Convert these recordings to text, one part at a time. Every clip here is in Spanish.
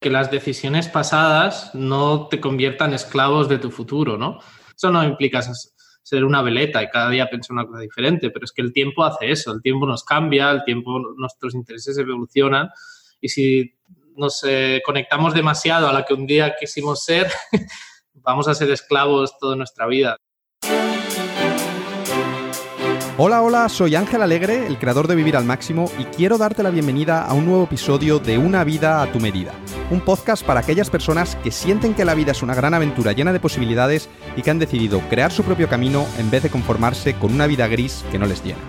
que las decisiones pasadas no te conviertan esclavos de tu futuro, ¿no? Eso no implica ser una veleta y cada día pensar una cosa diferente, pero es que el tiempo hace eso, el tiempo nos cambia, el tiempo, nuestros intereses evolucionan y si nos eh, conectamos demasiado a la que un día quisimos ser, vamos a ser esclavos toda nuestra vida. Hola, hola, soy Ángel Alegre, el creador de Vivir al Máximo, y quiero darte la bienvenida a un nuevo episodio de Una vida a tu medida, un podcast para aquellas personas que sienten que la vida es una gran aventura llena de posibilidades y que han decidido crear su propio camino en vez de conformarse con una vida gris que no les llena.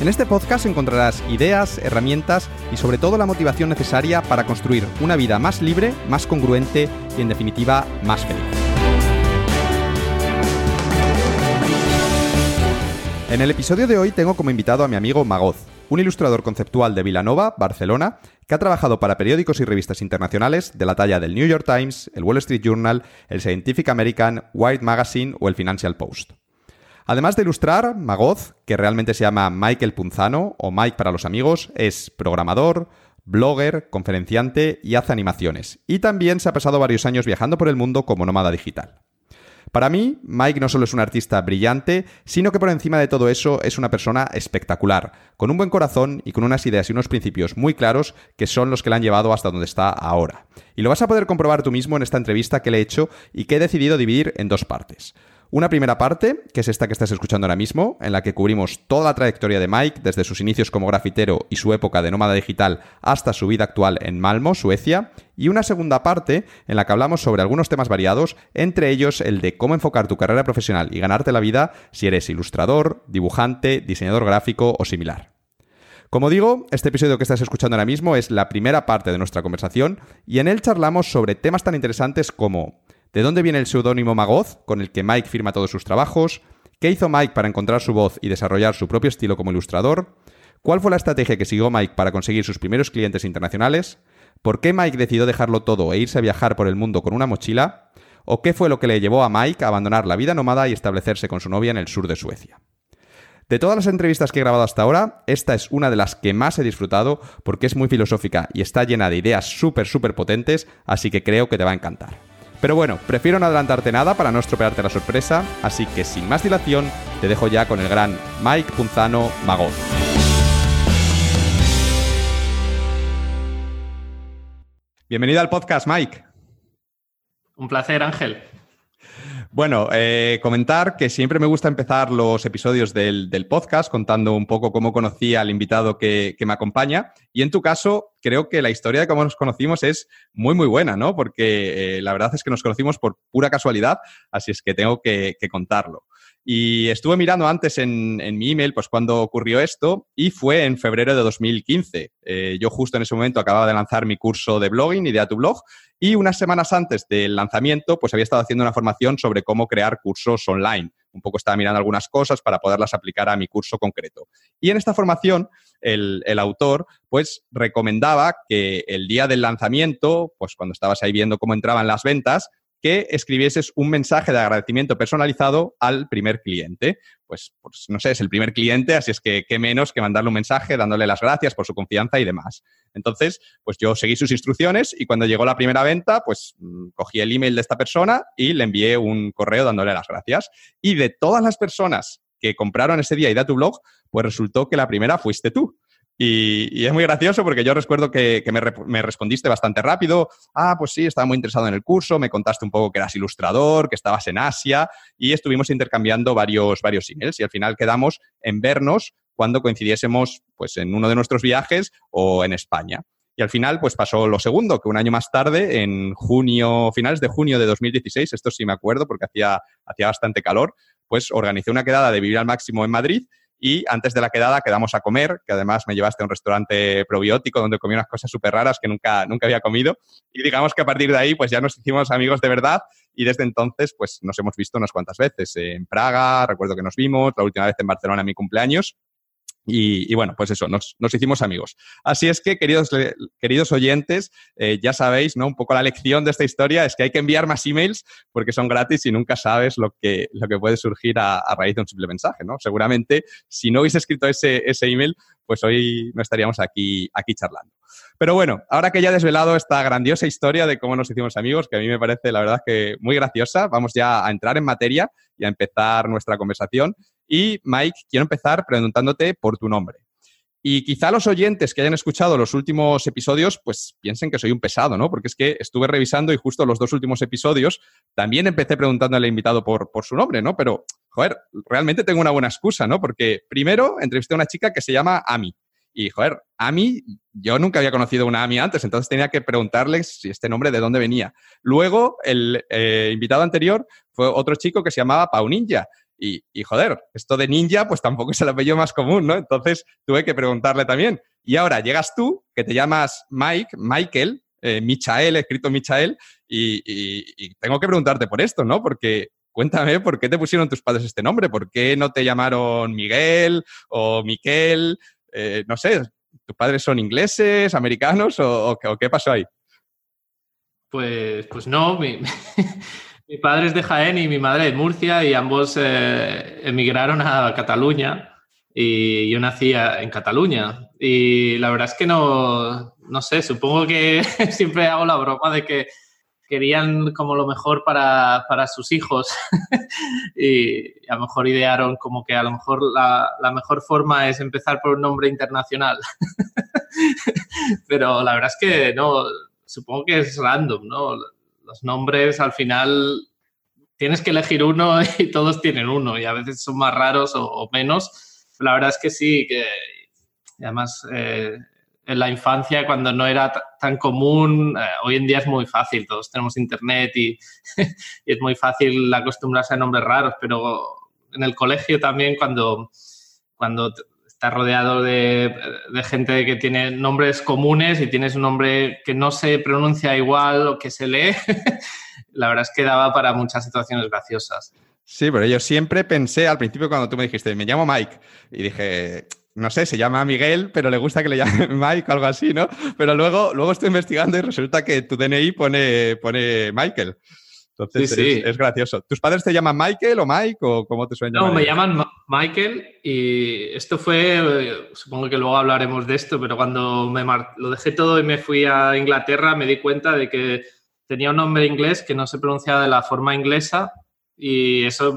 En este podcast encontrarás ideas, herramientas y sobre todo la motivación necesaria para construir una vida más libre, más congruente y en definitiva más feliz. En el episodio de hoy tengo como invitado a mi amigo Magoz, un ilustrador conceptual de Vilanova, Barcelona, que ha trabajado para periódicos y revistas internacionales de la talla del New York Times, el Wall Street Journal, el Scientific American, White Magazine o el Financial Post. Además de ilustrar, Magoz, que realmente se llama Michael Punzano o Mike para los amigos, es programador, blogger, conferenciante y hace animaciones. Y también se ha pasado varios años viajando por el mundo como nómada digital. Para mí, Mike no solo es un artista brillante, sino que por encima de todo eso es una persona espectacular, con un buen corazón y con unas ideas y unos principios muy claros que son los que le han llevado hasta donde está ahora. Y lo vas a poder comprobar tú mismo en esta entrevista que le he hecho y que he decidido dividir en dos partes. Una primera parte, que es esta que estás escuchando ahora mismo, en la que cubrimos toda la trayectoria de Mike, desde sus inicios como grafitero y su época de nómada digital hasta su vida actual en Malmo, Suecia, y una segunda parte en la que hablamos sobre algunos temas variados, entre ellos el de cómo enfocar tu carrera profesional y ganarte la vida si eres ilustrador, dibujante, diseñador gráfico o similar. Como digo, este episodio que estás escuchando ahora mismo es la primera parte de nuestra conversación y en él charlamos sobre temas tan interesantes como ¿De dónde viene el seudónimo Magoz, con el que Mike firma todos sus trabajos? ¿Qué hizo Mike para encontrar su voz y desarrollar su propio estilo como ilustrador? ¿Cuál fue la estrategia que siguió Mike para conseguir sus primeros clientes internacionales? ¿Por qué Mike decidió dejarlo todo e irse a viajar por el mundo con una mochila? ¿O qué fue lo que le llevó a Mike a abandonar la vida nómada y establecerse con su novia en el sur de Suecia? De todas las entrevistas que he grabado hasta ahora, esta es una de las que más he disfrutado porque es muy filosófica y está llena de ideas súper, súper potentes, así que creo que te va a encantar. Pero bueno, prefiero no adelantarte nada para no estropearte la sorpresa, así que sin más dilación, te dejo ya con el gran Mike Punzano Magón. Bienvenido al podcast, Mike. Un placer, Ángel. Bueno, eh, comentar que siempre me gusta empezar los episodios del, podcast contando un poco cómo conocí al invitado que, me acompaña. Y en tu caso, creo que la historia de cómo nos conocimos es muy, muy buena, ¿no? Porque eh, la verdad es que nos conocimos por pura casualidad, así es que tengo que contarlo. Y estuve mirando antes en, mi email, pues cuando ocurrió esto, y fue en febrero de 2015. Eh, yo justo en ese momento acababa de lanzar mi curso de blogging, Idea tu Blog, y unas semanas antes del lanzamiento, pues había estado haciendo una formación sobre cómo crear cursos online. Un poco estaba mirando algunas cosas para poderlas aplicar a mi curso concreto. Y en esta formación, el, el autor, pues recomendaba que el día del lanzamiento, pues cuando estabas ahí viendo cómo entraban las ventas, que escribieses un mensaje de agradecimiento personalizado al primer cliente. Pues, pues, no sé, es el primer cliente, así es que qué menos que mandarle un mensaje dándole las gracias por su confianza y demás. Entonces, pues yo seguí sus instrucciones y cuando llegó la primera venta, pues mm, cogí el email de esta persona y le envié un correo dándole las gracias. Y de todas las personas que compraron ese día y da tu blog, pues resultó que la primera fuiste tú. Y, es muy gracioso porque yo recuerdo que, me, respondiste bastante rápido. Ah, pues sí, estaba muy interesado en el curso, me contaste un poco que eras ilustrador, que estabas en Asia y estuvimos intercambiando varios, varios emails y al final quedamos en vernos cuando coincidiésemos pues, en uno de nuestros viajes o en España. Y al final, pues pasó lo segundo, que un año más tarde, en junio, finales de junio de 2016, esto sí me acuerdo porque hacía, hacía bastante calor, pues organicé una quedada de vivir al máximo en Madrid y antes de la quedada quedamos a comer, que además me llevaste a un restaurante probiótico donde comí unas cosas súper raras que nunca, nunca había comido. Y digamos que a partir de ahí, pues ya nos hicimos amigos de verdad y desde entonces, pues nos hemos visto unas cuantas veces. En Praga, recuerdo que nos vimos, la última vez en Barcelona en mi cumpleaños. Y, bueno, pues eso, nos, hicimos amigos. Así es que, queridos, queridos oyentes, eh, ya sabéis, ¿no? Un poco la lección de esta historia es que hay que enviar más emails porque son gratis y nunca sabes lo que, lo que puede surgir a, raíz de un simple mensaje, ¿no? Seguramente, si no hubiese escrito ese, ese email, pues hoy no estaríamos aquí, aquí charlando. Pero bueno, ahora que ya he desvelado esta grandiosa historia de cómo nos hicimos amigos, que a mí me parece la verdad que muy graciosa, vamos ya a entrar en materia y a empezar nuestra conversación. Y Mike, quiero empezar preguntándote por tu nombre. Y quizá los oyentes que hayan escuchado los últimos episodios, pues piensen que soy un pesado, ¿no? Porque es que estuve revisando y justo los dos últimos episodios también empecé preguntándole al invitado por, por su nombre, ¿no? Pero, joder, realmente tengo una buena excusa, ¿no? Porque primero entrevisté a una chica que se llama Ami. Y, joder, Ami, yo nunca había conocido una Ami antes, entonces tenía que preguntarles si este nombre de dónde venía. Luego, el eh, invitado anterior fue otro chico que se llamaba Pau Ninja. Y, joder, esto de ninja, pues tampoco es el apellido más común, ¿no? Entonces tuve que preguntarle también. Y ahora llegas tú, que te llamas Mike, Michael, eh, Michael, escrito Michael, y, tengo que preguntarte por esto, ¿no? Porque cuéntame por qué te pusieron tus padres este nombre, por qué no te llamaron Miguel o Miquel, eh, no sé, ¿tus padres son ingleses, americanos o, qué pasó ahí? Pues, pues no, mi, Mi padre es de Jaén y mi madre de Murcia y ambos eh, emigraron a Cataluña y yo nací en Cataluña. Y la verdad es que no, no sé, supongo que siempre hago la broma de que querían como lo mejor para, para sus hijos y a lo mejor idearon como que a lo mejor la, la mejor forma es empezar por un nombre internacional. Pero la verdad es que no, supongo que es random, ¿no? Los nombres al final tienes que elegir uno y todos tienen uno y a veces son más raros o, menos. la verdad es que sí, que además eh, en la infancia cuando no era tan común, eh, hoy en día es muy fácil, todos tenemos internet y, y, es muy fácil acostumbrarse a nombres raros, pero en el colegio también cuando, cuando estás rodeado de, gente que tiene nombres comunes y tienes un nombre que no se pronuncia igual o que se lee, la verdad es que daba para muchas situaciones graciosas. Sí, pero yo siempre pensé al principio cuando tú me dijiste, me llamo Mike, y dije, no sé, se llama Miguel, pero le gusta que le llame Mike o algo así, ¿no? Pero luego, luego estoy investigando y resulta que tu DNI pone, pone Michael. Entonces sí, Es, gracioso. ¿Tus padres te llaman Michael o Mike o cómo te suenan? No, me llaman Michael y esto fue, supongo que luego hablaremos de esto, pero cuando me lo dejé todo y me fui a Inglaterra me di cuenta de que tenía un nombre inglés que no se pronunciaba de la forma inglesa y eso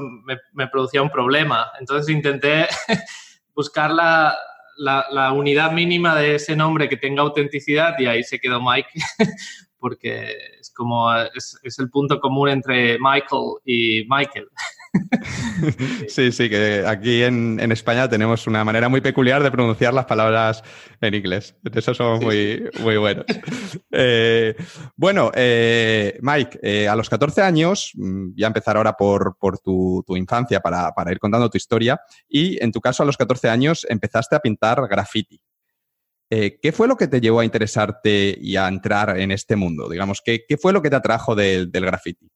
me, producía un problema. Entonces intenté buscar la, la, unidad mínima de ese nombre que tenga autenticidad y ahí se quedó Mike porque es como es, el punto común entre Michael y Michael. Sí, sí, que aquí en, España tenemos una manera muy peculiar de pronunciar las palabras en inglés. De eso somos muy, muy buenos. Eh, bueno, eh, Mike, eh, a los 14 años, mm, voy a empezar ahora por, tu, tu, infancia para, para ir contando tu historia, y en tu caso a los 14 años empezaste a pintar graffiti. Eh, ¿Qué fue lo que te llevó a interesarte y a entrar en este mundo? Digamos, ¿qué, fue lo que te atrajo del, graffiti?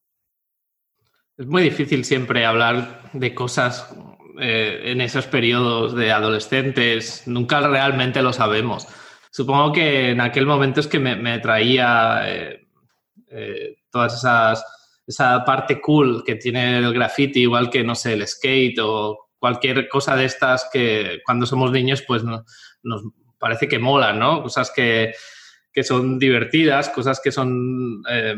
Es muy difícil siempre hablar de cosas eh, en esos periodos de adolescentes. Nunca realmente lo sabemos. Supongo que en aquel momento es que me, traía eh, todas esas esa parte cool que tiene el graffiti, igual que, no sé, el skate o cualquier cosa de estas que cuando somos niños pues nos, parece que molan, ¿no? Cosas que, son divertidas, cosas que son eh,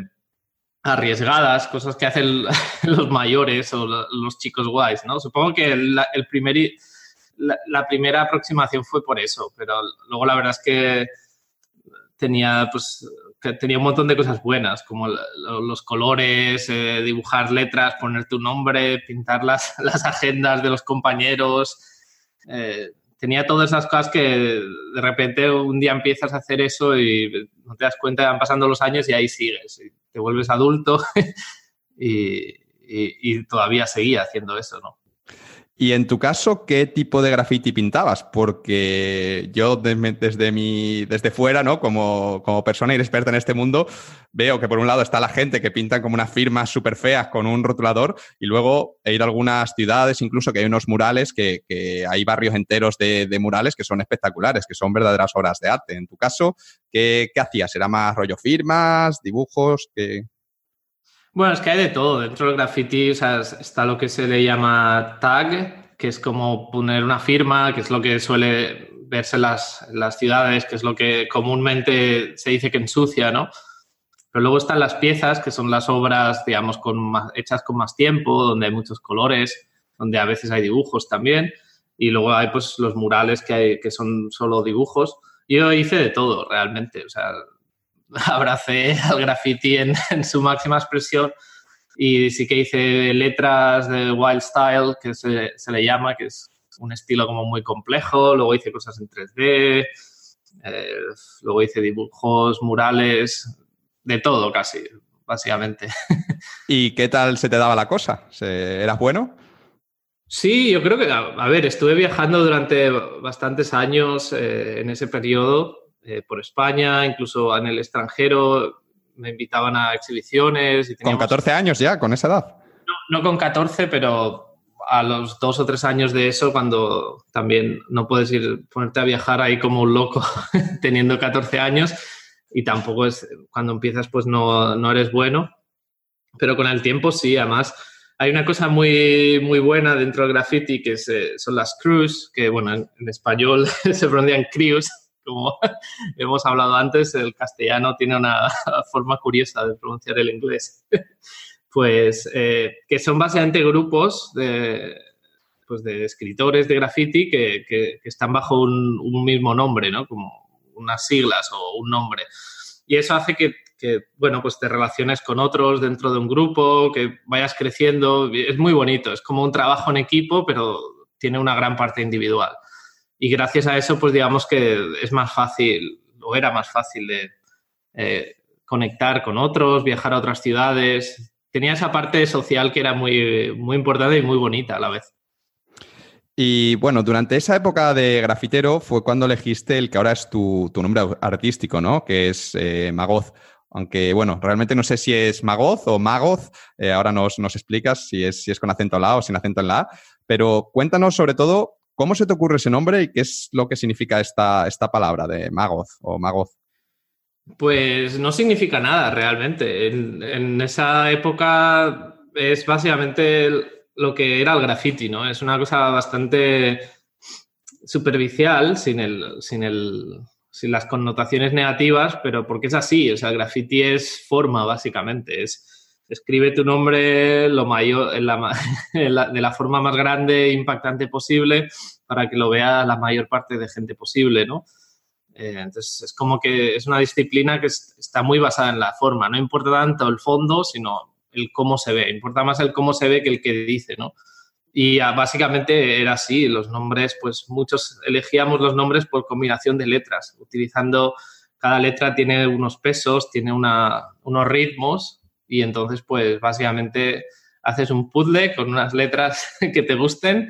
arriesgadas, cosas que hacen los mayores o los chicos guays, ¿no? Supongo que el primer, la, primera aproximación fue por eso, pero luego la verdad es que tenía, pues, tenía un montón de cosas buenas, como los colores, eh, dibujar letras, poner tu nombre, pintar las, las agendas de los compañeros. Eh, tenía todas esas cosas que de repente un día empiezas a hacer eso y no te das cuenta, van pasando los años y ahí sigues. Y te vuelves adulto y, todavía seguía haciendo eso, ¿no? Y en tu caso, ¿qué tipo de graffiti pintabas? Porque yo desde, mi, desde fuera, ¿no? Como, como persona inexperta en este mundo, veo que por un lado está la gente que pintan como unas firmas súper feas con un rotulador y luego he a algunas ciudades, incluso que hay unos murales, que, hay barrios enteros de, murales que son espectaculares, que son verdaderas obras de arte. En tu caso, ¿qué, qué hacías? ¿Era más rollo firmas, dibujos? ¿Qué, bueno, es que hay de todo. Dentro del graffiti está lo que se le llama tag, que es como poner una firma, que es lo que suele verse en las, las ciudades, que es lo que comúnmente se dice que ensucia, ¿no? Pero luego están las piezas, que son las obras, digamos, con hechas con más tiempo, donde hay muchos colores, donde a veces hay dibujos también. Y luego hay pues los murales que, hay, que son solo dibujos. Yo hice de todo, realmente. O sea, abracé al graffiti en, su máxima expresión y sí que hice letras de wild style, que se, le llama, que es un estilo como muy complejo. Luego hice cosas en 3D, eh, luego hice dibujos, murales, de todo casi, básicamente. ¿Y qué tal se te daba la cosa? ¿Eras bueno? Sí, yo creo que, a, ver, estuve viajando durante bastantes años eh, en ese periodo eh, por España, incluso en el extranjero, me invitaban a exhibiciones. Y ¿Con 14 años ya, con esa edad? No, con 14, pero a los dos o tres años de eso, cuando también no puedes ir, ponerte a viajar ahí como un loco teniendo 14 años y tampoco es, cuando empiezas pues no, no eres bueno, pero con el tiempo sí, además hay una cosa muy, muy buena dentro del graffiti que eh, son las crews, que bueno, en, en español se pronuncian crews, como hemos hablado antes, el castellano tiene una forma curiosa de pronunciar el inglés. Pues eh, que son básicamente grupos de, pues de escritores de graffiti que, que, están bajo un, un, mismo nombre, ¿no? Como unas siglas o un nombre. Y eso hace que, que, bueno, pues te relaciones con otros dentro de un grupo, que vayas creciendo. Es muy bonito, es como un trabajo en equipo, pero tiene una gran parte individual y gracias a eso, pues digamos que es más fácil, o era más fácil de eh, conectar con otros, viajar a otras ciudades. Tenía esa parte social que era muy, muy importante y muy bonita a la vez. Y bueno, durante esa época de grafitero fue cuando elegiste el que ahora es tu, nombre artístico, ¿no? Que es eh, Magoz. Aunque, bueno, realmente no sé si es Magoz o Magoz. Eh, ahora nos, nos explicas si es, si es con acento en la o sin acento en la. Pero cuéntanos sobre todo ¿Cómo se te ocurre ese nombre y qué es lo que significa esta, esta palabra de Magoz o Magoz? Pues no significa nada realmente. En, esa época es básicamente lo que era el graffiti, ¿no? Es una cosa bastante superficial, sin, el, sin, el, sin las connotaciones negativas, pero porque es así. O sea, el graffiti es forma, básicamente. Es, escribe tu nombre lo mayor, de la forma más grande e impactante posible para que lo vea la mayor parte de gente posible, ¿no? Eh, entonces, es como que es una disciplina que está muy basada en la forma. No importa tanto el fondo, sino el cómo se ve. Importa más el cómo se ve que el que dice, ¿no? Y ah, básicamente era así. Los nombres, pues muchos elegíamos los nombres por combinación de letras, utilizando cada letra tiene unos pesos, tiene unos ritmos y entonces pues básicamente haces un puzzle con unas letras que te gusten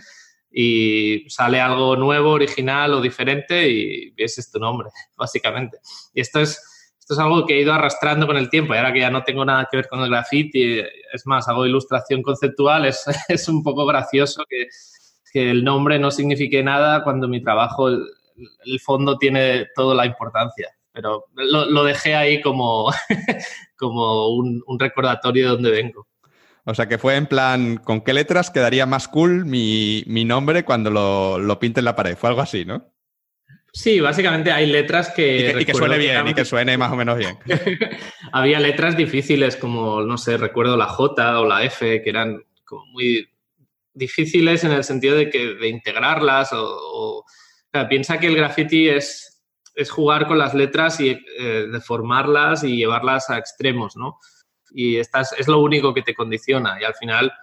y sale algo nuevo, original o diferente y ese es tu nombre, básicamente. Y esto es, esto es algo que he ido arrastrando con el tiempo y ahora que ya no tengo nada que ver con el graffiti, es más, hago ilustración conceptual, es, es un poco gracioso que, que, el nombre no signifique nada cuando mi trabajo, el, el fondo tiene toda la importancia pero lo, dejé ahí como, como un, recordatorio de donde vengo. O sea que fue en plan, ¿con qué letras quedaría más cool mi, nombre cuando lo, lo pinte en la pared? Fue algo así, ¿no? Sí, básicamente hay letras que... Y que, suene bien, y que suene más o menos bien. Había letras difíciles como, no sé, recuerdo la J o la F, que eran como muy difíciles en el sentido de que de integrarlas o, piensa que el graffiti es es jugar con las letras y eh, deformarlas y llevarlas a extremos, ¿no? Y estás, es lo único que te condiciona. Y al final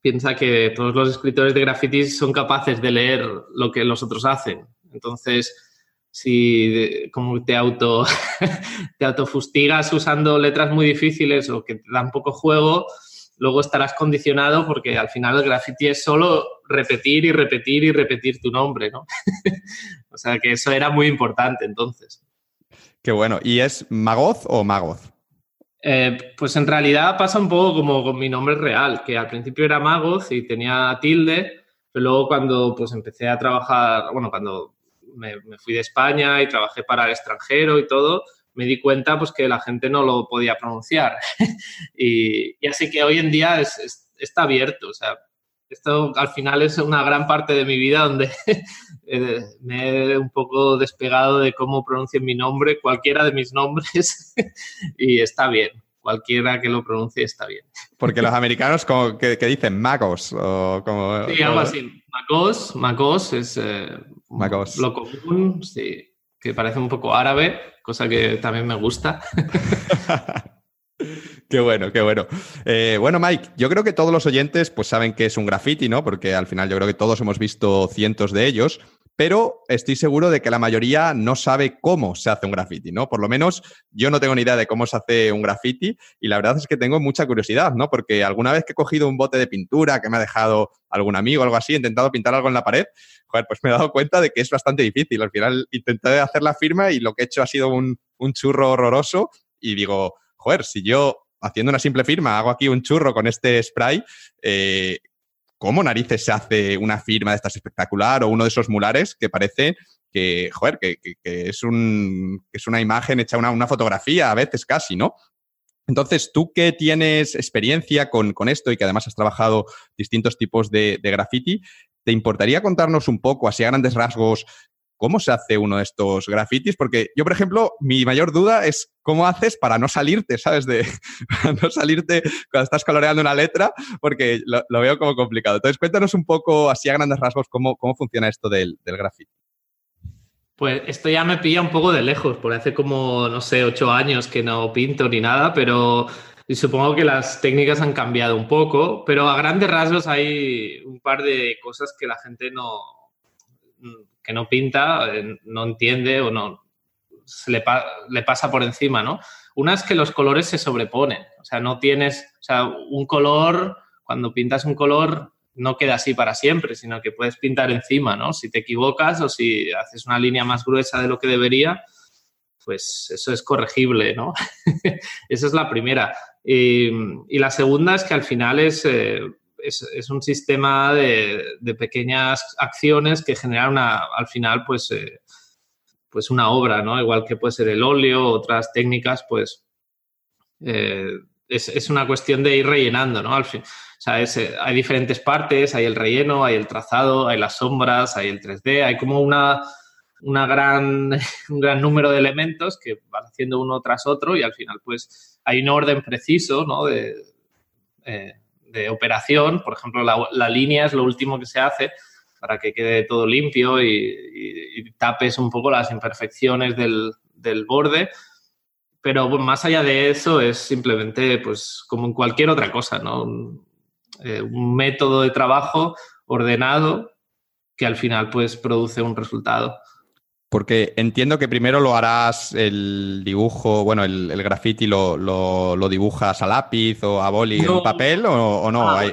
piensa que todos los escritores de grafitis son capaces de leer lo que los otros hacen. Entonces, si como te auto te autofustigas usando letras muy difíciles o que dan poco juego, luego estarás condicionado porque al final el graffiti es solo repetir y repetir y repetir tu nombre, ¿no? o sea que eso era muy importante entonces. Qué bueno. ¿Y es Magoz o Magoz? Eh, pues en realidad pasa un poco como con mi nombre real, que al principio era Magoz y tenía tilde, pero luego cuando pues empecé a trabajar, bueno, cuando me, fui de España y trabajé para el extranjero y todo, me di cuenta pues que la gente no lo podía pronunciar. y, así que hoy en día está abierto, o sea, esto al final es una gran parte de mi vida donde eh, me he un poco despegado de cómo pronuncien mi nombre, cualquiera de mis nombres, y está bien. Cualquiera que lo pronuncie está bien. Porque los americanos como que, dicen magos o como... Sí, algo así. Magos, magos es eh, lo común, sí, que parece un poco árabe, cosa que también me gusta. Qué bueno, qué bueno. Eh, bueno, Mike, yo creo que todos los oyentes pues saben que es un graffiti, ¿no? Porque al final yo creo que todos hemos visto cientos de ellos, pero estoy seguro de que la mayoría no sabe cómo se hace un graffiti, ¿no? Por lo menos yo no tengo ni idea de cómo se hace un graffiti y la verdad es que tengo mucha curiosidad, ¿no? Porque alguna vez que he cogido un bote de pintura que me ha dejado algún amigo algo así, he intentado pintar algo en la pared, joder, pues me he dado cuenta de que es bastante difícil. Al final intenté hacer la firma y lo que he hecho ha sido un, un churro horroroso y digo, joder, si yo haciendo una simple firma, hago aquí un churro con este spray, eh, ¿cómo narices se hace una firma de estas espectacular o uno de esos mulares que parece que, joder, que, es, un, es una imagen hecha una, una fotografía a veces casi, ¿no? Entonces, tú que tienes experiencia con, esto y que además has trabajado distintos tipos de, de, graffiti, ¿te importaría contarnos un poco, así a grandes rasgos, ¿Cómo se hace uno de estos grafitis? Porque yo, por ejemplo, mi mayor duda es cómo haces para no salirte, ¿sabes? De no salirte cuando estás coloreando una letra, porque lo, veo como complicado. Entonces, cuéntanos un poco, así a grandes rasgos, cómo, cómo funciona esto del, del graffiti. Pues esto ya me pilla un poco de lejos, porque hace como, no sé, ocho años que no pinto ni nada, pero supongo que las técnicas han cambiado un poco, pero a grandes rasgos hay un par de cosas que la gente no, que no pinta, eh, no entiende o no se le, pasa por encima, ¿no? Una es que los colores se sobreponen, o sea, no tienes, o sea, un color, cuando pintas un color no queda así para siempre, sino que puedes pintar encima, ¿no? Si te equivocas o si haces una línea más gruesa de lo que debería, pues eso es corregible, ¿no? Esa es la primera. Y, la segunda es que al final es, eh, es, un sistema de, pequeñas acciones que generan una, al final, pues, eh, pues una obra, ¿no? Igual que puede ser el óleo, otras técnicas, pues eh, es, una cuestión de ir rellenando, ¿no? Al fin, o sea, eh, hay diferentes partes, hay el relleno, hay el trazado, hay las sombras, hay el 3D, hay como una, una gran, un gran número de elementos que van haciendo uno tras otro y al final, pues, hay un orden preciso, ¿no? De, operación, por ejemplo, la, línea es lo último que se hace para que quede todo limpio y, tapes un poco las imperfecciones del, borde. Pero más allá de eso es simplemente, pues, como en cualquier otra cosa, ¿no? un eh, método de trabajo ordenado que al final, pues, produce un resultado. Porque entiendo que primero lo harás el dibujo, bueno, el, el graffiti lo, lo, dibujas a lápiz o a boli en papel o, no. Ah,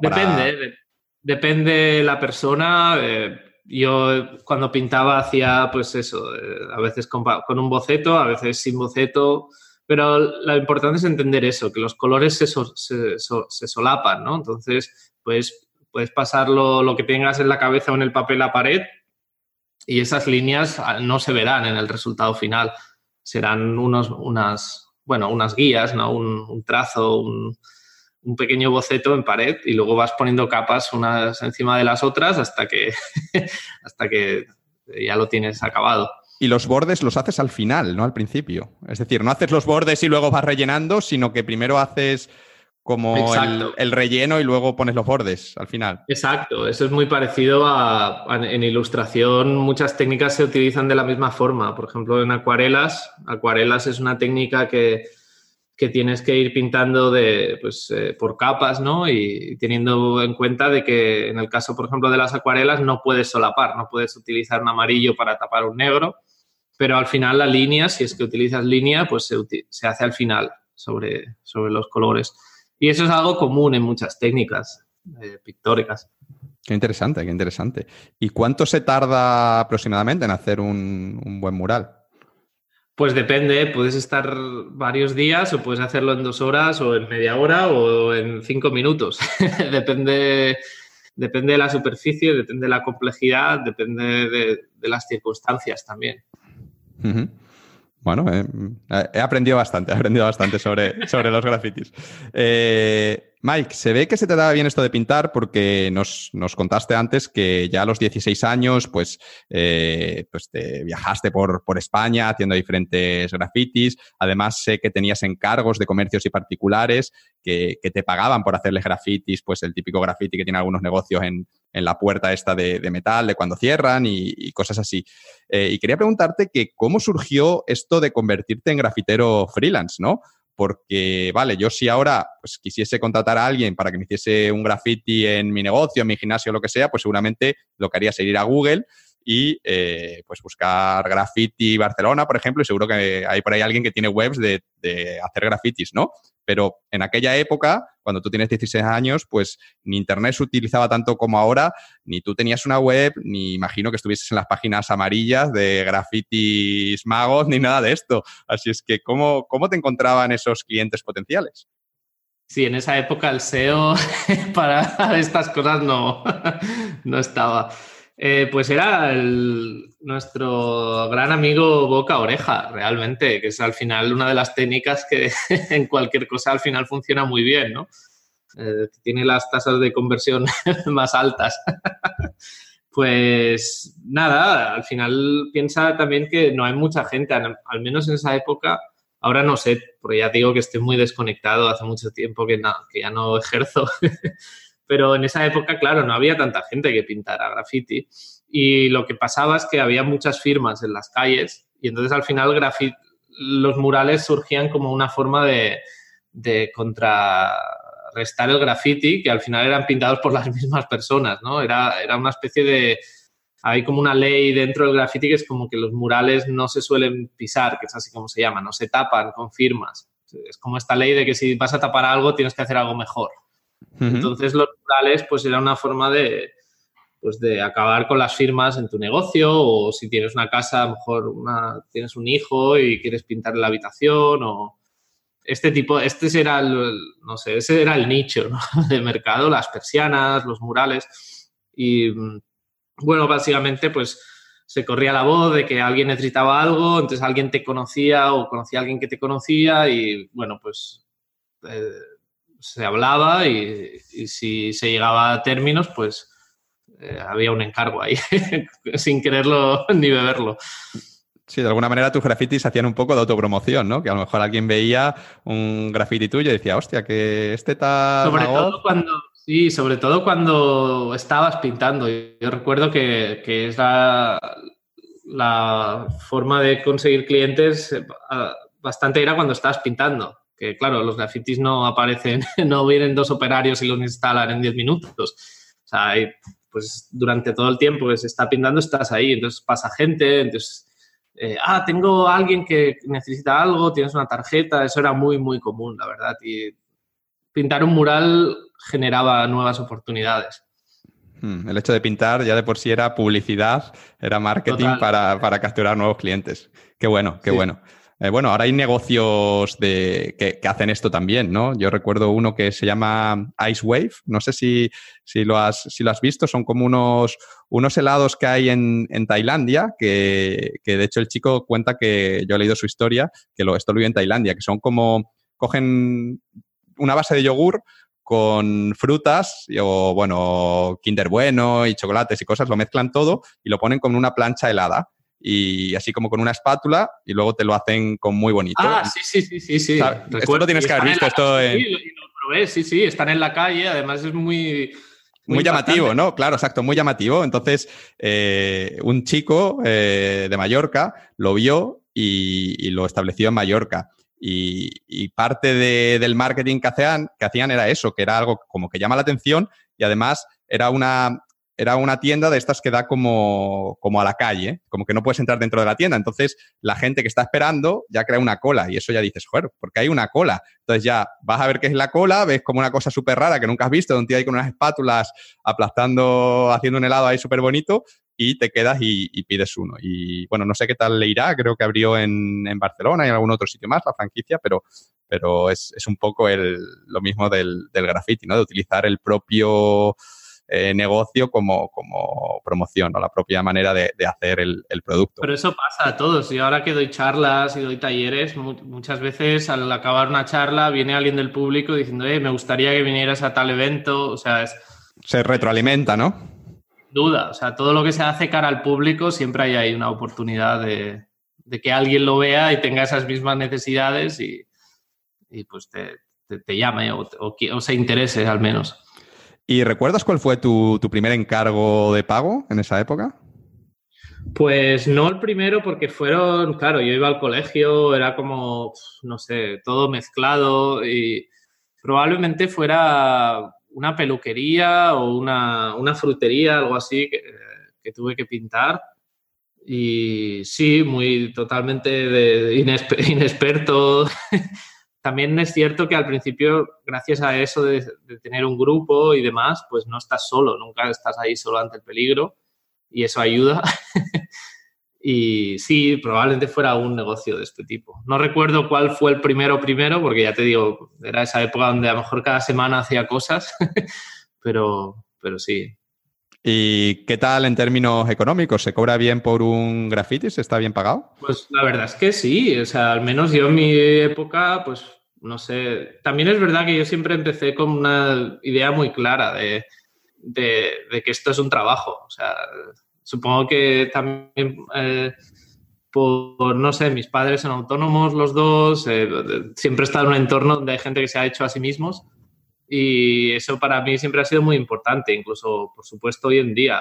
depende, depende la persona. Eh, yo cuando pintaba hacía pues eso, eh, a veces con, un boceto, a veces sin boceto, pero lo importante es entender eso, que los colores se, se, solapan, ¿no? Entonces, pues puedes pasar lo que tengas en la cabeza o en el papel a pared y esas líneas ah, no se verán en el resultado final. Serán unos, unas, bueno, unas guías, ¿no? un, trazo, un, pequeño boceto en pared y luego vas poniendo capas unas encima de las otras hasta que, hasta que ya lo tienes acabado. Y los bordes los haces al final, no al principio. Es decir, no haces los bordes y luego vas rellenando, sino que primero haces como el, relleno y luego pones los bordes al final. Exacto, eso es muy parecido a, en ilustración. Muchas técnicas se utilizan de la misma forma. Por ejemplo, en acuarelas, acuarelas es una técnica que, tienes que ir pintando de, pues, eh, por capas, ¿no? Y teniendo en cuenta de que en el caso, por ejemplo, de las acuarelas no puedes solapar, no puedes utilizar un amarillo para tapar un negro, pero al final la línea, si es que utilizas línea, pues se, se hace al final sobre, sobre los colores. Y eso es algo común en muchas técnicas eh, pictóricas. Qué interesante, qué interesante. ¿Y cuánto se tarda aproximadamente en hacer un, un buen mural? Pues depende, puedes estar varios días o puedes hacerlo en dos horas o en media hora o en cinco minutos. depende, depende de la superficie, depende de la complejidad, depende de, las circunstancias también. Bueno, eh, he aprendido bastante, he aprendido bastante sobre, sobre los grafitis. Eh, Mike, se ve que se te daba bien esto de pintar porque nos, contaste antes que ya a los 16 años, pues, eh, pues te viajaste por, por, España haciendo diferentes grafitis. Además, sé que tenías encargos de comercios y particulares que, te pagaban por hacerles grafitis, pues el típico grafiti que tiene algunos negocios en, la puerta esta de, metal, de cuando cierran y, cosas así. Eh, y quería preguntarte que cómo surgió esto de convertirte en grafitero freelance, ¿no? porque, vale, yo si ahora pues, quisiese contratar a alguien para que me hiciese un graffiti en mi negocio, en mi gimnasio, lo que sea, pues seguramente lo que haría sería ir a Google y eh, pues buscar graffiti Barcelona, por ejemplo, y seguro que hay por ahí alguien que tiene webs de, de, hacer grafitis, ¿no? Pero en aquella época, cuando tú tienes 16 años, pues ni Internet se utilizaba tanto como ahora, ni tú tenías una web, ni imagino que estuvieses en las páginas amarillas de grafitis magos, ni nada de esto. Así es que, ¿cómo, cómo te encontraban esos clientes potenciales? Sí, en esa época el SEO para estas cosas no, no estaba. Eh, pues era nuestro gran amigo boca oreja, realmente, que es al final una de las técnicas que en cualquier cosa al final funciona muy bien, ¿no? Eh, tiene las tasas de conversión más altas. pues nada, al final piensa también que no hay mucha gente, al menos en esa época, ahora no sé, porque ya digo que estoy muy desconectado, hace mucho tiempo que, que ya no ejerzo. Pero en esa época, claro, no había tanta gente que pintara graffiti y lo que pasaba es que había muchas firmas en las calles y entonces al final los murales surgían como una forma de, contrarrestar el graffiti que al final eran pintados por las mismas personas, ¿no? Era, era una especie de... Hay como una ley dentro del graffiti que es como que los murales no se suelen pisar, que es así como se llama, no se tapan con firmas. Es como esta ley de que si vas a tapar algo tienes que hacer algo mejor. Entonces los murales pues era una forma de, pues de acabar con las firmas en tu negocio o si tienes una casa, a lo mejor una, tienes un hijo y quieres pintar la habitación o este tipo, este era el, no sé, ese era el nicho de mercado, las persianas, los murales. Y bueno, básicamente pues se corría la voz de que alguien necesitaba algo, entonces alguien te conocía o conocía a alguien que te conocía y bueno, pues... Eh, se hablaba y, si se llegaba a términos, pues eh, había un encargo ahí, sin quererlo ni beberlo. Sí, de alguna manera tus grafitis hacían un poco de autopromoción, ¿no? Que a lo mejor alguien veía un grafiti tuyo y decía, hostia, que este tal... Sobre todo cuando, sí, sobre todo cuando estabas pintando. Yo recuerdo que, que es la, la, forma de conseguir clientes eh, bastante era cuando estabas pintando que claro, los grafitis no aparecen, no vienen dos operarios y los instalan en 10 minutos. O sea, pues durante todo el tiempo que se está pintando estás ahí, entonces pasa gente, entonces, eh, ah, tengo a alguien que necesita algo, tienes una tarjeta, eso era muy, muy común, la verdad. Y pintar un mural generaba nuevas oportunidades. Hmm, el hecho de pintar ya de por sí era publicidad, era marketing para, para, capturar nuevos clientes. Qué bueno, qué bueno. Eh, bueno, ahora hay negocios de, que, hacen esto también, ¿no? Yo recuerdo uno que se llama Ice Wave, no sé si, lo, has, si lo has visto, son como unos, unos helados que hay en, Tailandia, que, de hecho el chico cuenta que yo he leído su historia, que lo, esto lo vive en Tailandia, que son como, cogen una base de yogur con frutas o, bueno, Kinder Bueno y chocolates y cosas, lo mezclan todo y lo ponen con una plancha helada y así como con una espátula y luego te lo hacen con muy bonito. Ah, sí, sí, sí, sí. sí. Esto lo tienes que haber visto. Esto Sí, lo probé, sí, sí, están en la calle, además es muy... Muy, llamativo, ¿no? Claro, exacto, muy llamativo. Entonces, eh, un chico eh, de Mallorca lo vio y, lo estableció en Mallorca. Y, parte del marketing que hacían, que hacían era eso, que era algo como que llama la atención y además era una, era una tienda de estas que da como, como a la calle, como que no puedes entrar dentro de la tienda. Entonces, la gente que está esperando ya crea una cola y eso ya dices, joder, porque hay una cola. Entonces ya vas a ver qué es la cola, ves como una cosa súper rara que nunca has visto, un tío con unas espátulas aplastando, haciendo un helado ahí súper bonito y te quedas y, pides uno. Y bueno, no sé qué tal le irá, creo que abrió en, Barcelona y en algún otro sitio más la franquicia, pero, pero es, un poco el, lo mismo del, del graffiti, ¿no? De utilizar el propio eh, negocio como, como promoción o la propia manera de, hacer el, producto. Pero eso pasa a todos. Y ahora que doy charlas y doy talleres, muchas veces al acabar una charla viene alguien del público diciendo, eh, me gustaría que vinieras a tal evento. O sea, es... Se retroalimenta, ¿no? Duda. O sea, todo lo que se hace cara al público siempre hay ahí una oportunidad de, que alguien lo vea y tenga esas mismas necesidades y, pues te, llame o, o se interese al menos. ¿Y recuerdas cuál fue tu, primer encargo de pago en esa época? Pues no el primero porque fueron, claro, yo iba al colegio, era como, no sé, todo mezclado y probablemente fuera una peluquería o una, frutería, algo así, que, tuve que pintar. Y sí, muy totalmente de, inexperto también es cierto que al principio, gracias a eso de, tener un grupo y demás, pues no estás solo, nunca estás ahí solo ante el peligro y eso ayuda. y sí, probablemente fuera un negocio de este tipo. No recuerdo cuál fue el primero primero, porque ya te digo, era esa época donde a lo mejor cada semana hacía cosas, pero, pero sí. ¿Y qué tal en términos económicos? ¿Se cobra bien por un graffiti? ¿Se está bien pagado? Pues la verdad es que sí. O sea, al menos yo en mi época, pues no sé. También es verdad que yo siempre empecé con una idea muy clara de, que esto es un trabajo. O sea, supongo que también eh, por, no sé, mis padres son autónomos los dos. Eh, siempre he estado en un entorno donde hay gente que se ha hecho a sí mismos y eso para mí siempre ha sido muy importante, incluso, por supuesto, hoy en día.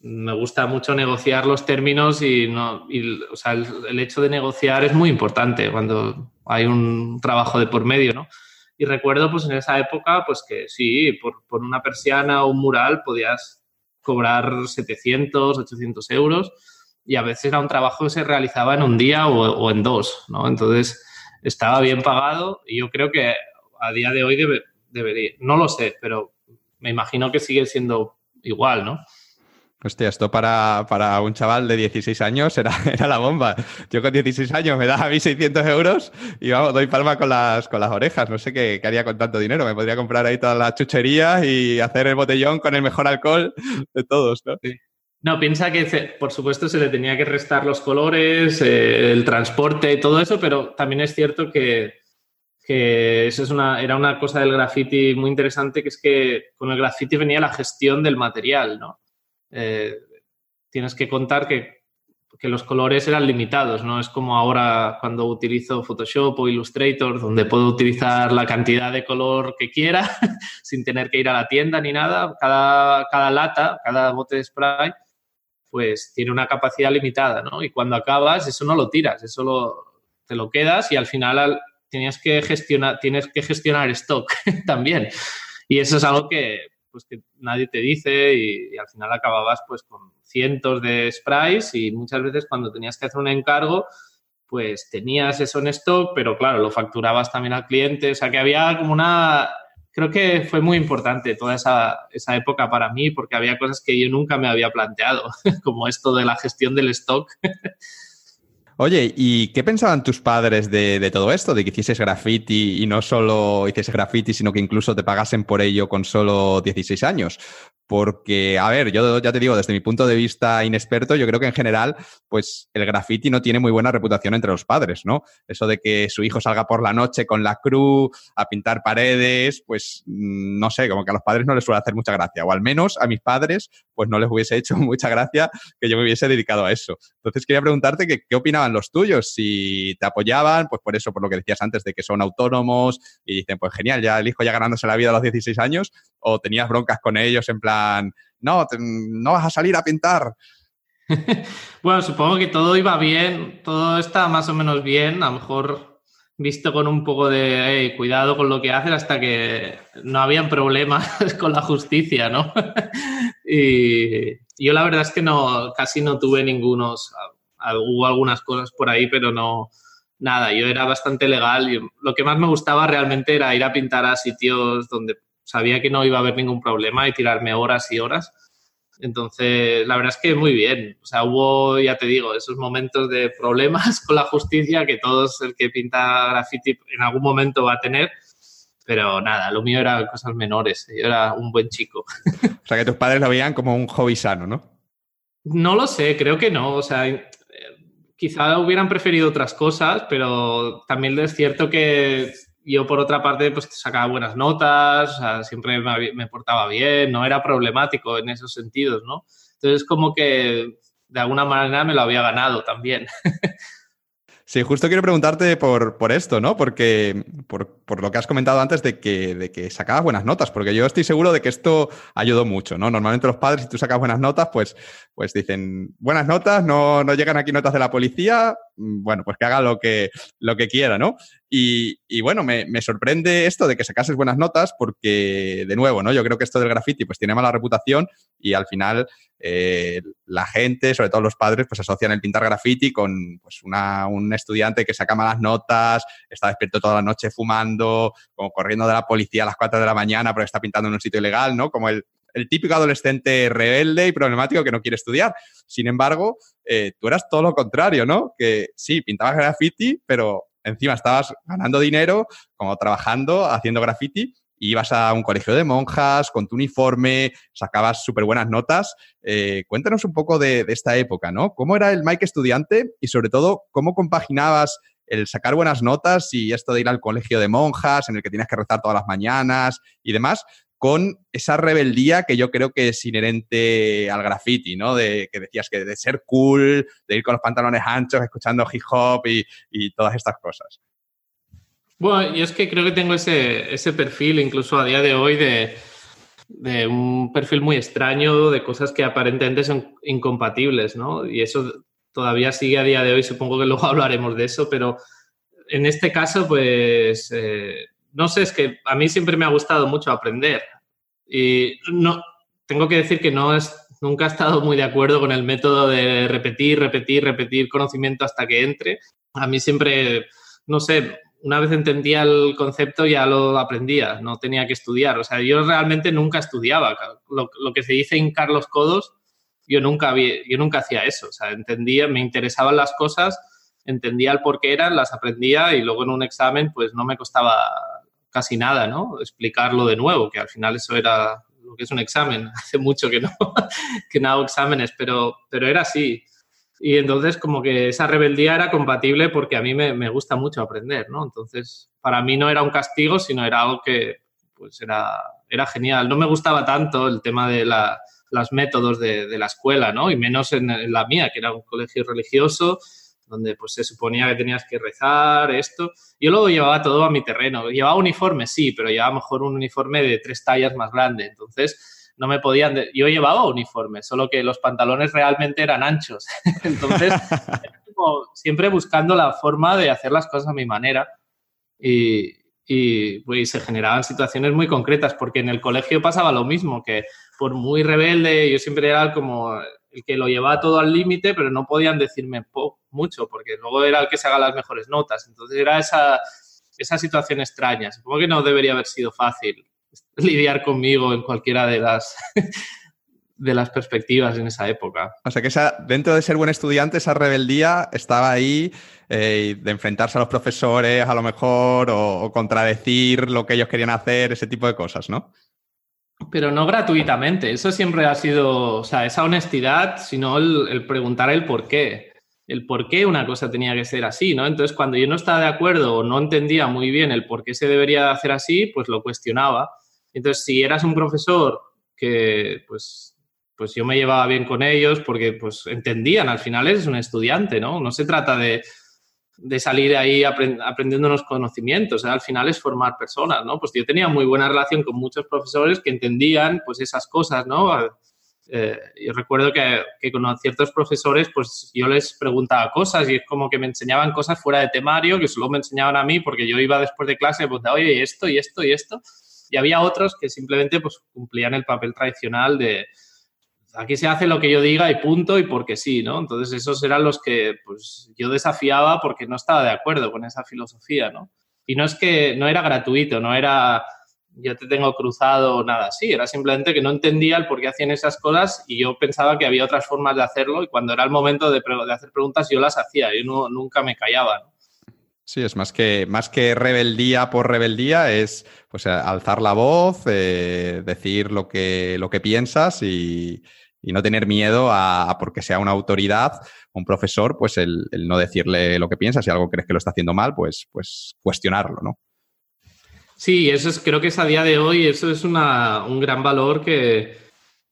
Me gusta mucho negociar los términos y, no, o sea, el, hecho de negociar es muy importante cuando hay un trabajo de por medio, ¿no? Y recuerdo, pues en esa época, pues que sí, por, por una persiana o un mural podías cobrar 700, 800 euros y a veces era un trabajo que se realizaba en un día o, o en dos, ¿no? Entonces estaba bien pagado y yo creo que a día de hoy debe, debería. No lo sé, pero me imagino que sigue siendo igual, ¿no? Hostia, esto para, un chaval de 16 años era, era, la bomba. Yo con 16 años me daba a mí 600 euros y vamos, doy palma con las, con las orejas. No sé qué, haría con tanto dinero. Me podría comprar ahí todas las chucherías y hacer el botellón con el mejor alcohol de todos, ¿no? No, piensa que por supuesto se le tenía que restar los colores, eh, el transporte, todo eso, pero también es cierto que, que eso es una, era una cosa del graffiti muy interesante, que es que con el graffiti venía la gestión del material, ¿no? Eh, tienes que contar que, que, los colores eran limitados, ¿no? Es como ahora cuando utilizo Photoshop o Illustrator, donde puedo utilizar la cantidad de color que quiera sin tener que ir a la tienda ni nada. Cada, cada lata, cada bote de spray, pues tiene una capacidad limitada, ¿no? Y cuando acabas, eso no lo tiras, eso lo, te lo quedas y al final tenías que gestionar, tienes que gestionar stock también. Y eso es algo que, pues, que nadie te dice y, al final acababas pues con cientos de sprays y muchas veces cuando tenías que hacer un encargo, pues tenías eso en stock, pero claro, lo facturabas también al cliente. O sea que había como una... Creo que fue muy importante toda esa, esa época para mí porque había cosas que yo nunca me había planteado, como esto de la gestión del stock. Oye, ¿y qué pensaban tus padres de, todo esto? De que hicieses graffiti y no solo hicieses graffiti, sino que incluso te pagasen por ello con solo 16 años. Porque, a ver, yo ya te digo, desde mi punto de vista inexperto, yo creo que en general, pues el graffiti no tiene muy buena reputación entre los padres, ¿no? Eso de que su hijo salga por la noche con la cruz a pintar paredes, pues mm, no sé, como que a los padres no les suele hacer mucha gracia. O al menos a mis padres, pues no les hubiese hecho mucha gracia que yo me hubiese dedicado a eso. Entonces quería preguntarte que, qué opinaban los tuyos, si te apoyaban, pues por eso, por lo que decías antes, de que son autónomos y dicen, pues genial, ya el hijo ya ganándose la vida a los 16 años, o tenías broncas con ellos en plan, no, no vas a salir a pintar. bueno, supongo que todo iba bien, todo está más o menos bien, a lo mejor visto con un poco de cuidado con lo que haces hasta que no habían problemas con la justicia, ¿no? Y yo la verdad es que no, casi no tuve ningunos, hubo algunas cosas por ahí, pero no, nada, yo era bastante legal y lo que más me gustaba realmente era ir a pintar a sitios donde sabía que no iba a haber ningún problema y tirarme horas y horas. Entonces, la verdad es que muy bien. O sea, hubo, ya te digo, esos momentos de problemas con la justicia que todos el que pinta graffiti en algún momento va a tener. Pero nada, lo mío era cosas menores. Yo era un buen chico. O sea, que tus padres lo veían como un hobby sano, ¿no? No lo sé, creo que no. O sea, quizá hubieran preferido otras cosas, pero también es cierto que yo por otra parte pues sacaba buenas notas, siempre me, portaba bien, no era problemático en esos sentidos, ¿no? Entonces como que de alguna manera me lo había ganado también. Sí, justo quiero preguntarte por, por esto, ¿no? Porque por, por, lo que has comentado antes de que, de que sacabas buenas notas, porque yo estoy seguro de que esto ayudó mucho, ¿no? Normalmente los padres, si tú sacas buenas notas, pues, pues dicen, buenas notas, no, no llegan aquí notas de la policía, bueno, pues que haga lo que, lo que quiera, ¿no? Y, y bueno, me, me, sorprende esto de que sacases buenas notas porque, de nuevo, ¿no? Yo creo que esto del graffiti pues tiene mala reputación y al final eh, la gente, sobre todo los padres, pues asocian el pintar graffiti con pues, una, un estudiante que saca malas notas, está despierto toda la noche fumando, como corriendo de la policía a las 4 de la mañana porque está pintando en un sitio ilegal, ¿no? Como el, el típico adolescente rebelde y problemático que no quiere estudiar. Sin embargo, eh, tú eras todo lo contrario, ¿no? Que sí, pintabas graffiti, pero encima estabas ganando dinero, como trabajando, haciendo graffiti ibas a un colegio de monjas con tu uniforme, sacabas súper buenas notas. Eh, cuéntanos un poco de, esta época, ¿no? ¿Cómo era el Mike estudiante y sobre todo cómo compaginabas el sacar buenas notas y esto de ir al colegio de monjas en el que tienes que rezar todas las mañanas y demás con esa rebeldía que yo creo que es inherente al graffiti, ¿no? De que decías que de ser cool, de ir con los pantalones anchos, escuchando hip hop y todas estas cosas. Bueno, yo es que creo que tengo ese, ese perfil, incluso a día de hoy, de, un perfil muy extraño, de cosas que aparentemente son incompatibles, ¿no? Y eso todavía sigue a día de hoy, supongo que luego hablaremos de eso, pero en este caso, pues, eh, no sé, es que a mí siempre me ha gustado mucho aprender. Y no, tengo que decir que no es, nunca he estado muy de acuerdo con el método de repetir, repetir, repetir conocimiento hasta que entre. A mí siempre, no sé, una vez entendía el concepto ya lo aprendía, no tenía que estudiar. O sea, yo realmente nunca estudiaba. Lo, que se dice en Carlos Codos, yo nunca, yo nunca hacía eso. O sea, entendía, me interesaban las cosas, entendía el por qué eran, las aprendía y luego en un examen pues no me costaba casi nada, ¿no? Explicarlo de nuevo, que al final eso era lo que es un examen. Hace mucho que no, que no hago exámenes, pero, pero era así. Y entonces como que esa rebeldía era compatible porque a mí me, me, gusta mucho aprender, ¿no? Entonces, para mí no era un castigo, sino era algo que pues era, era genial. No me gustaba tanto el tema de la, los métodos de, de, la escuela, ¿no? Y menos en, en, la mía, que era un colegio religioso, donde pues se suponía que tenías que rezar, esto. Yo luego llevaba todo a mi terreno. Llevaba uniforme, sí, pero llevaba mejor un uniforme de tres tallas más grande. Entonces no me podían... Yo llevaba uniforme, solo que los pantalones realmente eran anchos. Entonces, siempre buscando la forma de hacer las cosas a mi manera. Y, y pues, se generaban situaciones muy concretas, porque en el colegio pasaba lo mismo, que por muy rebelde, yo siempre era como el que lo llevaba todo al límite, pero no podían decirme mucho, porque luego era el que se haga las mejores notas. Entonces era esa, esa situación extraña. Supongo que no debería haber sido fácil lidiar conmigo en cualquiera de las, de las perspectivas en esa época. O sea que esa, dentro de ser buen estudiante, esa rebeldía estaba ahí eh, de enfrentarse a los profesores a lo mejor o, contradecir lo que ellos querían hacer, ese tipo de cosas, ¿no? Pero no gratuitamente, eso siempre ha sido, o sea, esa honestidad, sino el, el preguntar el por qué el por qué una cosa tenía que ser así, ¿no? Entonces, cuando yo no estaba de acuerdo o no entendía muy bien el por qué se debería hacer así, pues lo cuestionaba entonces, si eras un profesor que, pues, pues yo me llevaba bien con ellos porque, pues, entendían, al final eres un estudiante, ¿no? No se trata de, de salir ahí aprendiendo unos conocimientos, al final es formar personas, ¿no? Pues yo tenía muy buena relación con muchos profesores que entendían, pues, esas cosas, ¿no? Eh, yo recuerdo que, que, con ciertos profesores, pues yo les preguntaba cosas y es como que me enseñaban cosas fuera de temario, que solo me enseñaban a mí porque yo iba después de clase preguntaba, oye, esto y esto y esto y había otros que simplemente pues, cumplían el papel tradicional de, aquí se hace lo que yo diga y punto y porque sí, ¿no? Entonces esos eran los que pues yo desafiaba porque no estaba de acuerdo con esa filosofía, ¿no? Y no es que no era gratuito, no era yo te tengo cruzado o nada así, era simplemente que no entendía el por qué hacían esas cosas y yo pensaba que había otras formas de hacerlo y cuando era el momento de, hacer preguntas yo las hacía, yo no, nunca me callaba, ¿no? Sí, es más que, más que rebeldía por rebeldía, es pues alzar la voz, eh, decir lo que, lo que piensas y, y no tener miedo a, porque sea una autoridad, un profesor, pues el, no decirle lo que piensa, si algo crees que lo está haciendo mal, pues, pues cuestionarlo, ¿no? Sí, eso es, creo que es a día de hoy, eso es un gran valor que,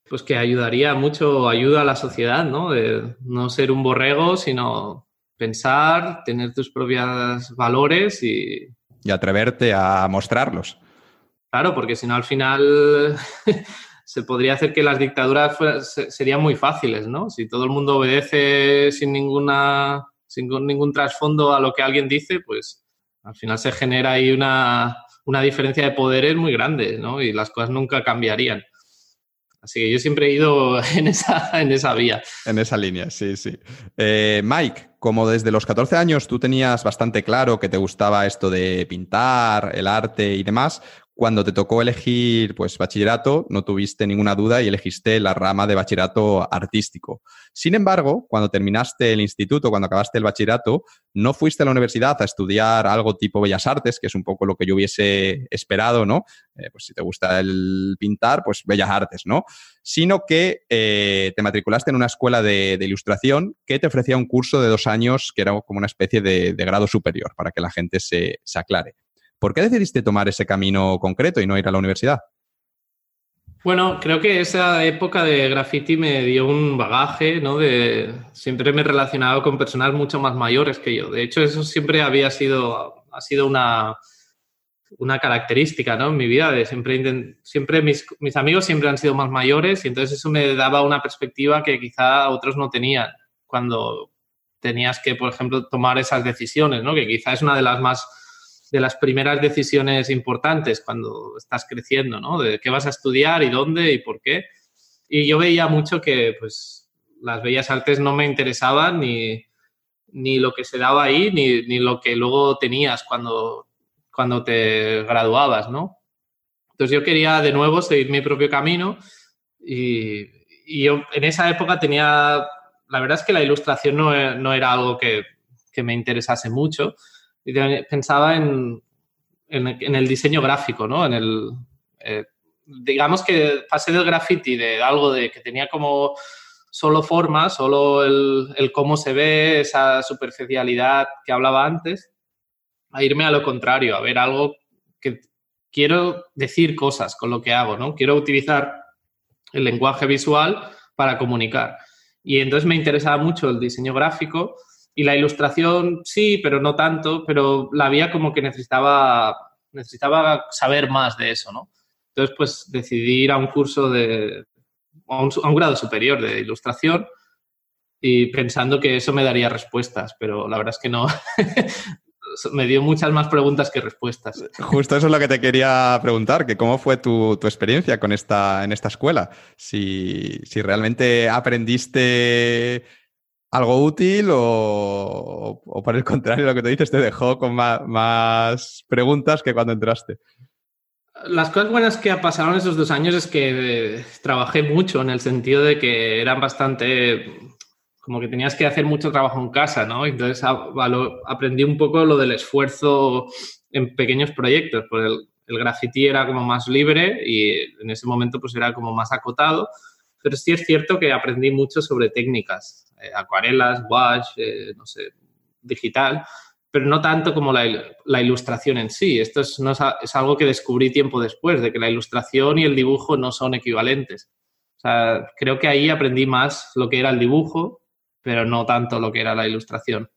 pues que ayudaría mucho, ayuda a la sociedad, ¿no? De no ser un borrego, sino pensar, tener tus propios valores y... Y atreverte a mostrarlos. Claro, porque si no al final se podría hacer que las dictaduras serían muy fáciles, ¿no? Si todo el mundo obedece sin ninguna sin ningún trasfondo a lo que alguien dice, pues al final se genera ahí una, una diferencia de poderes muy grande, ¿no? Y las cosas nunca cambiarían. Así que yo siempre he ido en esa, en esa vía. En esa línea, sí, sí. Eh, Mike, como desde los 14 años tú tenías bastante claro que te gustaba esto de pintar, el arte y demás, cuando te tocó elegir pues bachillerato, no tuviste ninguna duda y elegiste la rama de bachillerato artístico. Sin embargo, cuando terminaste el instituto, cuando acabaste el bachillerato, no fuiste a la universidad a estudiar algo tipo Bellas Artes, que es un poco lo que yo hubiese esperado, ¿no? Eh, pues si te gusta el pintar, pues Bellas Artes, ¿no? Sino que eh, te matriculaste en una escuela de, ilustración que te ofrecía un curso de dos años que era como una especie de, grado superior, para que la gente se aclare. ¿Por qué decidiste tomar ese camino concreto y no ir a la universidad? Bueno, creo que esa época de graffiti me dio un bagaje, ¿no? De, siempre me he relacionado con personas mucho más mayores que yo. De hecho, eso siempre había sido, ha sido una, una característica, ¿no? En mi vida, de siempre, siempre mis, mis, amigos siempre han sido más mayores y entonces eso me daba una perspectiva que quizá otros no tenían cuando tenías que, por ejemplo, tomar esas decisiones, ¿no? Que quizá es una de las más de las primeras decisiones importantes cuando estás creciendo, ¿no? De qué vas a estudiar y dónde y por qué. Y yo veía mucho que, pues, las bellas artes no me interesaban ni, ni lo que se daba ahí, ni, ni, lo que luego tenías cuando, cuando te graduabas, ¿no? Entonces yo quería de nuevo seguir mi propio camino y, y yo en esa época tenía, la verdad es que la ilustración no, no era algo que, que me interesase mucho, pensaba en, en, el diseño gráfico, ¿no? En el, eh, digamos que pasé del graffiti de algo de que tenía como solo forma, solo el, el, cómo se ve, esa superficialidad que hablaba antes, a irme a lo contrario, a ver algo que quiero decir cosas con lo que hago, ¿no? Quiero utilizar el lenguaje visual para comunicar. Y entonces me interesaba mucho el diseño gráfico y la ilustración sí, pero no tanto, pero la vía como que necesitaba, necesitaba saber más de eso, ¿no? Entonces, pues decidí ir a un curso de, a un, a un grado superior de ilustración y pensando que eso me daría respuestas, pero la verdad es que no. me dio muchas más preguntas que respuestas. Justo eso es lo que te quería preguntar, que cómo fue tu, tu experiencia con esta, en esta escuela. Si, si realmente aprendiste algo útil o, por el contrario, lo que te dices te dejó con más, preguntas que cuando entraste? Las cosas buenas que pasaron esos dos años es que eh, trabajé mucho en el sentido de que eran bastante, como que tenías que hacer mucho trabajo en casa, ¿no? Entonces aprendí un poco lo del esfuerzo en pequeños proyectos, porque el, el graffiti era como más libre y en ese momento pues era como más acotado, pero sí es cierto que aprendí mucho sobre técnicas, eh, acuarelas, wash, eh, no sé, digital, pero no tanto como la, ilustración en sí. Esto es, no es, algo que descubrí tiempo después, de que la ilustración y el dibujo no son equivalentes. O sea, creo que ahí aprendí más lo que era el dibujo, pero no tanto lo que era la ilustración.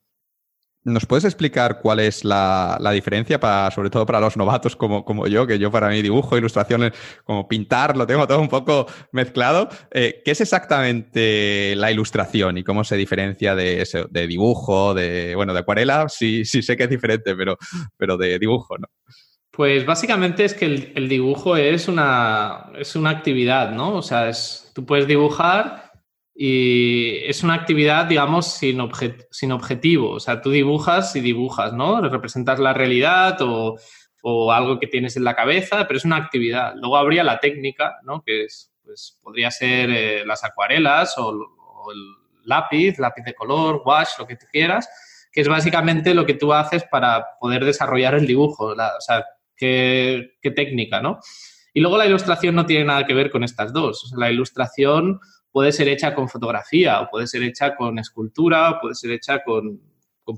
¿Nos puedes explicar cuál es la, diferencia, para, sobre todo para los novatos como, como, yo, que yo para mí dibujo, ilustraciones, como pintar, lo tengo todo un poco mezclado? Eh, ¿Qué es exactamente la ilustración y cómo se diferencia de, de dibujo, de, bueno, de acuarela? Sí, sí sé que es diferente, pero, pero de dibujo, ¿no? Pues básicamente es que el, dibujo es una, es una actividad, ¿no? O sea, es, tú puedes dibujar y es una actividad, digamos, sin, sin objetivo. O sea, tú dibujas y dibujas, ¿no? Representas la realidad o, o, algo que tienes en la cabeza, pero es una actividad. Luego habría la técnica, ¿no? Que es, pues, podría ser eh, las acuarelas o, el lápiz, lápiz de color, wash, lo que tú quieras, que es básicamente lo que tú haces para poder desarrollar el dibujo. o sea, qué, qué técnica, ¿no? Y luego la ilustración no tiene nada que ver con estas dos. O sea, la ilustración puede ser hecha con fotografía, o puede ser hecha con escultura, o puede ser hecha con,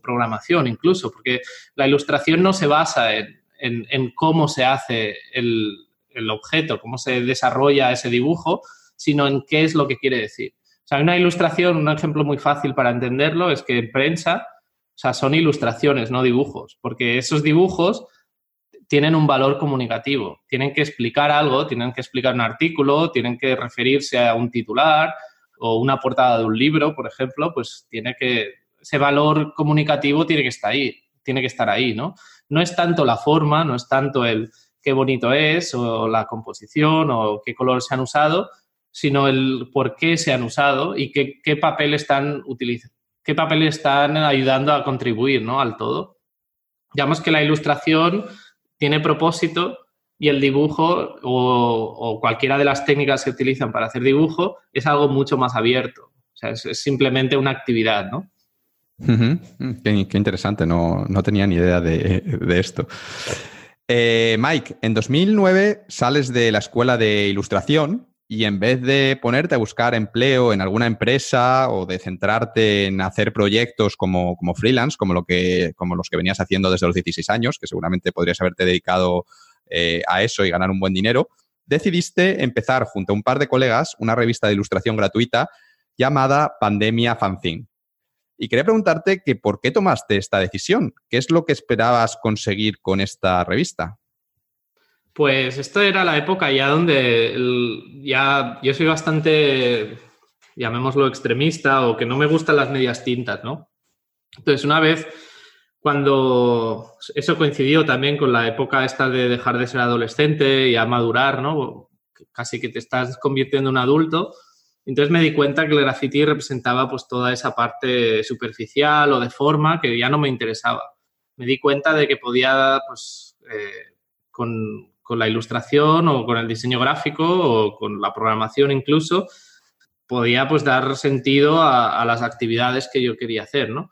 programación incluso, porque la ilustración no se basa en, cómo se hace el, objeto, cómo se desarrolla ese dibujo, sino en qué es lo que quiere decir. O sea, una ilustración, un ejemplo muy fácil para entenderlo es que en prensa, o sea, son ilustraciones, no dibujos, porque esos dibujos tienen un valor comunicativo. Tienen que explicar algo, tienen que explicar un artículo, tienen que referirse a un titular o una portada de un libro, por ejemplo, pues tiene que ese valor comunicativo tiene que estar ahí, tiene que estar ahí, ¿no? No es tanto la forma, no es tanto el qué bonito es o la composición o qué color se han usado, sino el por qué se han usado y qué, qué papel están utilizando, qué papel están ayudando a contribuir, ¿no? Al todo. Digamos que la ilustración tiene propósito y el dibujo o, cualquiera de las técnicas que utilizan para hacer dibujo es algo mucho más abierto. O sea, es, simplemente una actividad, ¿no? qué, interesante, no, tenía ni idea de, esto. Eh, Mike, en 2009 sales de la escuela de ilustración y en vez de ponerte a buscar empleo en alguna empresa o de centrarte en hacer proyectos como, freelance, como, lo que, como los que venías haciendo desde los 16 años, que seguramente podrías haberte dedicado eh, a eso y ganar un buen dinero, decidiste empezar junto a un par de colegas una revista de ilustración gratuita llamada Pandemia Fanzine. Y quería preguntarte que por qué tomaste esta decisión, qué es lo que esperabas conseguir con esta revista. Pues esto era la época ya donde ya yo soy bastante, llamémoslo extremista o que no me gustan las medias tintas, ¿no? Entonces, una vez cuando eso coincidió también con la época esta de dejar de ser adolescente y a madurar, ¿no? Casi que te estás convirtiendo en un adulto. Entonces me di cuenta que el graffiti representaba pues toda esa parte superficial o de forma que ya no me interesaba. Me di cuenta de que podía pues eh, con, con la ilustración o con el diseño gráfico o con la programación incluso, podía pues dar sentido a, las actividades que yo quería hacer, ¿no?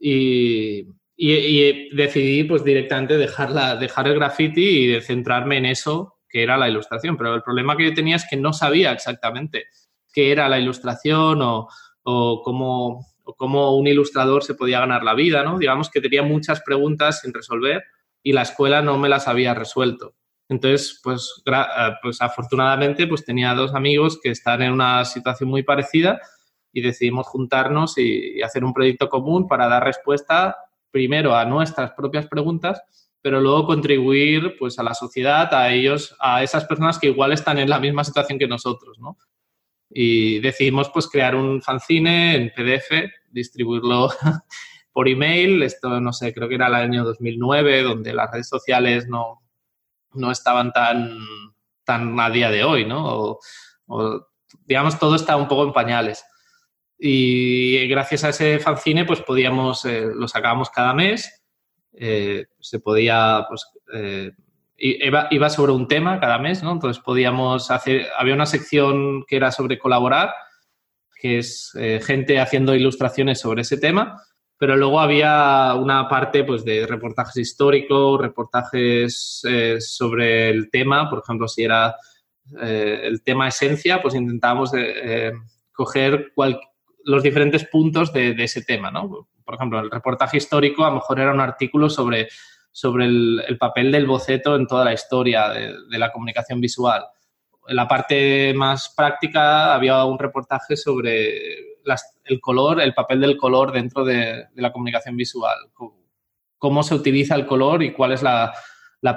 Y, decidí pues directamente dejar, dejar el graffiti y centrarme en eso que era la ilustración. Pero el problema que yo tenía es que no sabía exactamente qué era la ilustración o, o cómo, o cómo un ilustrador se podía ganar la vida, ¿no? Digamos que tenía muchas preguntas sin resolver y la escuela no me las había resuelto. Entonces, pues, eh, pues afortunadamente, pues tenía dos amigos que están en una situación muy parecida y decidimos juntarnos y, hacer un proyecto común para dar respuesta primero a nuestras propias preguntas, pero luego contribuir pues a la sociedad, a ellos, a esas personas que igual están en la misma situación que nosotros, ¿no? Y decidimos pues crear un fanzine en PDF, distribuirlo por email, esto no sé, creo que era el año 2009, donde las redes sociales no, no estaban tan, tan a día de hoy, ¿no? O, digamos, todo está un poco en pañales. Y gracias a ese fanzine, pues podíamos, eh, lo sacábamos cada mes, eh, se podía, pues, eh, iba, iba, sobre un tema cada mes, ¿no? Entonces podíamos hacer, había una sección que era sobre colaborar, que es gente haciendo ilustraciones sobre ese tema, pero luego había una parte pues, de reportajes históricos, reportajes eh, sobre el tema, por ejemplo, si era eh, el tema esencia, pues intentábamos eh, coger los diferentes puntos de, ese tema. ¿no? Por ejemplo, el reportaje histórico a lo mejor era un artículo sobre, sobre el, papel del boceto en toda la historia de la comunicación visual. En la parte más práctica había un reportaje sobre el color, el papel del color dentro de, la comunicación visual, cómo se utiliza el color y cuál es la,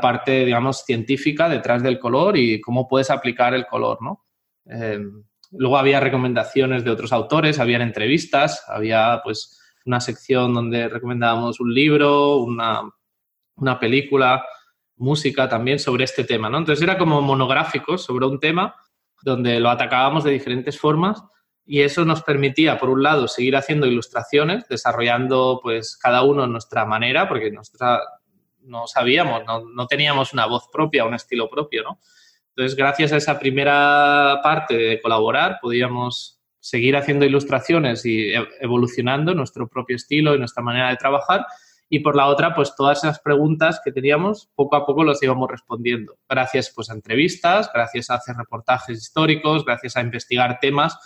parte, digamos, científica detrás del color y cómo puedes aplicar el color, ¿no? Em, luego había recomendaciones de otros autores, había entrevistas, había pues una sección donde recomendábamos un libro, una, película, música también sobre este tema, ¿no? Entonces era como monográfico sobre un tema donde lo atacábamos de diferentes formas y eso nos permitía, por un lado, seguir haciendo ilustraciones, desarrollando pues cada uno nuestra manera, porque nuestra, no sabíamos, no, no, teníamos una voz propia, un estilo propio, ¿no? Entonces, gracias a esa primera parte de colaborar, podíamos seguir haciendo ilustraciones y e, evolucionando nuestro propio estilo y nuestra manera de trabajar y por la otra, pues todas esas preguntas que teníamos, poco a poco los íbamos respondiendo. Gracias pues a entrevistas, gracias a hacer reportajes históricos, gracias a investigar temas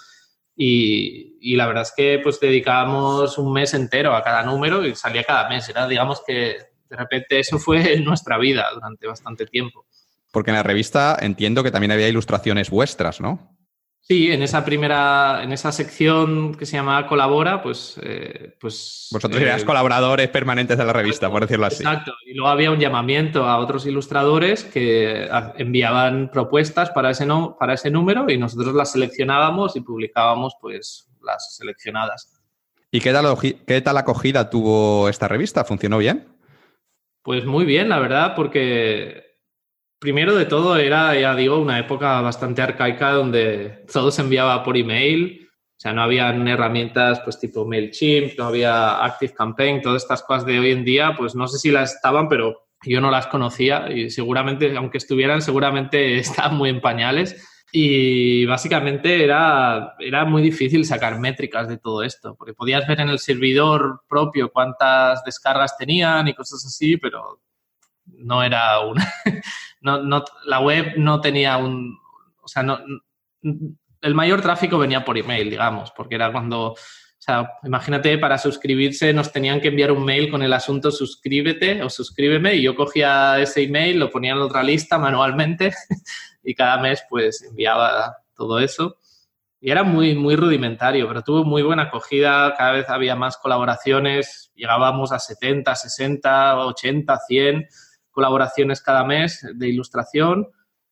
y, y, la verdad es que pues dedicábamos un mes entero a cada número y salía cada mes. Era, digamos que de repente eso fue nuestra vida durante bastante tiempo. Porque en la revista entiendo que también había ilustraciones vuestras, ¿no? Sí, en esa primera, en esa sección que se llamaba Colabora, pues... Eh, pues Vosotros eh, colaboradores permanentes de la revista, por decirlo así. Exacto. Y luego había un llamamiento a otros ilustradores que enviaban propuestas para ese, no, para ese número y nosotros las seleccionábamos y publicábamos pues las seleccionadas. ¿Y qué tal, qué tal acogida tuvo esta revista? ¿Funcionó bien? Pues muy bien, la verdad, porque Primero de todo era, ya digo, una época bastante arcaica donde todo se enviaba por email, o sea, no habían herramientas pues tipo MailChimp, no había Active Campaign, todas estas cosas de hoy en día, pues no sé si las estaban, pero yo no las conocía y seguramente, aunque estuvieran, seguramente estaban muy en pañales. Y básicamente era, era muy difícil sacar métricas de todo esto, porque podías ver en el servidor propio cuántas descargas tenían y cosas así, pero no era una, no, no, la web no tenía un, o sea, no, el mayor tráfico venía por email, digamos, porque era cuando, o sea, imagínate, para suscribirse nos tenían que enviar un mail con el asunto suscríbete o suscríbeme y yo cogía ese email, lo ponía en otra lista manualmente y cada mes pues enviaba todo eso. Y era muy, muy rudimentario, pero tuvo muy buena acogida, cada vez había más colaboraciones, llegábamos a 70, 60, 80, 100 colaboraciones cada mes de ilustración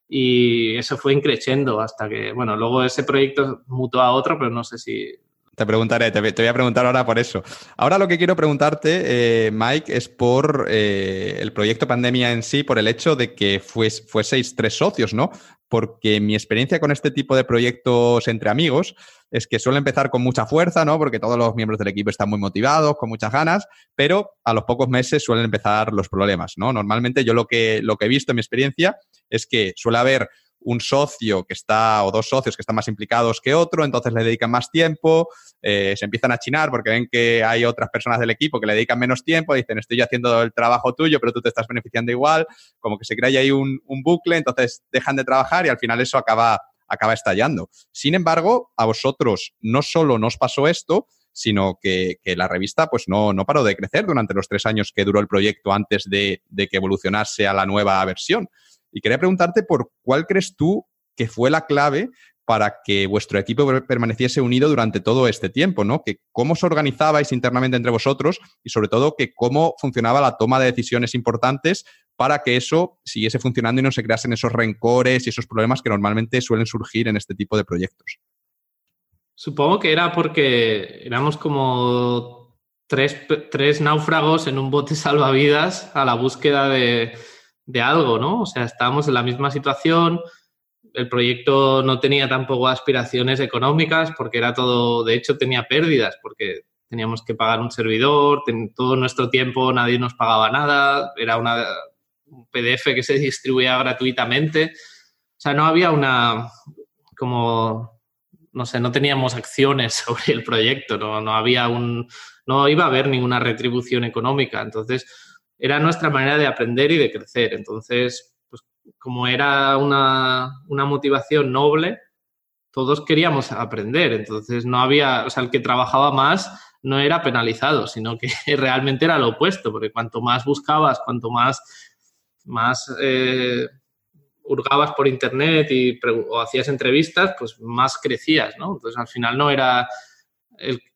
y eso fue increciendo hasta que, bueno, luego ese proyecto mutó a otro, pero no sé si... Te preguntaré, te, voy a preguntar ahora por eso. Ahora lo que quiero preguntarte, eh, Mike, es por eh, el proyecto Pandemia en sí, por el hecho de que fues, fueseis tres socios, ¿no? Porque mi experiencia con este tipo de proyectos entre amigos es que suele empezar con mucha fuerza, ¿no? Porque todos los miembros del equipo están muy motivados, con muchas ganas, pero a los pocos meses suelen empezar los problemas, ¿no? Normalmente yo lo que, lo que he visto en mi experiencia es que suele haber un socio que está, o dos socios que están más implicados que otro, entonces le dedican más tiempo, eh, se empiezan a chinar porque ven que hay otras personas del equipo que le dedican menos tiempo, dicen, estoy haciendo el trabajo tuyo, pero tú te estás beneficiando igual, como que se crea ahí un, un bucle, entonces dejan de trabajar y al final eso acaba acaba estallando. Sin embargo, a vosotros no solo nos pasó esto, sino que, la revista pues no, no, paró de crecer durante los tres años que duró el proyecto antes de, de que evolucionase a la nueva versión. Y quería preguntarte por cuál crees tú que fue la clave para que vuestro equipo permaneciese unido durante todo este tiempo, ¿no? Que cómo os organizabais internamente entre vosotros y sobre todo que cómo funcionaba la toma de decisiones importantes para que eso siguiese funcionando y no se creasen esos rencores y esos problemas que normalmente suelen surgir en este tipo de proyectos. Supongo que era porque éramos como tres, tres náufragos en un bote salvavidas a la búsqueda de, de algo, ¿no? O sea, estábamos en la misma situación, el proyecto no tenía tampoco aspiraciones económicas porque era todo, de hecho tenía pérdidas porque teníamos que pagar un servidor, todo nuestro tiempo nadie nos pagaba nada, era un PDF que se distribuía gratuitamente. O sea, no había una, como, no sé, no teníamos acciones sobre el proyecto, no, no había un, no iba a haber ninguna retribución económica. Entonces, era nuestra manera de aprender y de crecer. Entonces, como era una, motivación noble, todos queríamos aprender. Entonces no había, o sea, el que trabajaba más no era penalizado, sino que realmente era lo opuesto, porque cuanto más buscabas, cuanto más, más eh, hurgabas por internet y o hacías entrevistas, pues más crecías, ¿no? Entonces al final no era,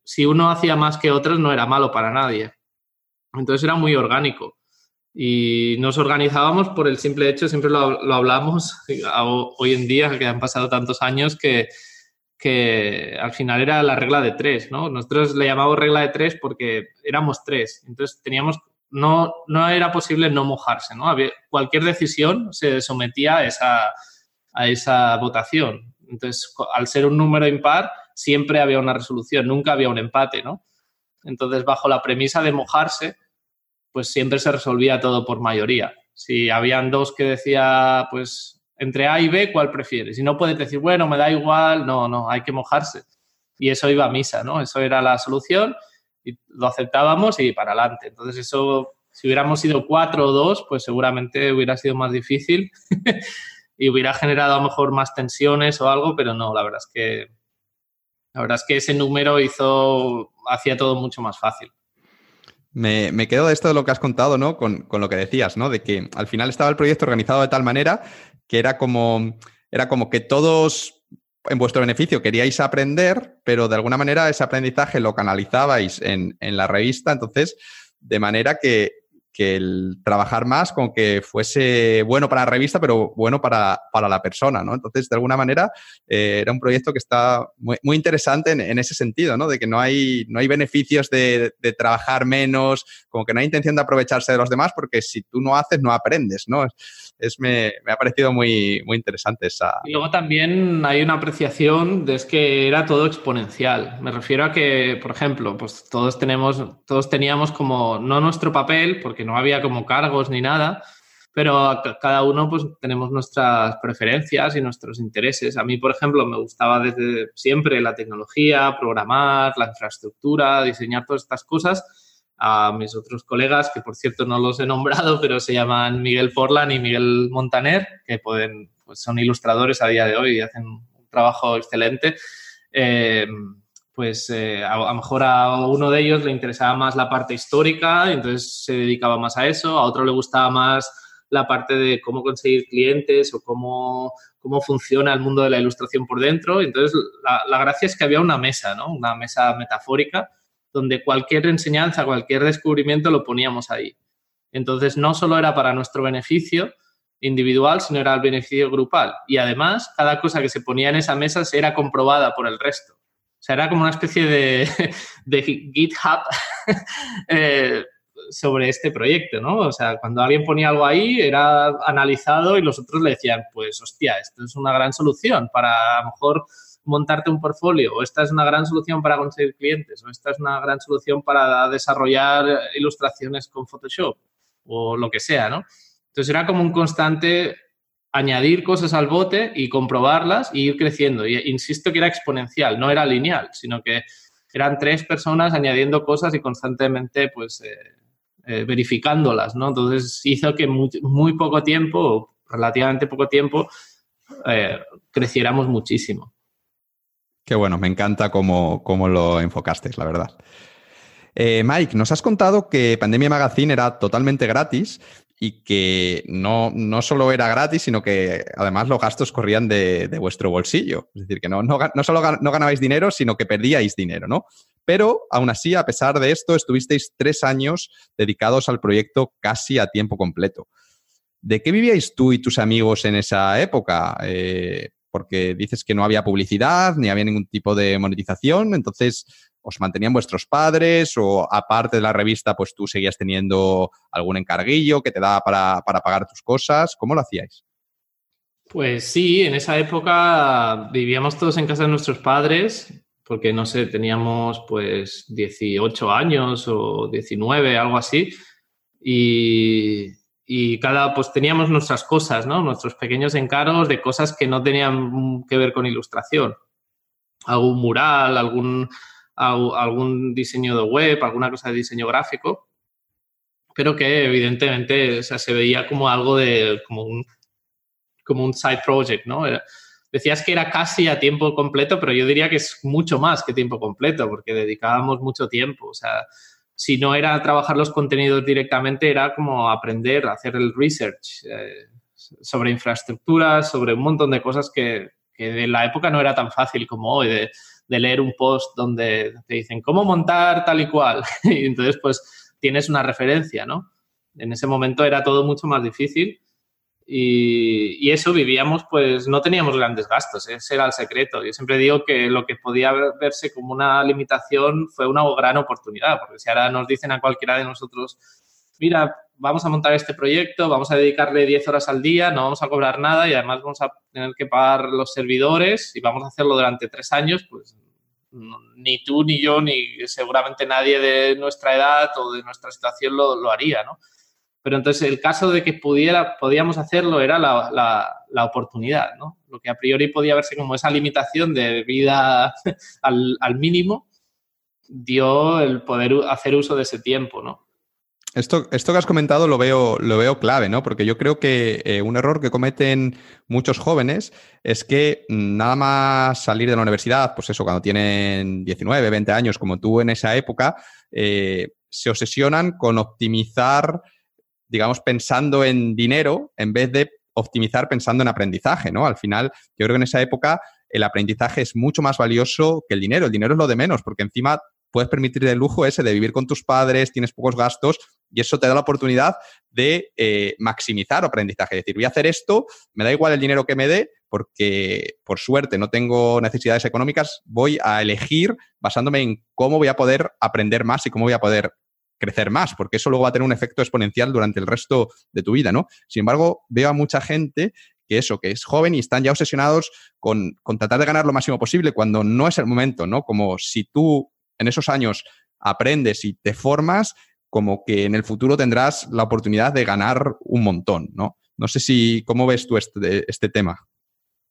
si uno hacía más que otros no era malo para nadie. Entonces era muy orgánico. Y nos organizábamos por el simple hecho, siempre lo, lo hablamos hoy en día, que han pasado tantos años, que, que al final era la regla de tres, ¿no? Nosotros le llamamos regla de tres porque éramos tres. Entonces teníamos no, no era posible no mojarse, ¿no? cualquier decisión se sometía a esa, a esa votación. Entonces, al ser un número impar, siempre había una resolución, nunca había un empate, ¿no? Entonces, bajo la premisa de mojarse, pues siempre se resolvía todo por mayoría. Si habían dos que decía, pues, entre A y B, ¿cuál prefieres? Y no puedes decir, bueno, me da igual, no, no, hay que mojarse. Y eso iba a misa, ¿no? Eso era la solución y lo aceptábamos y para adelante. Entonces, eso, si hubiéramos sido cuatro o dos, pues seguramente hubiera sido más difícil y hubiera generado a lo mejor más tensiones o algo, pero no, la verdad es que la verdad es que ese número hizo, hacía todo mucho más fácil. Me, me, quedo de esto de lo que has contado, ¿no? Con, con, lo que decías, ¿no? De que al final estaba el proyecto organizado de tal manera que era como, era como que todos en vuestro beneficio queríais aprender, pero de alguna manera ese aprendizaje lo canalizabais en, en la revista, entonces, de manera que, que el trabajar más con que fuese bueno para la revista, pero bueno para, para la persona, ¿no? Entonces, de alguna manera, eh, era un proyecto que está muy, muy interesante en, en, ese sentido, ¿no? De que no hay, no hay beneficios de, de, trabajar menos, como que no hay intención de aprovecharse de los demás, porque si tú no haces, no aprendes, ¿no? Es, me, me, ha parecido muy, muy interesante esa... Y luego también hay una apreciación de es que era todo exponencial. Me refiero a que, por ejemplo, pues todos tenemos, todos teníamos como, no nuestro papel, porque no había como cargos ni nada, pero cada uno pues tenemos nuestras preferencias y nuestros intereses. A mí, por ejemplo, me gustaba desde siempre la tecnología, programar, la infraestructura, diseñar todas estas cosas. A mis otros colegas, que por cierto no los he nombrado, pero se llaman Miguel Porlan y Miguel Montaner, que pueden, pues son ilustradores a día de hoy y hacen un trabajo excelente. Eh, pues eh, a, lo mejor a uno de ellos le interesaba más la parte histórica, entonces se dedicaba más a eso, a otro le gustaba más la parte de cómo conseguir clientes o cómo, cómo funciona el mundo de la ilustración por dentro. Entonces, la, la, gracia es que había una mesa, ¿no? Una mesa metafórica donde cualquier enseñanza, cualquier descubrimiento lo poníamos ahí. Entonces, no solo era para nuestro beneficio individual, sino era el beneficio grupal. Y además, cada cosa que se ponía en esa mesa era comprobada por el resto. O sea, era como una especie de, de GitHub eh, sobre este proyecto, ¿no? O sea, cuando alguien ponía algo ahí, era analizado y los otros le decían, pues, hostia, esto es una gran solución para a lo mejor montarte un portfolio, o esta es una gran solución para conseguir clientes, o esta es una gran solución para desarrollar ilustraciones con Photoshop, o lo que sea, ¿no? Entonces era como un constante añadir cosas al bote y comprobarlas y ir creciendo. Y insisto que era exponencial, no era lineal, sino que eran tres personas añadiendo cosas y constantemente pues eh, eh, verificándolas, ¿no? Entonces hizo que muy, muy poco tiempo, relativamente poco tiempo, eh, creciéramos muchísimo. Qué bueno, me encanta cómo, cómo lo enfocasteis, la verdad. Mike, nos has contado que Pandemia Magazine era totalmente gratis y que no, no solo era gratis, sino que además los gastos corrían de, de vuestro bolsillo. Es decir, que no, no, no solo no ganabais dinero, sino que perdíais dinero, ¿no? Pero aún así, a pesar de esto, estuvisteis tres años dedicados al proyecto casi a tiempo completo. ¿De qué vivíais tú y tus amigos en esa época? Eh, porque dices que no había publicidad, ni había ningún tipo de monetización, entonces os mantenían vuestros padres o aparte de la revista, pues tú seguías teniendo algún encarguillo que te daba para, para pagar tus cosas. ¿Cómo lo hacíais? Pues sí, en esa época vivíamos todos en casa de nuestros padres, porque no sé, teníamos pues 18 años o 19, algo así, y, y, cada, pues teníamos nuestras cosas, ¿no? Nuestros pequeños encargos de cosas que no tenían que ver con ilustración. Algún mural, algún, algún diseño de web, alguna cosa de diseño gráfico, pero que evidentemente o sea, se veía como algo de, como un, como un side project, ¿no? decías que era casi a tiempo completo, pero yo diría que es mucho más que tiempo completo, porque dedicábamos mucho tiempo, o sea, si no era trabajar los contenidos directamente, era como aprender, hacer el research eh, sobre infraestructuras, sobre un montón de cosas que, que en la época no era tan fácil como hoy, de de leer un post donde te dicen cómo montar tal y cual. y entonces, pues tienes una referencia, ¿no? En ese momento era todo mucho más difícil y, y, eso vivíamos, pues no teníamos grandes gastos, ese era el secreto. Yo siempre digo que lo que podía verse como una limitación fue una gran oportunidad, porque si ahora nos dicen a cualquiera de nosotros mira, vamos a montar este proyecto, vamos a dedicarle 10 horas al día, no vamos a cobrar nada y además vamos a tener que pagar los servidores y vamos a hacerlo durante tres años, pues ni tú, ni yo, ni seguramente nadie de nuestra edad o de nuestra situación lo, lo haría, ¿no? Pero entonces el caso de que pudiera, podíamos hacerlo era la, la, oportunidad, ¿no? Lo que a priori podía verse como esa limitación de vida al, al mínimo, dio el poder hacer uso de ese tiempo, ¿no? Esto, esto que has comentado lo veo, lo veo clave, ¿no? Porque yo creo que eh, un error que cometen muchos jóvenes es que nada más salir de la universidad, pues eso, cuando tienen 19, 20 años, como tú en esa época, eh, se obsesionan con optimizar, digamos, pensando en dinero en vez de optimizar pensando en aprendizaje, ¿no? Al final, yo creo que en esa época el aprendizaje es mucho más valioso que el dinero. El dinero es lo de menos, porque encima puedes permitir el lujo ese de vivir con tus padres, tienes pocos gastos y eso te da la oportunidad de eh, maximizar aprendizaje. Es decir, voy a hacer esto, me da igual el dinero que me dé, porque por suerte no tengo necesidades económicas, voy a elegir basándome en cómo voy a poder aprender más y cómo voy a poder crecer más, porque eso luego va a tener un efecto exponencial durante el resto de tu vida, ¿no? Sin embargo, veo a mucha gente que eso, que es joven y están ya obsesionados con, con tratar de ganar lo máximo posible cuando no es el momento, ¿no? Como si tú en esos años aprendes y te formas, como que en el futuro tendrás la oportunidad de ganar un montón, ¿no? No sé si, ¿cómo ves tú este, este tema?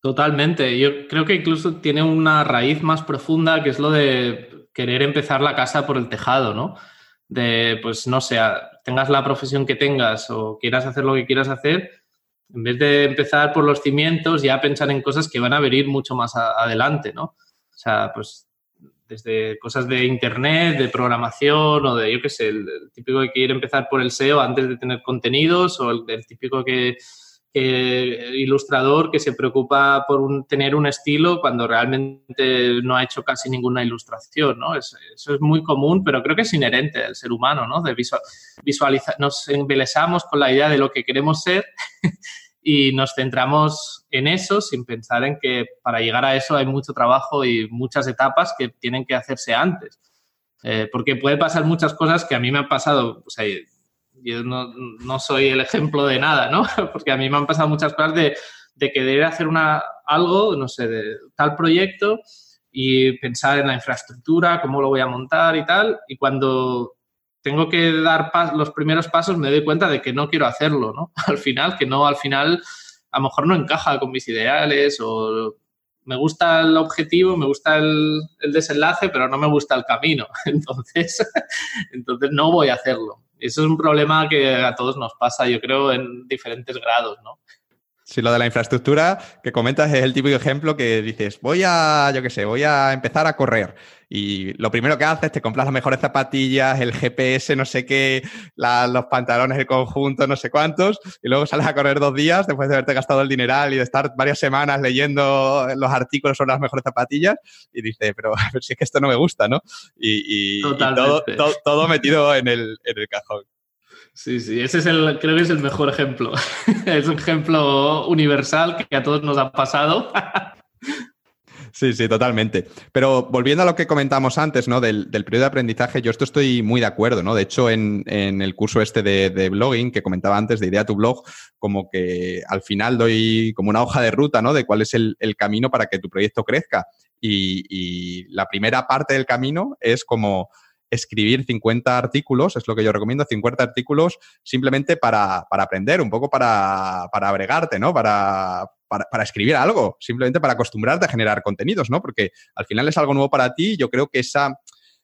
Totalmente. Yo creo que incluso tiene una raíz más profunda que es lo de querer empezar la casa por el tejado, ¿no? De, pues, no sé, tengas la profesión que tengas o quieras hacer lo que quieras hacer, en vez de empezar por los cimientos, ya pensar en cosas que van a venir mucho más adelante, ¿no? O sea, pues desde cosas de internet, de programación o de, yo qué sé, el, típico que quiere empezar por el SEO antes de tener contenidos o el, típico que, ilustrador que se preocupa por tener un estilo cuando realmente no ha hecho casi ninguna ilustración, ¿no? eso es muy común, pero creo que es inherente al ser humano, ¿no? De visualizar, nos embelesamos con la idea de lo que queremos ser y nos centramos en eso sin pensar en que para llegar a eso hay mucho trabajo y muchas etapas que tienen que hacerse antes. Eh, porque puede pasar muchas cosas que a mí me han pasado, o sea, yo no, no, soy el ejemplo de nada, ¿no? Porque a mí me han pasado muchas cosas de, de querer hacer una, algo, no sé, de tal proyecto y pensar en la infraestructura, cómo lo voy a montar y tal, y cuando tengo que dar los primeros pasos, me doy cuenta de que no quiero hacerlo, ¿no? Al final, que no, al final, a lo mejor no encaja con mis ideales o me gusta el objetivo, me gusta el, desenlace, pero no me gusta el camino. Entonces, entonces no voy a hacerlo. Eso es un problema que a todos nos pasa, yo creo, en diferentes grados, ¿no? Sí, lo de la infraestructura que comentas es el típico ejemplo que dices, voy a, yo qué sé, voy a empezar a correr. Y lo primero que haces, te compras las mejores zapatillas, el GPS, no sé qué, los pantalones, el conjunto, no sé cuántos, y luego sales a correr dos días después de haberte gastado el dineral y de estar varias semanas leyendo los artículos sobre las mejores zapatillas, y dices, pero, si es que esto no me gusta, ¿no? Y, todo, todo, metido en el, en el cajón. Sí, sí, ese es el, creo que es el mejor ejemplo. es un ejemplo universal que a todos nos ha pasado. Sí, sí, totalmente. Pero volviendo a lo que comentamos antes, ¿no? Del, periodo de aprendizaje, yo esto estoy muy de acuerdo, ¿no? De hecho, en, el curso este de, blogging que comentaba antes, de Idea tu Blog, como que al final doy como una hoja de ruta, ¿no? De cuál es el, camino para que tu proyecto crezca. y, la primera parte del camino es como escribir 50 artículos, es lo que yo recomiendo, 50 artículos simplemente para, aprender, un poco para, para abregarte, ¿no? Para, para, para, escribir algo, simplemente para acostumbrarte a generar contenidos, ¿no? Porque al final es algo nuevo para ti yo creo que esa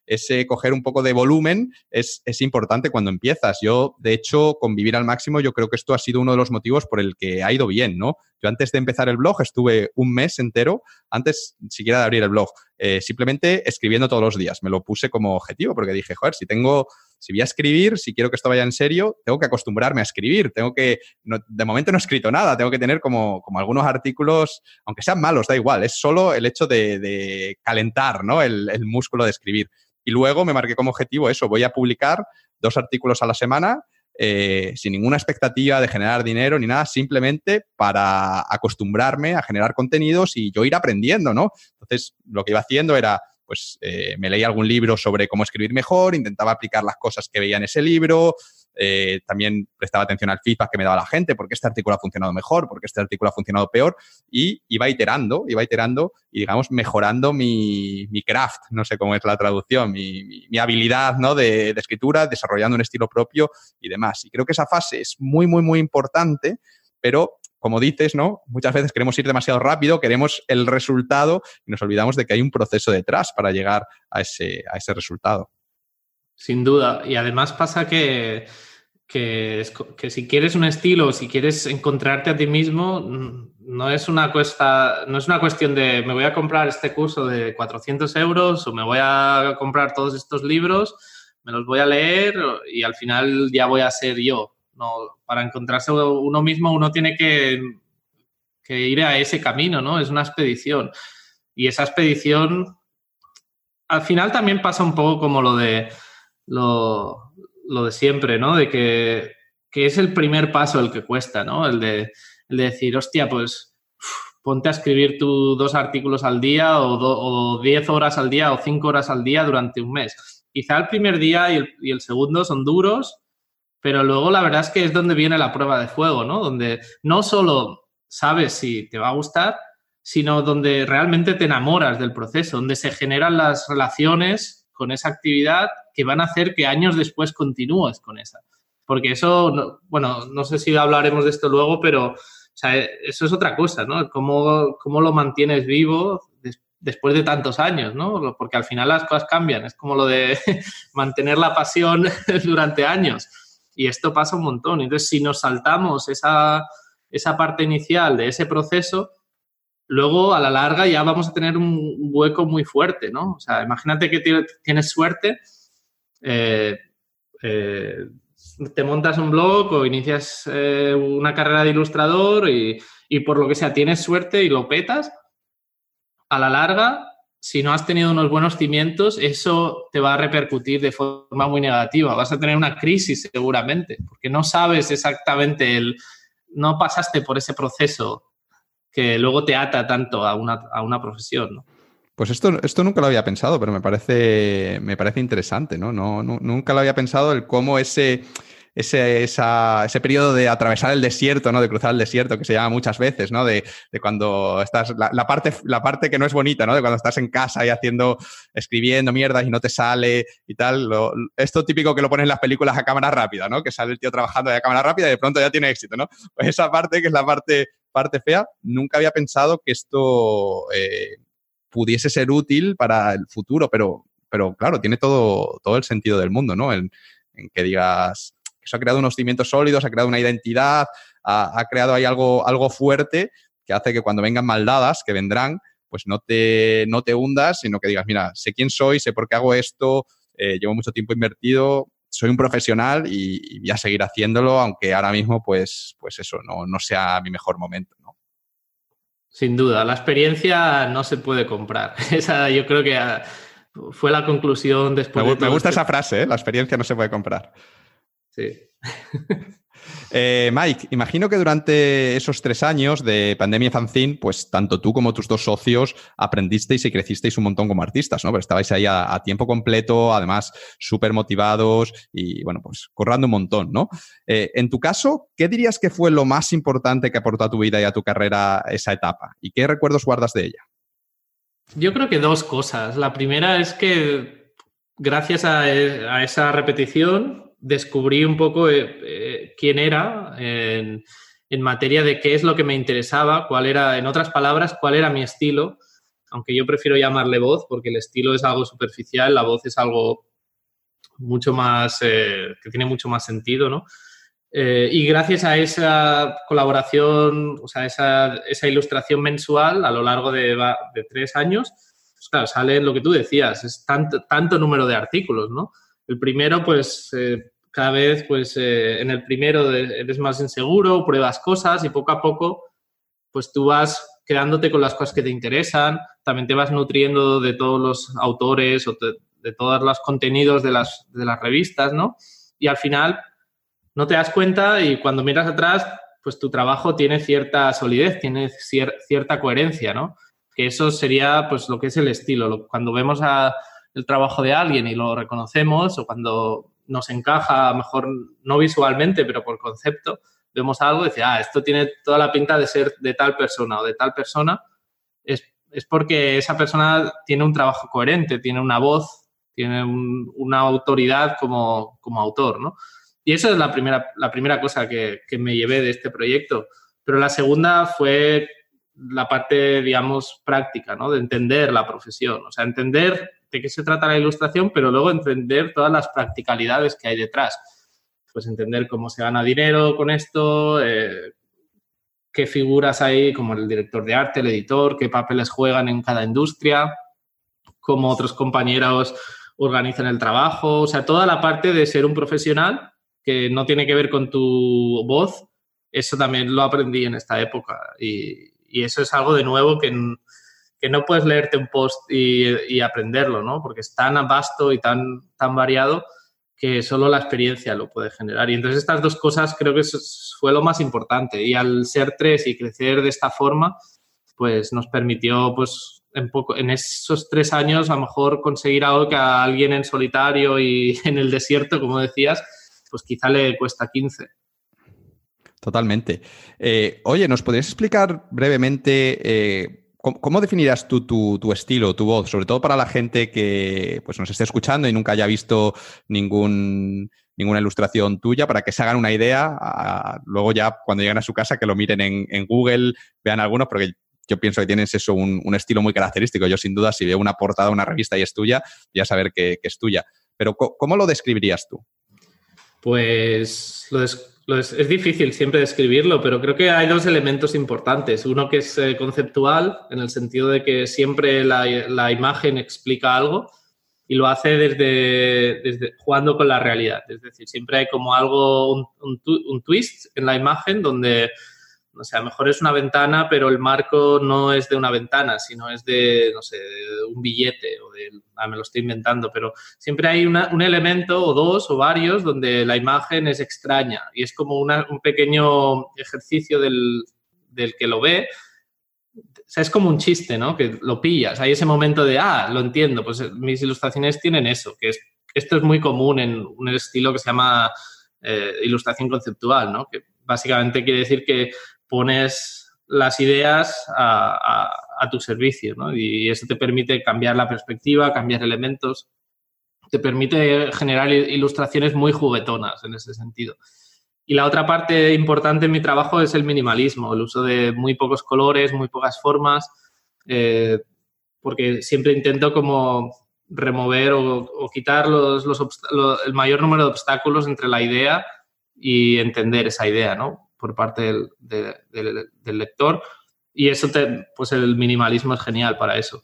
ese coger un poco de volumen es, importante cuando empiezas. Yo, de hecho, convivir al máximo, yo creo que esto ha sido uno de los motivos por el que ha ido bien, ¿no? Yo antes de empezar el blog estuve un mes entero, antes siquiera de abrir el blog, eh, simplemente escribiendo todos los días. Me lo puse como objetivo porque dije, joder, si tengo, si voy a escribir, si quiero que esto vaya en serio, tengo que acostumbrarme a escribir. Tengo que, de momento no he escrito nada, tengo que tener como, como algunos artículos, aunque sean malos, da igual, es solo el hecho de, calentar, ¿no? el músculo de escribir. Y luego me marqué como objetivo eso, voy a publicar dos artículos a la semana eh, sin ninguna expectativa de generar dinero ni nada, simplemente para acostumbrarme a generar contenidos y yo ir aprendiendo, ¿no? Entonces, lo que iba haciendo era, pues, eh, me leía algún libro sobre cómo escribir mejor, intentaba aplicar las cosas que veía en ese libro, eh, también prestaba atención al feedback que me daba la gente, porque este artículo ha funcionado mejor, porque este artículo ha funcionado peor, y iba iterando, iba iterando y, digamos, mejorando mi, craft, no sé cómo es la traducción, mi, habilidad ¿no? de, de escritura, desarrollando un estilo propio y demás. Y creo que esa fase es muy, muy, muy importante, pero como dices, ¿no? Muchas veces queremos ir demasiado rápido, queremos el resultado y nos olvidamos de que hay un proceso detrás para llegar a ese, a ese resultado. Sin duda. Y además pasa que, que, si quieres un estilo, si quieres encontrarte a ti mismo, no es, una cuesta, no es una cuestión de me voy a comprar este curso de 400 euros o me voy a comprar todos estos libros, me los voy a leer y al final ya voy a ser yo. No, para encontrarse uno mismo uno tiene que, ir a ese camino, ¿no? Es una expedición. Y esa expedición, al final también pasa un poco como lo de, lo, de siempre, ¿no? De que, es el primer paso el que cuesta, ¿no? El de, decir, hostia, pues ponte a escribir tus dos artículos al día o, o, diez horas al día o cinco horas al día durante un mes. Quizá el primer día y el, y el segundo son duros, pero luego la verdad es que es donde viene la prueba de fuego, ¿no? Donde no solo sabes si te va a gustar, sino donde realmente te enamoras del proceso, donde se generan las relaciones con esa actividad que van a hacer que años después continúes con esa. Porque eso, bueno, no sé si hablaremos de esto luego, pero eso es otra cosa, ¿no? Cómo, cómo lo mantienes vivo después de tantos años, ¿no? Porque al final las cosas cambian, es como lo de mantener la pasión durante años. Y esto pasa un montón. Entonces, si nos saltamos esa, parte inicial de ese proceso, luego a la larga ya vamos a tener un hueco muy fuerte, ¿no? O sea, imagínate que tienes suerte, eh, eh, te montas un blog o inicias eh, una carrera de ilustrador y, por lo que sea tienes suerte y lo petas, a la larga si no has tenido unos buenos cimientos, eso te va a repercutir de forma muy negativa. Vas a tener una crisis seguramente, porque no sabes exactamente el, no pasaste por ese proceso que luego te ata tanto a una, a una profesión. Pues esto, esto nunca lo había pensado, pero me parece, me parece interesante, ¿no? No. Nunca lo había pensado el cómo ese ese, ese periodo de atravesar el desierto, ¿no? De cruzar el desierto, que se llama muchas veces, ¿no? De, cuando estás, la, parte, la parte que no es bonita, ¿no? De cuando estás en casa y haciendo, escribiendo mierdas y no te sale y tal. esto típico que lo ponen en las películas a cámara rápida, ¿no? Que sale el tío trabajando a cámara rápida y de pronto ya tiene éxito, ¿no? Pues esa parte, que es la parte, parte fea, nunca había pensado que esto eh, pudiese ser útil para el futuro, pero, pero claro, tiene todo, todo el sentido del mundo, ¿no? en que digas, eso ha creado unos cimientos sólidos, ha creado una identidad, ha, creado ahí algo, algo fuerte que hace que cuando vengan maldadas, que vendrán, pues no te, no te hundas, sino que digas, mira, sé quién soy, sé por qué hago esto, eh, llevo mucho tiempo invertido, soy un profesional y, voy a seguir haciéndolo, aunque ahora mismo, pues, pues eso, no, no sea mi mejor momento. Sin duda, la experiencia no se puede comprar. Esa yo creo que ah, fue la conclusión después. Me, me gusta este esa frase, ¿eh? la experiencia no se puede comprar. Eh, Mike, imagino que durante esos tres años de pandemia fanzine, pues tanto tú como tus dos socios aprendisteis y crecisteis un montón como artistas, ¿no? Pero estabais ahí a, tiempo completo, además súper motivados y, bueno, pues currando un montón, ¿no? Eh, en tu caso, ¿qué dirías que fue lo más importante que aportó a tu vida y a tu carrera esa etapa? ¿Y qué recuerdos guardas de ella? Yo creo que dos cosas. La primera es que gracias a esa repetición descubrí un poco eh, eh, quién era en, materia de qué es lo que me interesaba, cuál era, en otras palabras, cuál era mi estilo, aunque yo prefiero llamarle voz porque el estilo es algo superficial, la voz es algo mucho más, eh, que tiene mucho más sentido, ¿no? y gracias a esa colaboración, o sea, esa, esa ilustración mensual a lo largo de, de tres años, pues claro, sale lo que tú decías, es tanto, tanto número de artículos, ¿no? El primero, pues eh, cada vez, pues eh, en el primero eres más inseguro, pruebas cosas y poco a poco, pues tú vas quedándote con las cosas que te interesan, también te vas nutriendo de todos los autores o de, todos los contenidos de las, de las revistas, ¿no? Y al final no te das cuenta y cuando miras atrás, pues tu trabajo tiene cierta solidez, tiene cierta coherencia, ¿no? Que eso sería pues lo que es el estilo. Cuando vemos a, el trabajo de alguien y lo reconocemos o cuando nos encaja, mejor no visualmente, pero por concepto, vemos algo y ah, esto tiene toda la pinta de ser de tal persona o de tal persona, es, porque esa persona tiene un trabajo coherente, tiene una voz, tiene una autoridad como, como, autor, ¿no? Y eso es la primera, la primera cosa que, que me llevé de este proyecto. Pero la segunda fue la parte, digamos, práctica, ¿no? De entender la profesión, o sea, entender de qué se trata la ilustración, pero luego entender todas las practicalidades que hay detrás. Pues entender cómo se gana dinero con esto, eh, qué figuras hay como el director de arte, el editor, qué papeles juegan en cada industria, cómo otros compañeros organizan el trabajo, o sea, toda la parte de ser un profesional que no tiene que ver con tu voz, eso también lo aprendí en esta época y, y eso es algo de nuevo que, que no puedes leerte un post y, aprenderlo, ¿no? Porque es tan vasto y tan, tan variado que solo la experiencia lo puede generar. Y entonces estas dos cosas creo que fue lo más importante. Y al ser tres y crecer de esta forma, pues nos permitió, pues, en, poco, en esos tres años a lo mejor conseguir algo que a alguien en solitario y en el desierto, como decías, pues quizá le cuesta 15. Totalmente. Eh, oye, ¿nos podrías explicar brevemente eh, cómo, definirás tú tu, estilo, tu voz, sobre todo para la gente que pues, nos esté escuchando y nunca haya visto ningún, ninguna ilustración tuya, para que se hagan una idea, luego ya cuando lleguen a su casa que lo miren en, Google, vean algunos, porque yo pienso que tienes eso, un, estilo muy característico. Yo sin duda, si veo una portada, una revista y es tuya, ya saber que, es tuya. Pero ¿cómo lo describirías tú? Pues lo, es, difícil siempre describirlo, pero creo que hay dos elementos importantes. Uno que es eh, conceptual, en el sentido de que siempre la, imagen explica algo y lo hace desde, desde, jugando con la realidad. Es decir, siempre hay como algo, un twist en la imagen donde o sea, mejor es una ventana, pero el marco no es de una ventana, sino es de, no sé, un billete o de, ah, me lo estoy inventando, pero siempre hay un elemento o dos o varios donde la imagen es extraña y es como un pequeño ejercicio del, del que lo ve. O sea, es como un chiste, ¿no? Que lo pillas. Hay ese momento de, ah, lo entiendo, pues mis ilustraciones tienen eso, que es, esto es muy común en un estilo que se llama eh, ilustración conceptual, ¿no? Que básicamente quiere decir que pones las ideas a, tu servicio, ¿no? Y eso te permite cambiar la perspectiva, cambiar elementos, te permite generar ilustraciones muy juguetonas en ese sentido. Y la otra parte importante en mi trabajo es el minimalismo, el uso de muy pocos colores, muy pocas formas, eh, porque siempre intento como remover o, quitar los, el mayor número de obstáculos entre la idea y entender esa idea, ¿no? Por parte del, lector. Y eso, te, pues el minimalismo es genial para eso.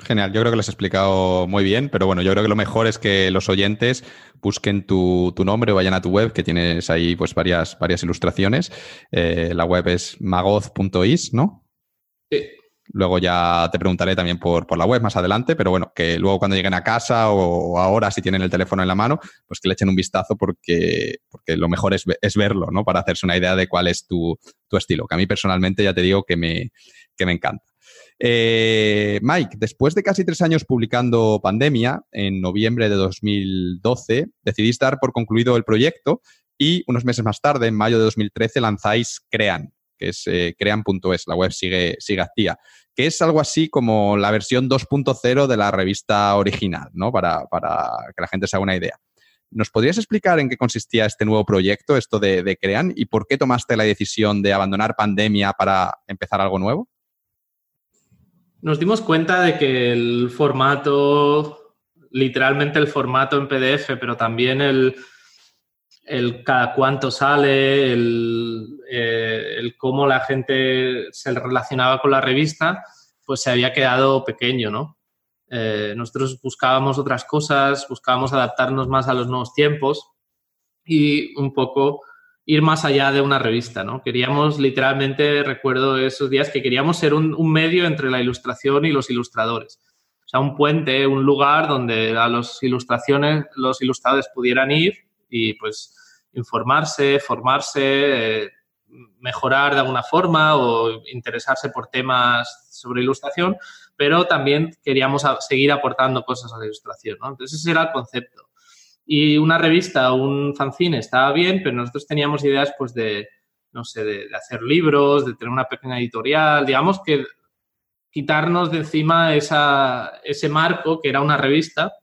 Genial, yo creo que lo has explicado muy bien, pero bueno, yo creo que lo mejor es que los oyentes busquen tu, nombre o vayan a tu web, que tienes ahí pues varias, varias ilustraciones. Eh, la web es magoz.is, ¿no? Sí. Luego ya te preguntaré también por, por, la web más adelante, pero bueno, que luego cuando lleguen a casa o, ahora si tienen el teléfono en la mano, pues que le echen un vistazo porque, porque lo mejor es, es verlo, ¿no? Para hacerse una idea de cuál es tu, tu, estilo, que a mí personalmente ya te digo que me, que me encanta. Eh, Mike, después de casi tres años publicando Pandemia, en noviembre de 2012, decidiste dar por concluido el proyecto y unos meses más tarde, en mayo de 2013, lanzáis Crean, que es eh, crean.es, la web sigue, sigue que es algo así como la versión 2.0 de la revista original, ¿no? Para, que la gente se haga una idea. ¿Nos podrías explicar en qué consistía este nuevo proyecto, esto de, Crean, y por qué tomaste la decisión de abandonar pandemia para empezar algo nuevo? Nos dimos cuenta de que el formato, literalmente el formato en PDF, pero también el, el cada cuánto sale, el, eh, el, cómo la gente se relacionaba con la revista, pues se había quedado pequeño, ¿no? Eh, nosotros buscábamos otras cosas, buscábamos adaptarnos más a los nuevos tiempos y un poco ir más allá de una revista, ¿no? Queríamos, literalmente, recuerdo esos días que queríamos ser un, medio entre la ilustración y los ilustradores. O sea, un puente, un lugar donde a los ilustraciones, los ilustradores pudieran ir y pues informarse, formarse, eh, mejorar de alguna forma o interesarse por temas sobre ilustración, pero también queríamos seguir aportando cosas a la ilustración. ¿no? Entonces ese era el concepto. Y una revista o un fanzine estaba bien, pero nosotros teníamos ideas pues de, no sé, de, hacer libros, de tener una pequeña editorial, digamos que quitarnos de encima esa, ese marco que era una revista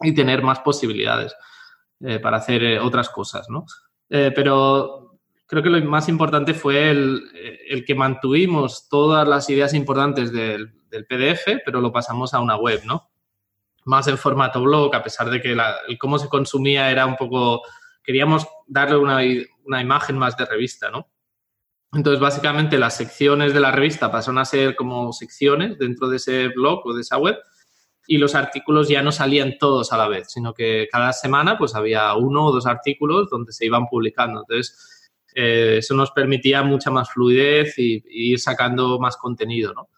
y tener más posibilidades eh, para hacer eh, otras cosas, ¿no? Eh, pero creo que lo más importante fue el, que mantuvimos todas las ideas importantes del, PDF, pero lo pasamos a una web, ¿no? Más en formato blog, a pesar de que el cómo se consumía era un poco... Queríamos darle una, una imagen más de revista, ¿no? Entonces, básicamente, las secciones de la revista pasaron a ser como secciones dentro de ese blog o de esa web y los artículos ya no salían todos a la vez, sino que cada semana pues había uno o dos artículos donde se iban publicando. Entonces, eh, eso nos permitía mucha más fluidez y, ir sacando más contenido, ¿no?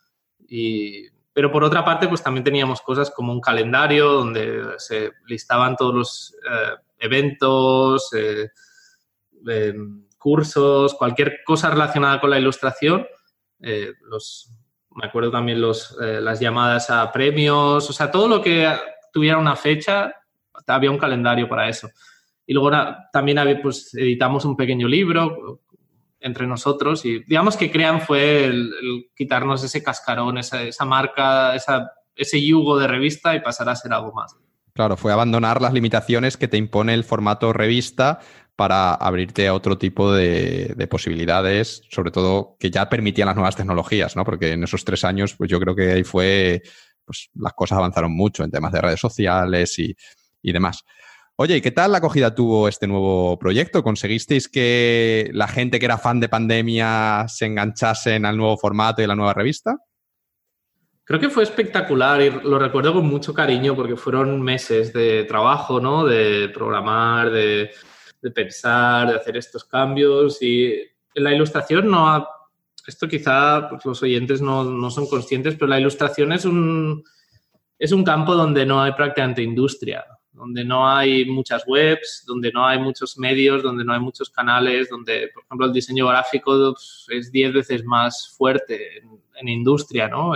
Y, pero por otra parte, pues también teníamos cosas como un calendario donde se listaban todos los eh, eventos, eh, em, cursos, cualquier cosa relacionada con la ilustración. los, me acuerdo también los, eh, las llamadas a premios, o sea, todo lo que tuviera una fecha, había un calendario para eso. Y luego también pues, editamos un pequeño libro entre nosotros y digamos que Crean fue el, quitarnos ese cascarón, esa, esa marca, esa, ese yugo de revista y pasar a ser algo más. Claro, fue abandonar las limitaciones que te impone el formato revista para abrirte a otro tipo de, posibilidades, sobre todo que ya permitían las nuevas tecnologías, ¿no? Porque en esos tres años, pues yo creo que ahí fue, pues las cosas avanzaron mucho en temas de redes sociales y, demás. Oye, ¿y qué tal la acogida tuvo este nuevo proyecto? ¿Conseguisteis que la gente que era fan de pandemia se enganchase al nuevo formato y a la nueva revista? Creo que fue espectacular y lo recuerdo con mucho cariño porque fueron meses de trabajo, ¿no? De programar, de pensar, de hacer estos cambios y la ilustración no ha, esto quizá pues, los oyentes no, no, son conscientes, pero la ilustración es un, es un campo donde no hay prácticamente industria, donde no hay muchas webs, donde no hay muchos medios, donde no hay muchos canales, donde, por ejemplo, el diseño gráfico pues, es diez veces más fuerte en, industria, ¿no?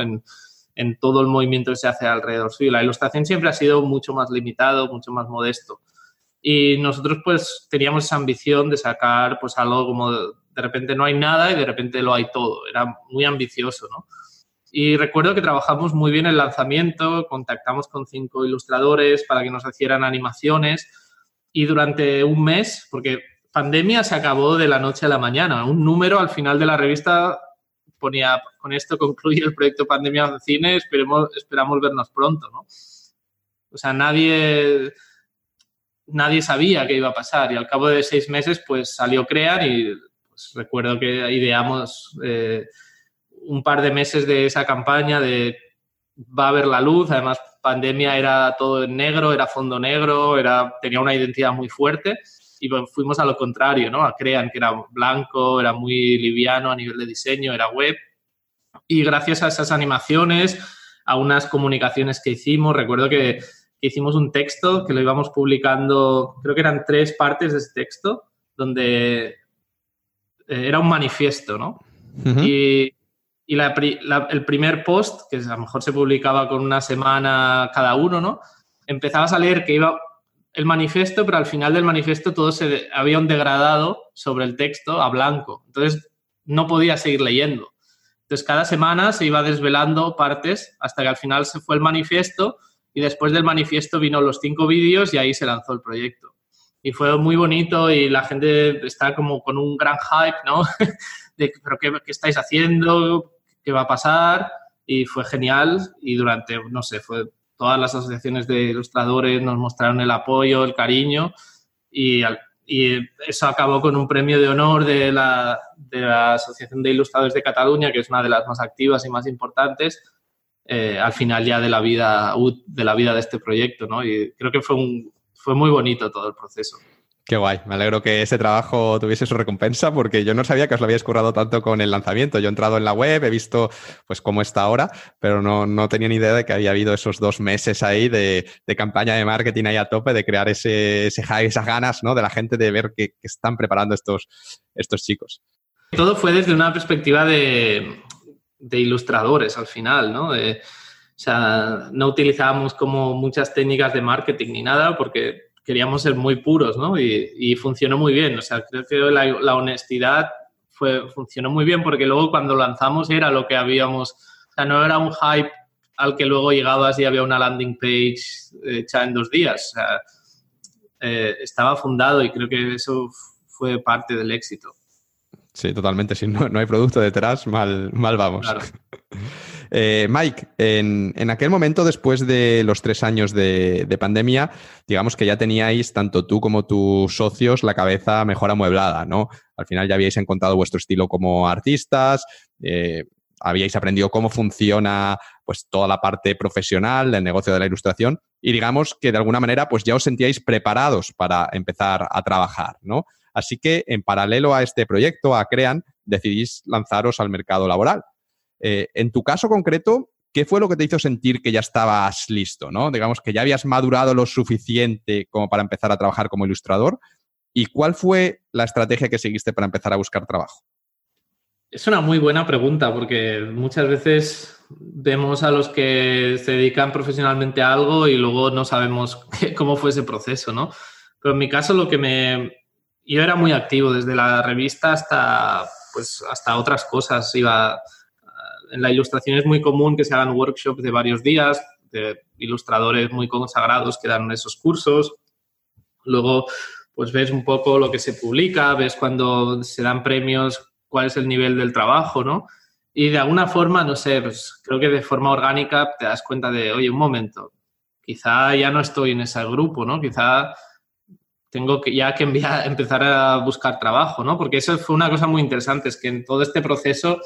En todo el movimiento que se hace alrededor suyo. La ilustración siempre ha sido mucho más limitado, mucho más modesto. Y nosotros pues teníamos esa ambición de sacar pues algo como de, repente no hay nada y de repente lo hay todo. Era muy ambicioso, ¿no? Y recuerdo que trabajamos muy bien el lanzamiento, contactamos con cinco ilustradores para que nos hicieran animaciones y durante un mes, porque pandemia se acabó de la noche a la mañana, un número al final de la revista ponía, con esto concluye el proyecto Pandemia de Cine, esperemos, esperamos vernos pronto, ¿no? O sea, nadie nadie sabía qué iba a pasar y al cabo de seis meses pues salió Crean y pues, recuerdo que ideamos eh, un par de meses de esa campaña de va a haber la luz, además pandemia era todo en negro, era fondo negro, era, tenía una identidad muy fuerte y fuimos a lo contrario, ¿no? A Crean, que era blanco, era muy liviano a nivel de diseño, era web. Y gracias a esas animaciones, a unas comunicaciones que hicimos, recuerdo que hicimos un texto que lo íbamos publicando, creo que eran tres partes de ese texto, donde eh, era un manifiesto, ¿no? Y, y el primer post, que a lo mejor se publicaba con una semana cada uno, ¿no? Empezabas a leer que iba el manifiesto, pero al final del manifiesto todo se había un degradado sobre el texto a blanco. Entonces no podía seguir leyendo. Entonces cada semana se iba desvelando partes hasta que al final se fue el manifiesto y después del manifiesto vino los cinco vídeos y ahí se lanzó el proyecto. Y fue muy bonito y la gente está como con un gran hype, ¿no? de, pero qué, qué estáis haciendo? ¿Qué va a pasar? Y fue genial y durante, no sé, fue todas las asociaciones de ilustradores nos mostraron el apoyo, el cariño y, y eso acabó con un premio de honor de la, de la Asociación de Ilustradores de Cataluña, que es una de las más activas y más importantes, eh, al final ya de la vida de la vida de este proyecto, ¿no? Y creo que fue un, fue muy bonito todo el proceso. Qué guay, me alegro que ese trabajo tuviese su recompensa porque yo no sabía que os lo habíais currado tanto con el lanzamiento. Yo he entrado en la web, he visto pues cómo está ahora, pero no, no tenía ni idea de que había habido esos dos meses ahí de, de campaña de marketing ahí a tope, de crear ese, ese esas ganas ¿no? de la gente de ver qué están preparando estos, estos chicos. Todo fue desde una perspectiva de, de ilustradores al final, ¿no? o sea, no utilizábamos como muchas técnicas de marketing ni nada porque queríamos ser muy puros, ¿no? Y, funcionó muy bien. O sea, creo que la, honestidad fue, funcionó muy bien porque luego cuando lanzamos era lo que habíamos, o sea, no era un hype al que luego llegabas y había una landing page hecha en dos días. O sea, eh, estaba fundado y creo que eso fue parte del éxito. Sí, totalmente. Si no, hay producto detrás, mal, mal vamos. Eh, Mike, en, aquel momento, después de los tres años de, pandemia, digamos que ya teníais, tanto tú como tus socios, la cabeza mejor amueblada, ¿no? Al final ya habíais encontrado vuestro estilo como artistas, eh, habíais aprendido cómo funciona pues toda la parte profesional del negocio de la ilustración y digamos que de alguna manera pues ya os sentíais preparados para empezar a trabajar, ¿no? Así que en paralelo a este proyecto, a Crean, decidís lanzaros al mercado laboral. Eh, en tu caso concreto, ¿qué fue lo que te hizo sentir que ya estabas listo, ¿no? Digamos que ya habías madurado lo suficiente como para empezar a trabajar como ilustrador. ¿Y cuál fue la estrategia que seguiste para empezar a buscar trabajo? Es una muy buena pregunta porque muchas veces vemos a los que se dedican profesionalmente a algo y luego no sabemos cómo fue ese proceso, ¿no? Pero en mi caso lo que me... Yo era muy activo desde la revista hasta, pues, hasta otras cosas. Iba... En la ilustración es muy común que se hagan workshops de varios días, de ilustradores muy consagrados que dan esos cursos. Luego, pues ves un poco lo que se publica, ves cuando se dan premios cuál es el nivel del trabajo, ¿no? Y de alguna forma, no sé, pues creo que de forma orgánica te das cuenta de, oye, un momento, quizá ya no estoy en ese grupo, ¿no? Quizá tengo que ya que empezar a buscar trabajo, ¿no? Porque eso fue una cosa muy interesante, es que en todo este proceso,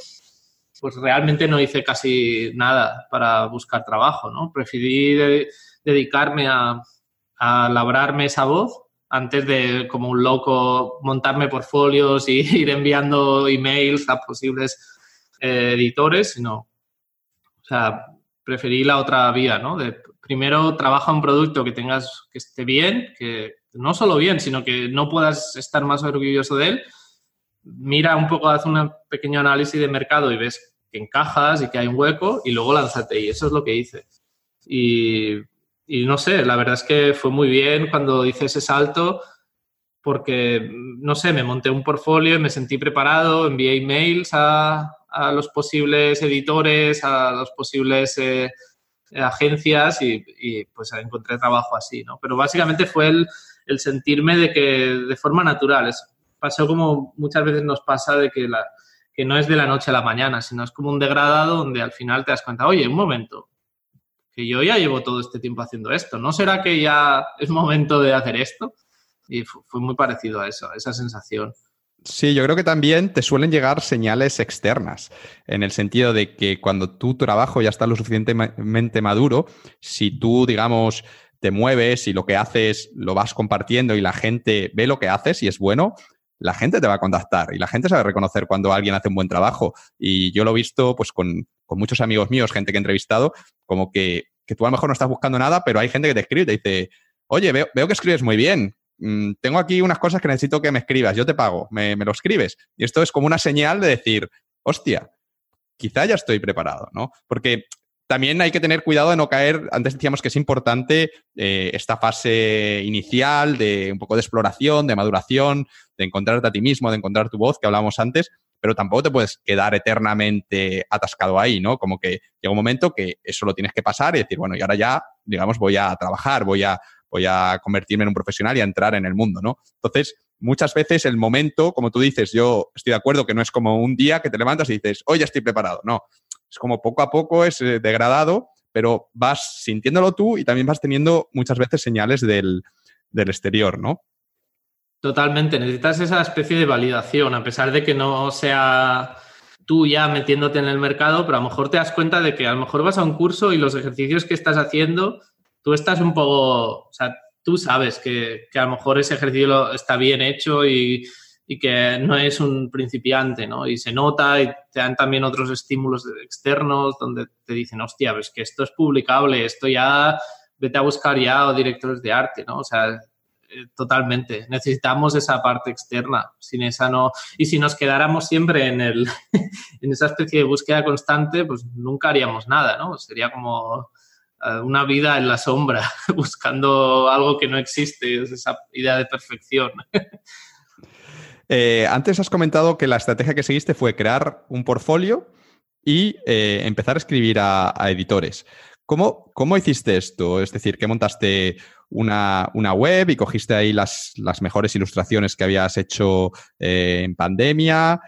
pues realmente no hice casi nada para buscar trabajo, ¿no? Preferí dedicarme a, a labrarme esa voz antes de, como un loco, montarme portfolios y ir enviando emails a posibles eh, editores, sino, o sea, preferí la otra vía, ¿no? Primero trabaja un producto que tengas, que esté bien, que no solo bien, sino que no puedas estar más orgulloso de él. Mira un poco, haz un pequeño análisis de mercado y ves que encajas y que hay un hueco y luego lánzate. Y eso es lo que hice. Y y no sé, la verdad es que fue muy bien cuando hice ese salto porque, no sé, me monté un portfolio y me sentí preparado, envié emails a, a los posibles editores, a los posibles eh, agencias y, y, pues encontré trabajo así, ¿no? Pero básicamente fue el, el sentirme de que de forma natural, es, pasó como muchas veces nos pasa de que, la, que no es de la noche a la mañana, sino es como un degradado donde al final te das cuenta, oye, un momento, que yo ya llevo todo este tiempo haciendo esto, ¿no será que ya es momento de hacer esto? Y fue muy parecido a eso, a esa sensación. Sí, yo creo que también te suelen llegar señales externas, en el sentido de que cuando tu trabajo ya está lo suficientemente maduro, si tú, digamos, te mueves y lo que haces lo vas compartiendo y la gente ve lo que haces y es bueno, la gente te va a contactar y la gente sabe reconocer cuando alguien hace un buen trabajo. Y yo lo he visto pues con, con muchos amigos míos, gente que he entrevistado, como que, que, tú a lo mejor no estás buscando nada, pero hay gente que te escribe y te dice, oye, veo, veo que escribes muy bien. Mm, tengo aquí unas cosas que necesito que me escribas, yo te pago, me, me lo escribes. Y esto es como una señal de decir, hostia, quizá ya estoy preparado, ¿no? Porque también hay que tener cuidado de no caer, antes decíamos que es importante eh, esta fase inicial de un poco de exploración, de maduración, de encontrarte a ti mismo, de encontrar tu voz, que hablábamos antes, pero tampoco te puedes quedar eternamente atascado ahí, ¿no? Como que llega un momento que eso lo tienes que pasar y decir, bueno, y ahora ya, digamos, voy a trabajar, voy a, voy a convertirme en un profesional y a entrar en el mundo, ¿no? Entonces, muchas veces el momento, como tú dices, yo estoy de acuerdo que no es como un día que te levantas y dices, hoy ya estoy preparado, no. Es como poco a poco es eh, degradado, pero vas sintiéndolo tú y también vas teniendo muchas veces señales del, del exterior, ¿no? Totalmente, necesitas esa especie de validación, a pesar de que no sea tú ya metiéndote en el mercado, pero a lo mejor te das cuenta de que a lo mejor vas a un curso y los ejercicios que estás haciendo, tú estás un poco, o sea, tú sabes que, que a lo mejor ese ejercicio está bien hecho y, y, que no es un principiante, ¿no? Y se nota y te dan también otros estímulos externos donde te dicen, hostia, ves que esto es publicable, esto ya, vete a buscar ya o directores de arte, ¿no? O sea, eh, totalmente. Necesitamos esa parte externa. Sin esa no. Y si nos quedáramos siempre en, el, en esa especie de búsqueda constante, pues nunca haríamos nada, ¿no? Sería como una vida en la sombra, buscando algo que no existe, es esa idea de perfección. Eh, antes has comentado que la estrategia que seguiste fue crear un portfolio y eh, empezar a escribir a, editores. ¿Cómo, ¿Cómo, hiciste esto? Es decir, que montaste una, web y cogiste ahí las, mejores ilustraciones que habías hecho eh, en pandemia.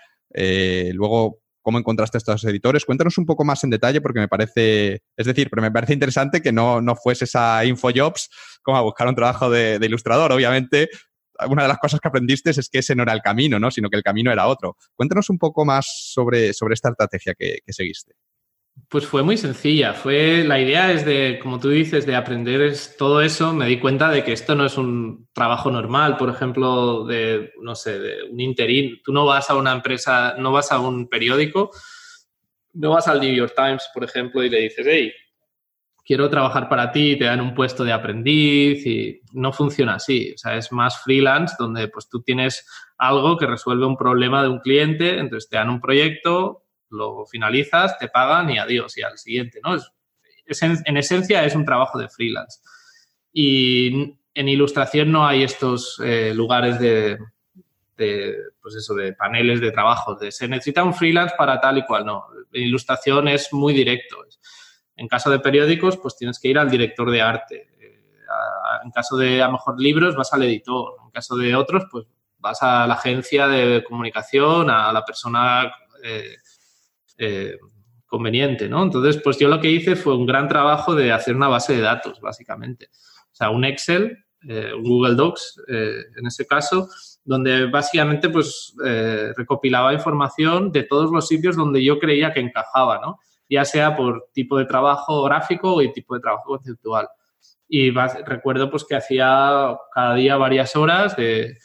luego cómo encontraste estos editores. Cuéntanos un poco más en detalle porque me parece, es decir, pero me parece interesante que no, no fuese esa InfoJobs como a buscar un trabajo de, ilustrador. Obviamente, una de las cosas que aprendiste es que ese no era el camino, ¿no? sino que el camino era otro. Cuéntanos un poco más sobre, sobre esta estrategia que seguiste. Pues fue muy sencilla. Fue la idea es de, como tú dices, de aprender todo eso. Me di cuenta de que esto no es un trabajo normal. Por ejemplo, de no sé, de un interín. Tú no vas a una empresa, no vas a un periódico, no vas al New York Times, por ejemplo, y le dices, hey, quiero trabajar para ti, te dan un puesto de aprendiz y no funciona así. O sea, es más freelance donde pues tú tienes algo que resuelve un problema de un cliente, entonces te dan un proyecto, lo finalizas, te pagan y adiós, y al siguiente, ¿no? Es, en, esencia es un trabajo de freelance. Y en ilustración no hay estos eh, lugares de, pues eso, de paneles de trabajo, de se necesita un freelance para tal y cual, no. En ilustración es muy directo. En caso de periódicos, pues tienes que ir al director de arte. Eh, en caso de, a lo mejor, libros, vas al editor. En caso de otros, pues vas a la agencia de comunicación, a la persona eh, eh, conveniente, ¿no? Entonces, pues yo lo que hice fue un gran trabajo de hacer una base de datos, básicamente. O sea, un Excel, Google Docs, en ese caso, donde básicamente pues recopilaba información de todos los sitios donde yo creía que encajaba, ¿no? Ya sea por tipo de trabajo gráfico o tipo de trabajo conceptual. Y recuerdo pues que hacía cada día varias horas de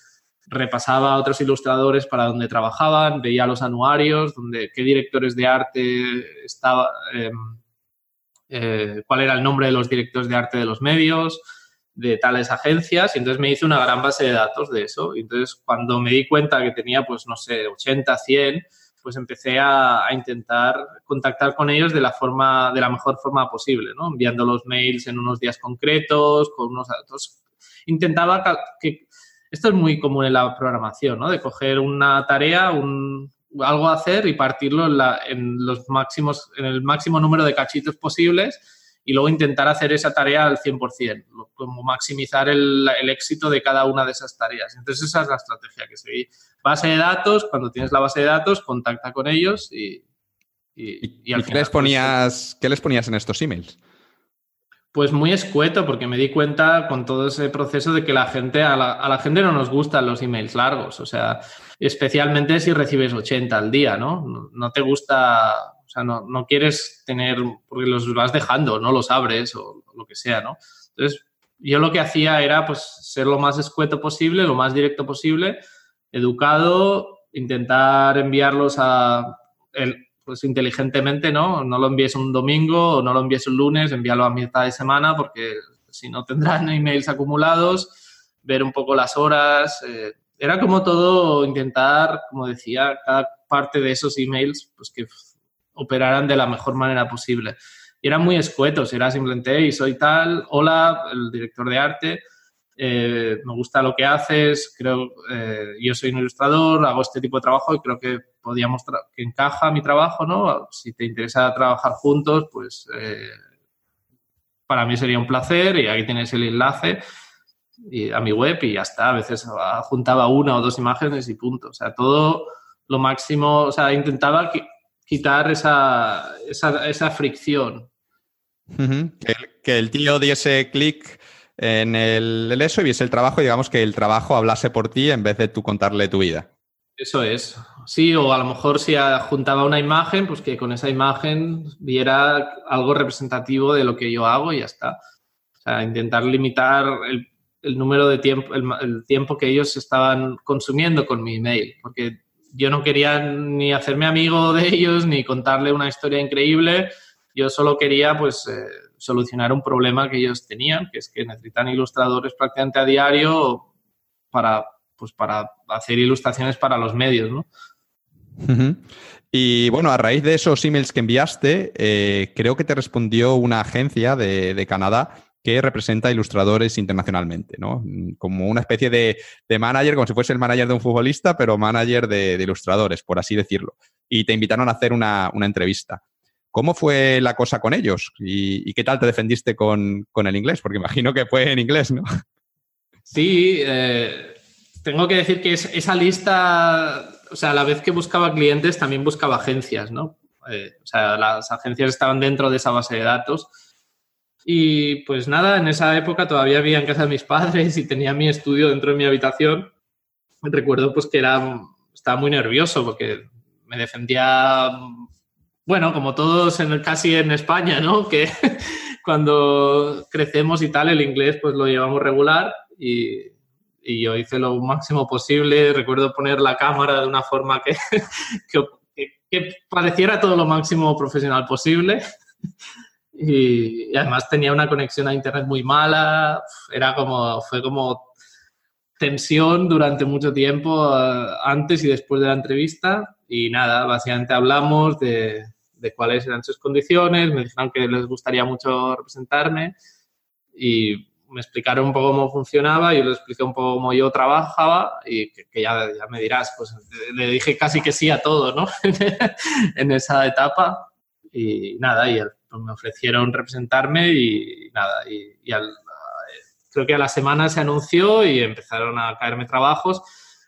repasaba a otros ilustradores para donde trabajaban, veía los anuarios, donde, qué directores de arte estaba, em, eh, cuál era el nombre de los directores de arte de los medios, de tales agencias, y entonces me hice una gran base de datos de eso. Y entonces, cuando me di cuenta que tenía, pues, no sé, 80, 100, pues empecé a, intentar contactar con ellos de la forma, de la mejor forma posible, ¿no? Enviando los mails en unos días concretos, con unos datos. Intentaba que esto es muy común en la programación. De coger una tarea, un, algo a hacer y partirlo en, los máximos, en el máximo número de cachitos posibles y luego intentar hacer esa tarea al 100%, como maximizar el, éxito de cada una de esas tareas. Entonces esa es la estrategia que seguí. Base de datos, cuando tienes la base de datos, contacta con ellos y... ¿Y, al ¿qué, les pues, ponías, ¿qué les ponías en estos emails? Pues muy escueto, porque me di cuenta con todo ese proceso de que la gente, a la, gente no nos gustan los emails largos, o sea, especialmente si recibes 80 al día, ¿no? No, te gusta, sea, no, no, quieres tener, porque los vas dejando, no los abres o lo que sea, ¿no? Entonces, yo lo que hacía era, pues, ser lo más escueto posible, lo más directo posible, educado, intentar enviarlos a... El, pues inteligentemente, ¿no? No lo envíes un domingo o no lo envíes un lunes, envíalo a mitad de semana porque si no tendrán emails acumulados, ver un poco las horas. Eh, era como todo intentar, como decía, cada parte de esos emails, pues que operaran de la mejor manera posible. Y eran muy escuetos, era simplemente, y soy tal, hola, el director de arte, eh, me gusta lo que haces, creo, eh, yo soy un ilustrador, hago este tipo de trabajo y creo que podíamos, que encaja mi trabajo, ¿no? Si te interesa trabajar juntos, pues eh, para mí sería un placer y ahí tienes el enlace y, a mi web y ya está. A veces juntaba una o dos imágenes y punto. O sea, todo lo máximo, o sea, intentaba quitar esa, esa, fricción. que el tío diese clic en el, eso y viese el trabajo y digamos que el trabajo hablase por ti en vez de tú contarle tu vida. Eso es. Sí, o a lo mejor si juntaba una imagen, pues que con esa imagen viera algo representativo de lo que yo hago y ya está. O sea, intentar limitar el, número de tiempo, el, tiempo que ellos estaban consumiendo con mi email, porque yo no quería ni hacerme amigo de ellos ni contarle una historia increíble. Yo solo quería, pues, eh, solucionar un problema que ellos tenían, que es que necesitan ilustradores prácticamente a diario para, pues para hacer ilustraciones para los medios, ¿no? Y bueno, a raíz de esos emails que enviaste, eh, creo que te respondió una agencia de, Canadá que representa ilustradores internacionalmente, ¿no? Como una especie de, manager, como si fuese el manager de un futbolista, pero manager de, ilustradores, por así decirlo. Y te invitaron a hacer una, entrevista. ¿Cómo fue la cosa con ellos? ¿Y, qué tal te defendiste con, el inglés? Porque imagino que fue en inglés, ¿no? Sí, eh, tengo que decir que esa lista o sea, a la vez que buscaba clientes, también buscaba agencias, ¿no? Eh, o sea, las agencias estaban dentro de esa base de datos. Y pues nada, en esa época todavía había en casa de mis padres y tenía mi estudio dentro de mi habitación. Recuerdo pues que era, estaba muy nervioso porque me defendía, bueno, como todos en, casi en España, ¿no? Que cuando crecemos y tal, el inglés pues lo llevamos regular y y yo hice lo máximo posible. Recuerdo poner la cámara de una forma que, que, pareciera todo lo máximo profesional posible. Y, además tenía una conexión a internet muy mala. Era como, fue como tensión durante mucho tiempo, eh, antes y después de la entrevista. Y nada, básicamente hablamos de, de cuáles eran sus condiciones. Me dijeron que les gustaría mucho representarme. Y me explicaron un poco cómo funcionaba, yo les expliqué un poco cómo yo trabajaba y que, ya, ya, me dirás, pues le dije casi que sí a todo, ¿no? en esa etapa y nada, y pues, me ofrecieron representarme y, nada, y, creo que a la semana se anunció y empezaron a caerme trabajos,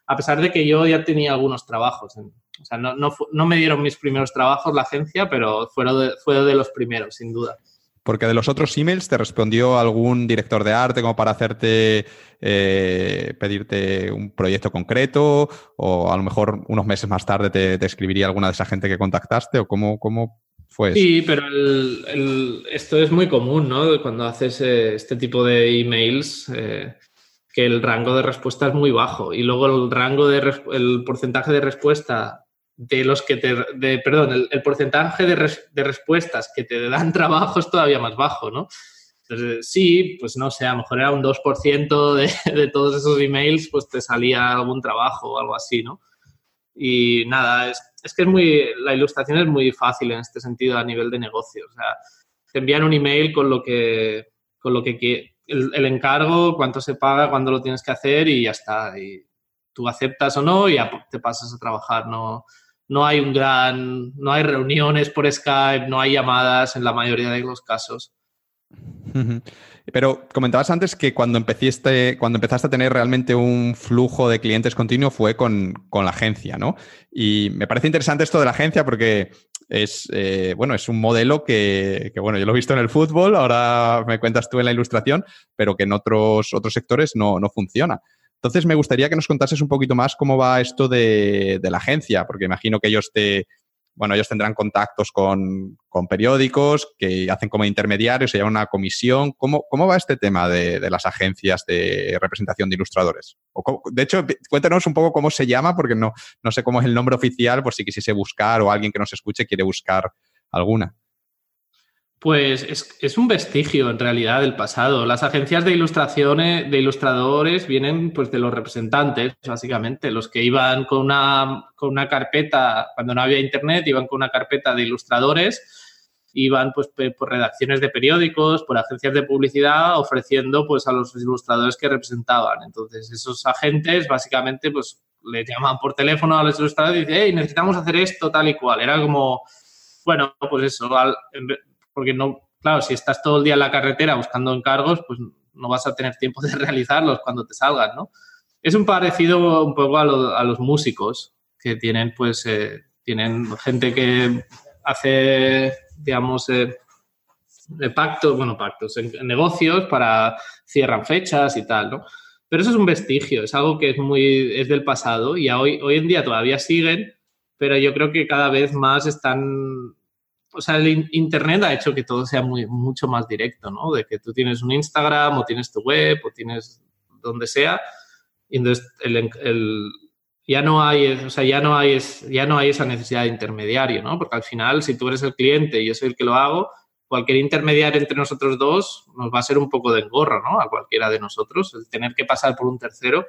a pesar de que yo ya tenía algunos trabajos. o sea, no, no, no, me dieron mis primeros trabajos la agencia, pero fueron fue de los primeros, sin duda. Porque de los otros emails te respondió algún director de arte como para hacerte, eh, pedirte un proyecto concreto o a lo mejor unos meses más tarde te, escribiría alguna de esa gente que contactaste o cómo, cómo Sí, pero esto es muy común, ¿no? Cuando haces eh, este tipo de emails, eh, que el rango de respuesta es muy bajo y luego el rango de, el porcentaje de respuesta de los que te, de, perdón, el, porcentaje de, de, respuestas que te dan trabajo es todavía más bajo, ¿no? Entonces, sí, pues no sé, a lo mejor era un 2% de, de todos esos emails, pues te salía algún trabajo o algo así, ¿no? Y nada, es, es, que es muy, la ilustración es muy fácil en este sentido a nivel de negocio. O sea, te envían un email con lo que, con lo que el, el encargo, cuánto se paga, cuándo lo tienes que hacer y ya está. Tú aceptas o no y ya te pasas a trabajar, no, no hay un gran, no hay reuniones por Skype, no hay llamadas en la mayoría de los casos. Pero comentabas antes que cuando empezaste, cuando empezaste a tener realmente un flujo de clientes continuo fue con, la agencia, ¿no? Y me parece interesante esto de la agencia porque es, eh, bueno, es un modelo que, bueno, yo lo he visto en el fútbol, ahora me cuentas tú en la ilustración, pero que en otros, otros sectores no, no funciona. Entonces, me gustaría que nos contases un poquito más cómo va esto de, la agencia, porque imagino que ellos te, bueno, ellos tendrán contactos con, periódicos que hacen como intermediarios, se llama una comisión. ¿Cómo, cómo va este tema de, las agencias de representación de ilustradores? de hecho, cuéntanos un poco cómo se llama, porque no, no sé cómo es el nombre oficial, por si quisiese buscar o alguien que nos escuche quiere buscar alguna. Pues es, un vestigio en realidad del pasado. Las agencias de ilustraciones, de ilustradores vienen pues de los representantes, básicamente, los que iban con una, con una carpeta, cuando no había internet, iban con una carpeta de ilustradores, iban pues por redacciones de periódicos, por agencias de publicidad, ofreciendo pues a los ilustradores que representaban. Entonces, esos agentes básicamente pues le llaman por teléfono a los ilustradores y dicen, hey, necesitamos hacer esto tal y cual. Era como, bueno, pues eso, al, porque no, claro, si estás todo el día en la carretera buscando encargos, pues no vas a tener tiempo de realizarlos cuando te salgan, ¿no? Es un parecido un poco a, los músicos, que tienen, pues, eh, tienen gente que hace, digamos, eh, pactos, bueno, pactos, en, negocios para cierran fechas y tal, ¿no? Pero eso es un vestigio, es algo que es muy, es del pasado y hoy, hoy en día todavía siguen, pero yo creo que cada vez más están o sea, el Internet ha hecho que todo sea muy, mucho más directo, ¿no? De que tú tienes un Instagram o tienes tu web o tienes donde sea y entonces el, ya no hay, o sea, ya no hay, ya no hay esa necesidad de intermediario, ¿no? Porque al final, si tú eres el cliente y yo soy el que lo hago, cualquier intermediario entre nosotros dos nos va a ser un poco de engorro, ¿no? A cualquiera de nosotros, el tener que pasar por un tercero.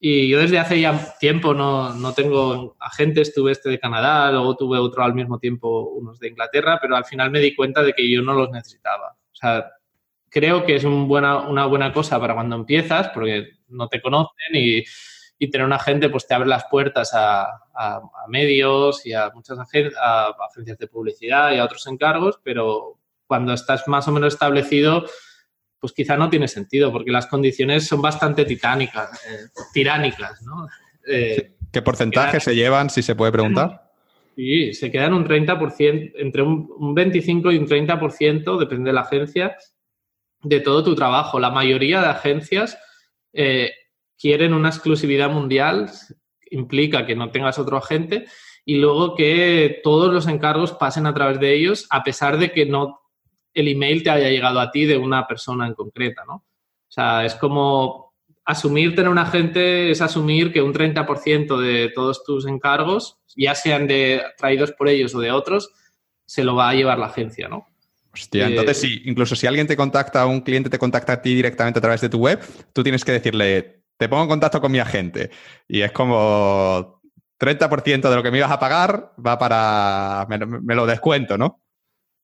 Y yo desde hace ya tiempo no, no, tengo agentes, tuve este de Canadá, luego tuve otro al mismo tiempo, unos de Inglaterra, pero al final me di cuenta de que yo no los necesitaba. O sea, creo que es una buena cosa para cuando empiezas, porque no te conocen y, y tener un agente pues te abre las puertas a, medios y a muchas agencias de publicidad y a otros encargos, pero cuando estás más o menos establecido pues quizá no tiene sentido, porque las condiciones son bastante titánicas, eh, tiránicas, ¿no? Eh, ¿Qué porcentaje se llevan, si se puede preguntar? Sí, se quedan un 30%, entre un, 25 y un 30%, depende de la agencia, de todo tu trabajo. La mayoría de agencias eh, quieren una exclusividad mundial, implica que no tengas otro agente, y luego que todos los encargos pasen a través de ellos, a pesar de que no el email te haya llegado a ti de una persona en concreta, ¿no? O sea, es como asumir tener un agente es asumir que un 30% de todos tus encargos, ya sean de traídos por ellos o de otros, se lo va a llevar la agencia, ¿no? Hostia, eh, entonces sí, incluso si alguien te contacta, un cliente te contacta a ti directamente a través de tu web, tú tienes que decirle, te pongo en contacto con mi agente. Y es como 30% de lo que me ibas a pagar va para, me lo descuento, ¿no?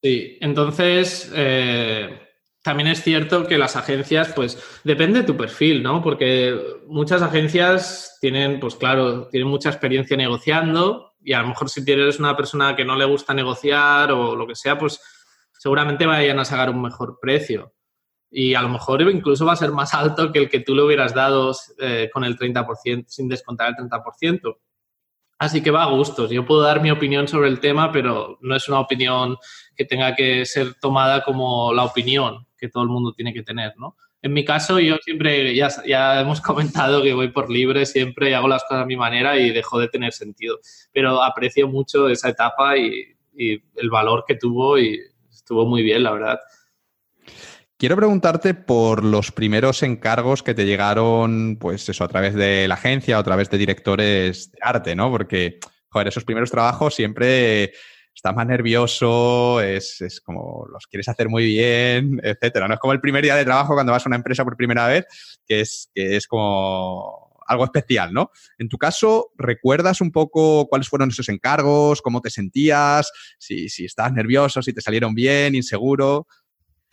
Sí, entonces eh, también es cierto que las agencias, pues depende de tu perfil, ¿no? Porque muchas agencias tienen, pues claro, tienen mucha experiencia negociando y a lo mejor si tienes una persona que no le gusta negociar o lo que sea, pues seguramente vayan a sacar un mejor precio. Y a lo mejor incluso va a ser más alto que el que tú le hubieras dado eh, con el 30%, sin descontar el 30%. Así que va a gustos. Yo puedo dar mi opinión sobre el tema, pero no es una opinión que tenga que ser tomada como la opinión que todo el mundo tiene que tener, ¿no? En mi caso, yo siempre, ya, hemos comentado que voy por libre siempre y hago las cosas a mi manera y dejo de tener sentido. Pero aprecio mucho esa etapa y, el valor que tuvo y estuvo muy bien, la verdad. Quiero preguntarte por los primeros encargos que te llegaron, pues eso, a través de la agencia a través de directores de arte, ¿no? Porque, joder, esos primeros trabajos siempre estás más nervioso, es, es, como los quieres hacer muy bien, etcétera. No es como el primer día de trabajo cuando vas a una empresa por primera vez, que es, que es como algo especial, ¿no? En tu caso, ¿recuerdas un poco cuáles fueron esos encargos? ¿Cómo te sentías? Si, si estás nervioso, si te salieron bien, inseguro.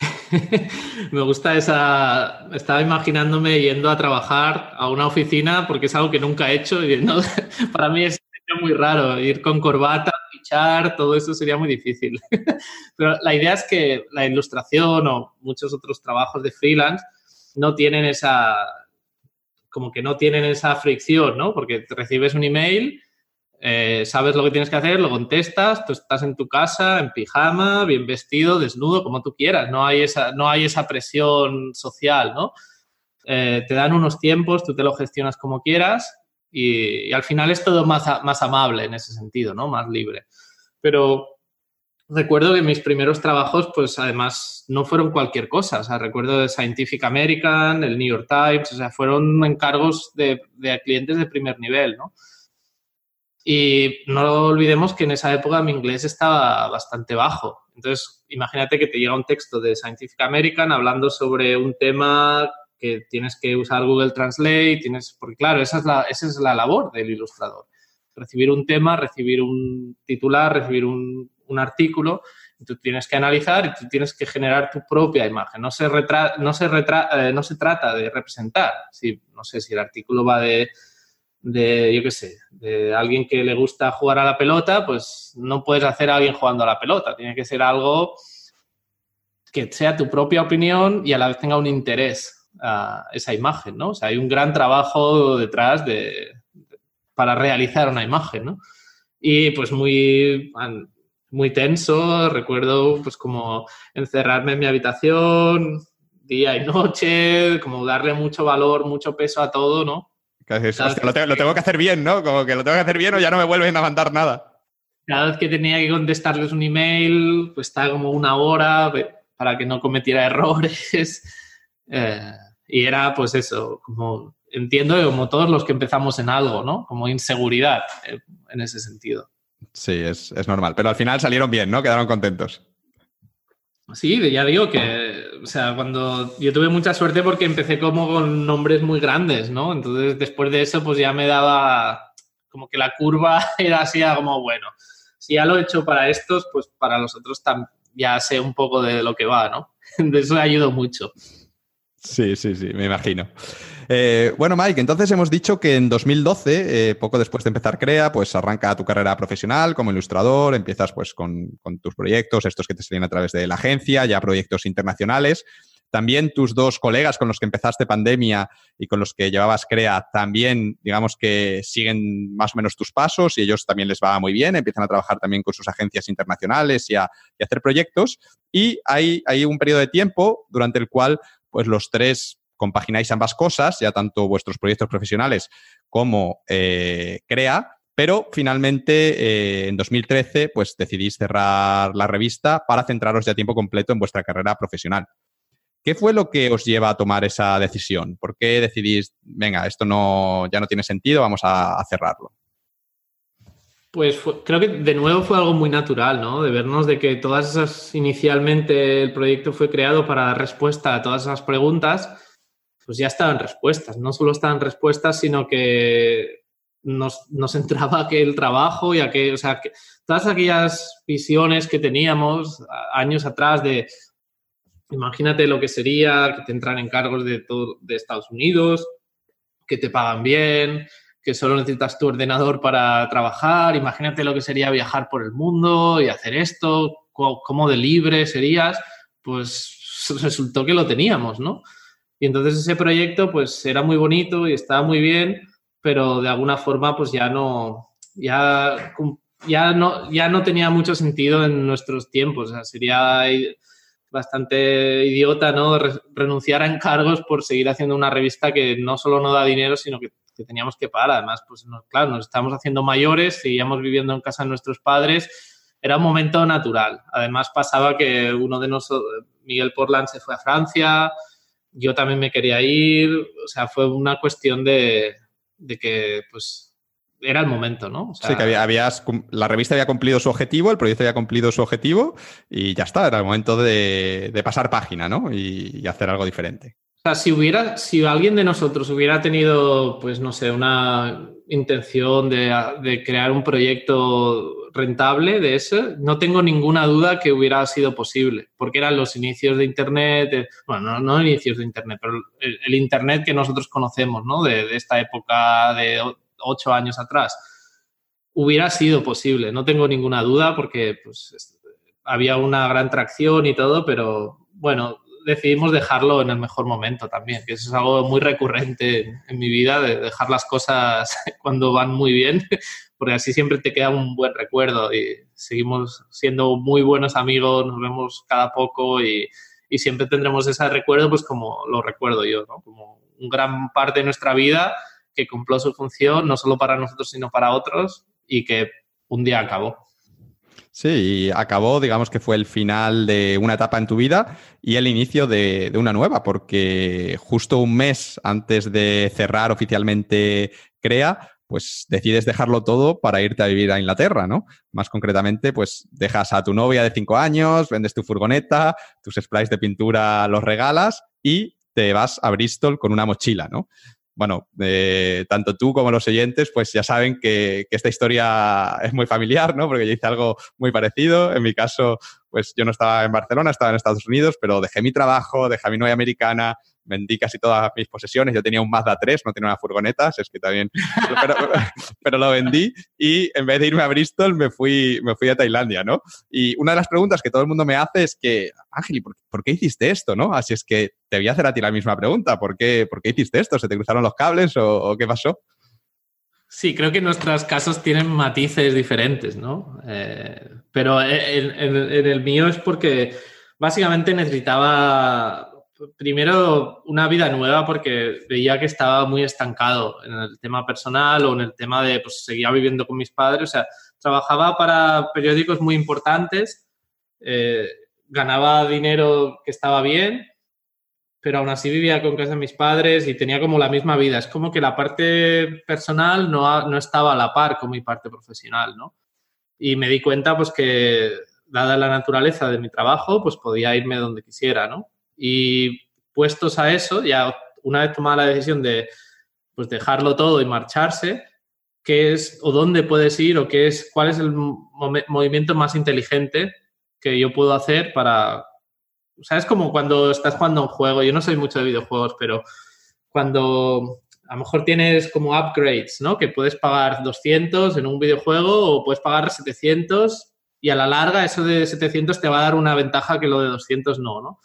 Me gusta esa. Estaba imaginándome yendo a trabajar a una oficina porque es algo que nunca he hecho y para mí es muy raro ir con corbata, todo eso sería muy difícil. Pero la idea es que la ilustración o muchos otros trabajos de freelance no tienen esa. como que no tienen esa fricción, ¿no? Porque recibes un email eh, sabes lo que tienes que hacer, lo contestas, tú estás en tu casa, en pijama, bien vestido, desnudo, como tú quieras. No hay esa, no hay esa presión social, ¿no? Eh, te dan unos tiempos, tú te lo gestionas como quieras y, al final es todo más, más amable en ese sentido, ¿no? Más libre. Pero recuerdo que mis primeros trabajos, pues además no fueron cualquier cosa. O sea, recuerdo de Scientific American, el New York Times, o sea, fueron encargos de, de clientes de primer nivel, ¿no? Y no olvidemos que en esa época mi inglés estaba bastante bajo. Entonces, imagínate que te llega un texto de Scientific American hablando sobre un tema que tienes que usar Google Translate, tienes, porque claro, esa es la, esa es la labor del ilustrador. Recibir un tema, recibir un titular, recibir un, un artículo, y tú tienes que analizar y tú tienes que generar tu propia imagen. No se, retra, no se, retra, eh, no se trata de representar. Si, no sé si el artículo va de de, yo qué sé, de alguien que le gusta jugar a la pelota, pues no puedes hacer a alguien jugando a la pelota. Tiene que ser algo que sea tu propia opinión y a la vez tenga un interés a esa imagen, ¿no? O sea, hay un gran trabajo detrás de, para realizar una imagen, ¿no? Y pues muy, muy tenso, recuerdo pues como encerrarme en mi habitación día y noche, como darle mucho valor, mucho peso a todo, ¿no? lo, tengo, que hacer bien, ¿no? Como que lo tengo que hacer bien o ya no me vuelven a mandar nada. Cada vez que tenía que contestarles un email, pues estaba como una hora para que no cometiera errores. Eh, y era pues eso, como entiendo como todos los que empezamos en algo, ¿no? Como inseguridad eh, en ese sentido. Sí, es, es normal. Pero al final salieron bien, ¿no? Quedaron contentos. Sí, ya digo que o sea, cuando yo tuve mucha suerte porque empecé como con nombres muy grandes, ¿no? Entonces, después de eso, pues ya me daba como que la curva era así, como, bueno, si ya lo he hecho para estos, pues para los otros ya sé un poco de lo que va, ¿no? De eso ayudó mucho. Sí, sí, sí, me imagino. Eh, bueno, Mike, entonces hemos dicho que en 2012, eh, poco después de empezar CREA, pues arranca tu carrera profesional como ilustrador, empiezas pues con, tus proyectos, estos que te salen a través de la agencia, ya proyectos internacionales. También tus dos colegas con los que empezaste pandemia y con los que llevabas CREA también, digamos que siguen más o menos tus pasos y ellos también les va muy bien, empiezan a trabajar también con sus agencias internacionales y a, hacer proyectos. Y hay, hay un periodo de tiempo durante el cual pues los tres compagináis ambas cosas, ya tanto vuestros proyectos profesionales como eh, CREA, pero finalmente eh, en 2013 pues decidís cerrar la revista para centraros ya a tiempo completo en vuestra carrera profesional. ¿Qué fue lo que os lleva a tomar esa decisión? ¿Por qué decidís, venga, esto no, ya no tiene sentido, vamos a cerrarlo? Pues creo que de nuevo fue algo muy natural, ¿no? De vernos de que todas esas, inicialmente el proyecto fue creado para dar respuesta a todas esas preguntas, pues ya estaban respuestas. No solo estaban respuestas, sino que nos, nos entraba que el trabajo y a que, o sea, que todas aquellas visiones que teníamos años atrás de, imagínate lo que sería que te entran en cargos de, todo, de Estados Unidos, que te pagan bien, que solo necesitas tu ordenador para trabajar. Imagínate lo que sería viajar por el mundo y hacer esto, cómo de libre serías. Pues resultó que lo teníamos, ¿no? Y entonces ese proyecto pues era muy bonito y estaba muy bien, pero de alguna forma pues ya no, ya, ya no, ya no tenía mucho sentido en nuestros tiempos. Sería bastante idiota, ¿no? Renunciar a encargos por seguir haciendo una revista que no solo no da dinero, sino que que teníamos que pagar. Además, pues claro, nos estábamos haciendo mayores, seguíamos viviendo en casa de nuestros padres, era un momento natural. Además, pasaba que uno de nosotros, Miguel Portland, se fue a Francia, yo también me quería ir, o sea, fue una cuestión de, que, pues, era el momento, ¿no? sí, que habías, la revista había cumplido su objetivo, el proyecto había cumplido su objetivo y ya está, era el momento de, pasar página, ¿no? y hacer algo diferente. O sea, si hubiera, si alguien de nosotros hubiera tenido, pues no sé, una intención de, crear un proyecto rentable de ese, no tengo ninguna duda que hubiera sido posible, porque eran los inicios de Internet, bueno, no, inicios de Internet, pero el, Internet que nosotros conocemos, ¿no? De, de esta época de ocho años atrás. Hubiera sido posible, no tengo ninguna duda, porque pues, había una gran tracción y todo, pero bueno, decidimos dejarlo en el mejor momento también, que eso es algo muy recurrente en, mi vida, de dejar las cosas cuando van muy bien, porque así siempre te queda un buen recuerdo y seguimos siendo muy buenos amigos, nos vemos cada poco y, y siempre tendremos ese recuerdo pues como lo recuerdo yo, ¿no? Como un gran parte de nuestra vida que cumplió su función, no solo para nosotros, sino para otros y que un día acabó. Sí, y acabó, digamos que fue el final de una etapa en tu vida y el inicio de, una nueva, porque justo un mes antes de cerrar oficialmente CREA, pues decides dejarlo todo para irte a vivir a Inglaterra, ¿no? Más concretamente, pues dejas a tu novia de cinco años, vendes tu furgoneta, tus sprays de pintura los regalas y te vas a Bristol con una mochila, ¿no? Bueno, eh, tanto tú como los oyentes, pues ya saben que, que, esta historia es muy familiar, ¿no? Porque yo hice algo muy parecido. En mi caso, pues yo no estaba en Barcelona, estaba en Estados Unidos, pero dejé mi trabajo, dejé a mi novia americana, vendí casi todas mis posesiones. Yo tenía un Mazda 3, no tenía una furgoneta, es que también, pero, lo vendí y en vez de irme a Bristol me fui, me fui a Tailandia, ¿no? Y una de las preguntas que todo el mundo me hace es que, Ángel, ¿por, ¿por qué hiciste esto, no? Así es que te voy a hacer a ti la misma pregunta. ¿Por qué, por qué hiciste esto? ¿Se te cruzaron los cables o, qué pasó? Sí, creo que nuestros casos tienen matices diferentes, ¿no? Eh, pero en, en, el mío es porque básicamente necesitaba primero una vida nueva porque veía que estaba muy estancado en el tema personal o en el tema de, pues seguía viviendo con mis padres, o sea, trabajaba para periódicos muy importantes, eh, ganaba dinero que estaba bien, pero aún así vivía con casa de mis padres y tenía como la misma vida. Es como que la parte personal no, no estaba a la par con mi parte profesional, ¿no? Y me di cuenta, pues, que dada la naturaleza de mi trabajo, pues podía irme donde quisiera, ¿no? Y puestos a eso, ya una vez tomada la decisión de pues dejarlo todo y marcharse, qué es o dónde puedes ir o qué es, cuál es el movimiento más inteligente que yo puedo hacer para... O sea, como cuando estás jugando un juego, yo no soy mucho de videojuegos, pero cuando a lo mejor tienes como upgrades, ¿no? Que puedes pagar 200 en un videojuego o puedes pagar 700 y a la larga eso de 700 te va a dar una ventaja que lo de 200 no, ¿no?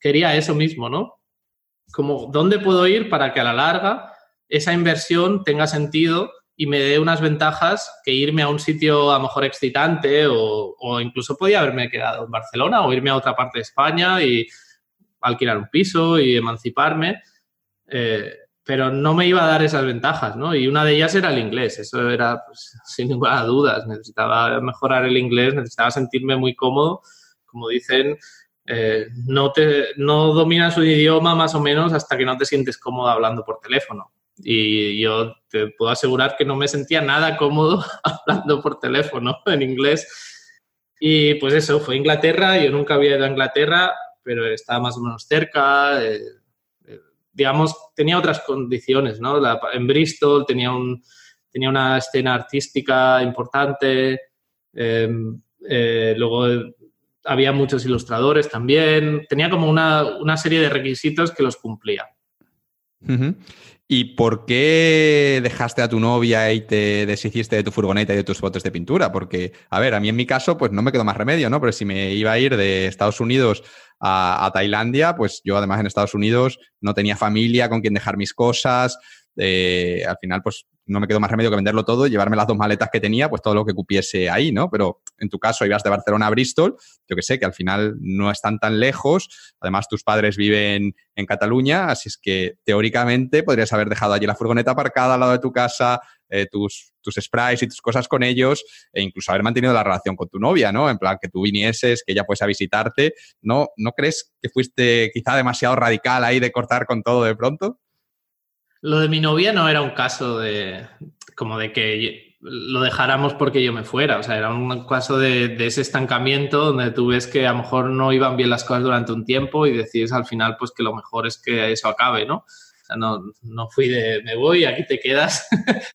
Quería eso mismo, ¿no? Como, ¿dónde puedo ir para que a la larga esa inversión tenga sentido y me dé unas ventajas que irme a un sitio a lo mejor excitante o, incluso podía haberme quedado en Barcelona o irme a otra parte de España y alquilar un piso y emanciparme, eh, pero no me iba a dar esas ventajas, ¿no? Y una de ellas era el inglés, eso era pues, sin ninguna duda, necesitaba mejorar el inglés, necesitaba sentirme muy cómodo, como dicen, eh, no, te, no dominas un idioma más o menos hasta que no te sientes cómodo hablando por teléfono. Y yo te puedo asegurar que no me sentía nada cómodo hablando por teléfono en inglés. Y pues eso, fue Inglaterra, yo nunca había ido a Inglaterra, pero estaba más o menos cerca. Eh, eh, digamos, tenía otras condiciones, ¿no? en Bristol tenía, un, tenía una escena artística importante, em, eh, luego había muchos ilustradores también, tenía como una, una serie de requisitos que los cumplía. ¿Y por qué dejaste a tu novia y te deshiciste de tu furgoneta y de tus fotos de pintura? Porque, a ver, a mí en mi caso, pues no me quedó más remedio, ¿no? Pero si me iba a ir de Estados Unidos a, Tailandia, pues yo además en Estados Unidos no tenía familia con quien dejar mis cosas. Eh, al final, pues no me quedó más remedio que venderlo todo y llevarme las dos maletas que tenía, pues todo lo que cupiese ahí, ¿no? Pero en tu caso ibas de Barcelona a Bristol, yo que sé, que al final no están tan lejos, además tus padres viven en Cataluña, así es que teóricamente podrías haber dejado allí la furgoneta aparcada al lado de tu casa, eh, tus, tus sprites y tus cosas con ellos, e incluso haber mantenido la relación con tu novia, ¿no? En plan, que tú vinieses, que ella fuese a visitarte, ¿no? ¿No crees que fuiste quizá demasiado radical ahí de cortar con todo de pronto? Lo de mi novia no era un caso de como de que lo dejáramos porque yo me fuera, o sea, era un caso de, ese estancamiento donde tú ves que a lo mejor no iban bien las cosas durante un tiempo y decides al final pues que lo mejor es que eso acabe, ¿no? O sea, no, no fui de me voy, aquí te quedas.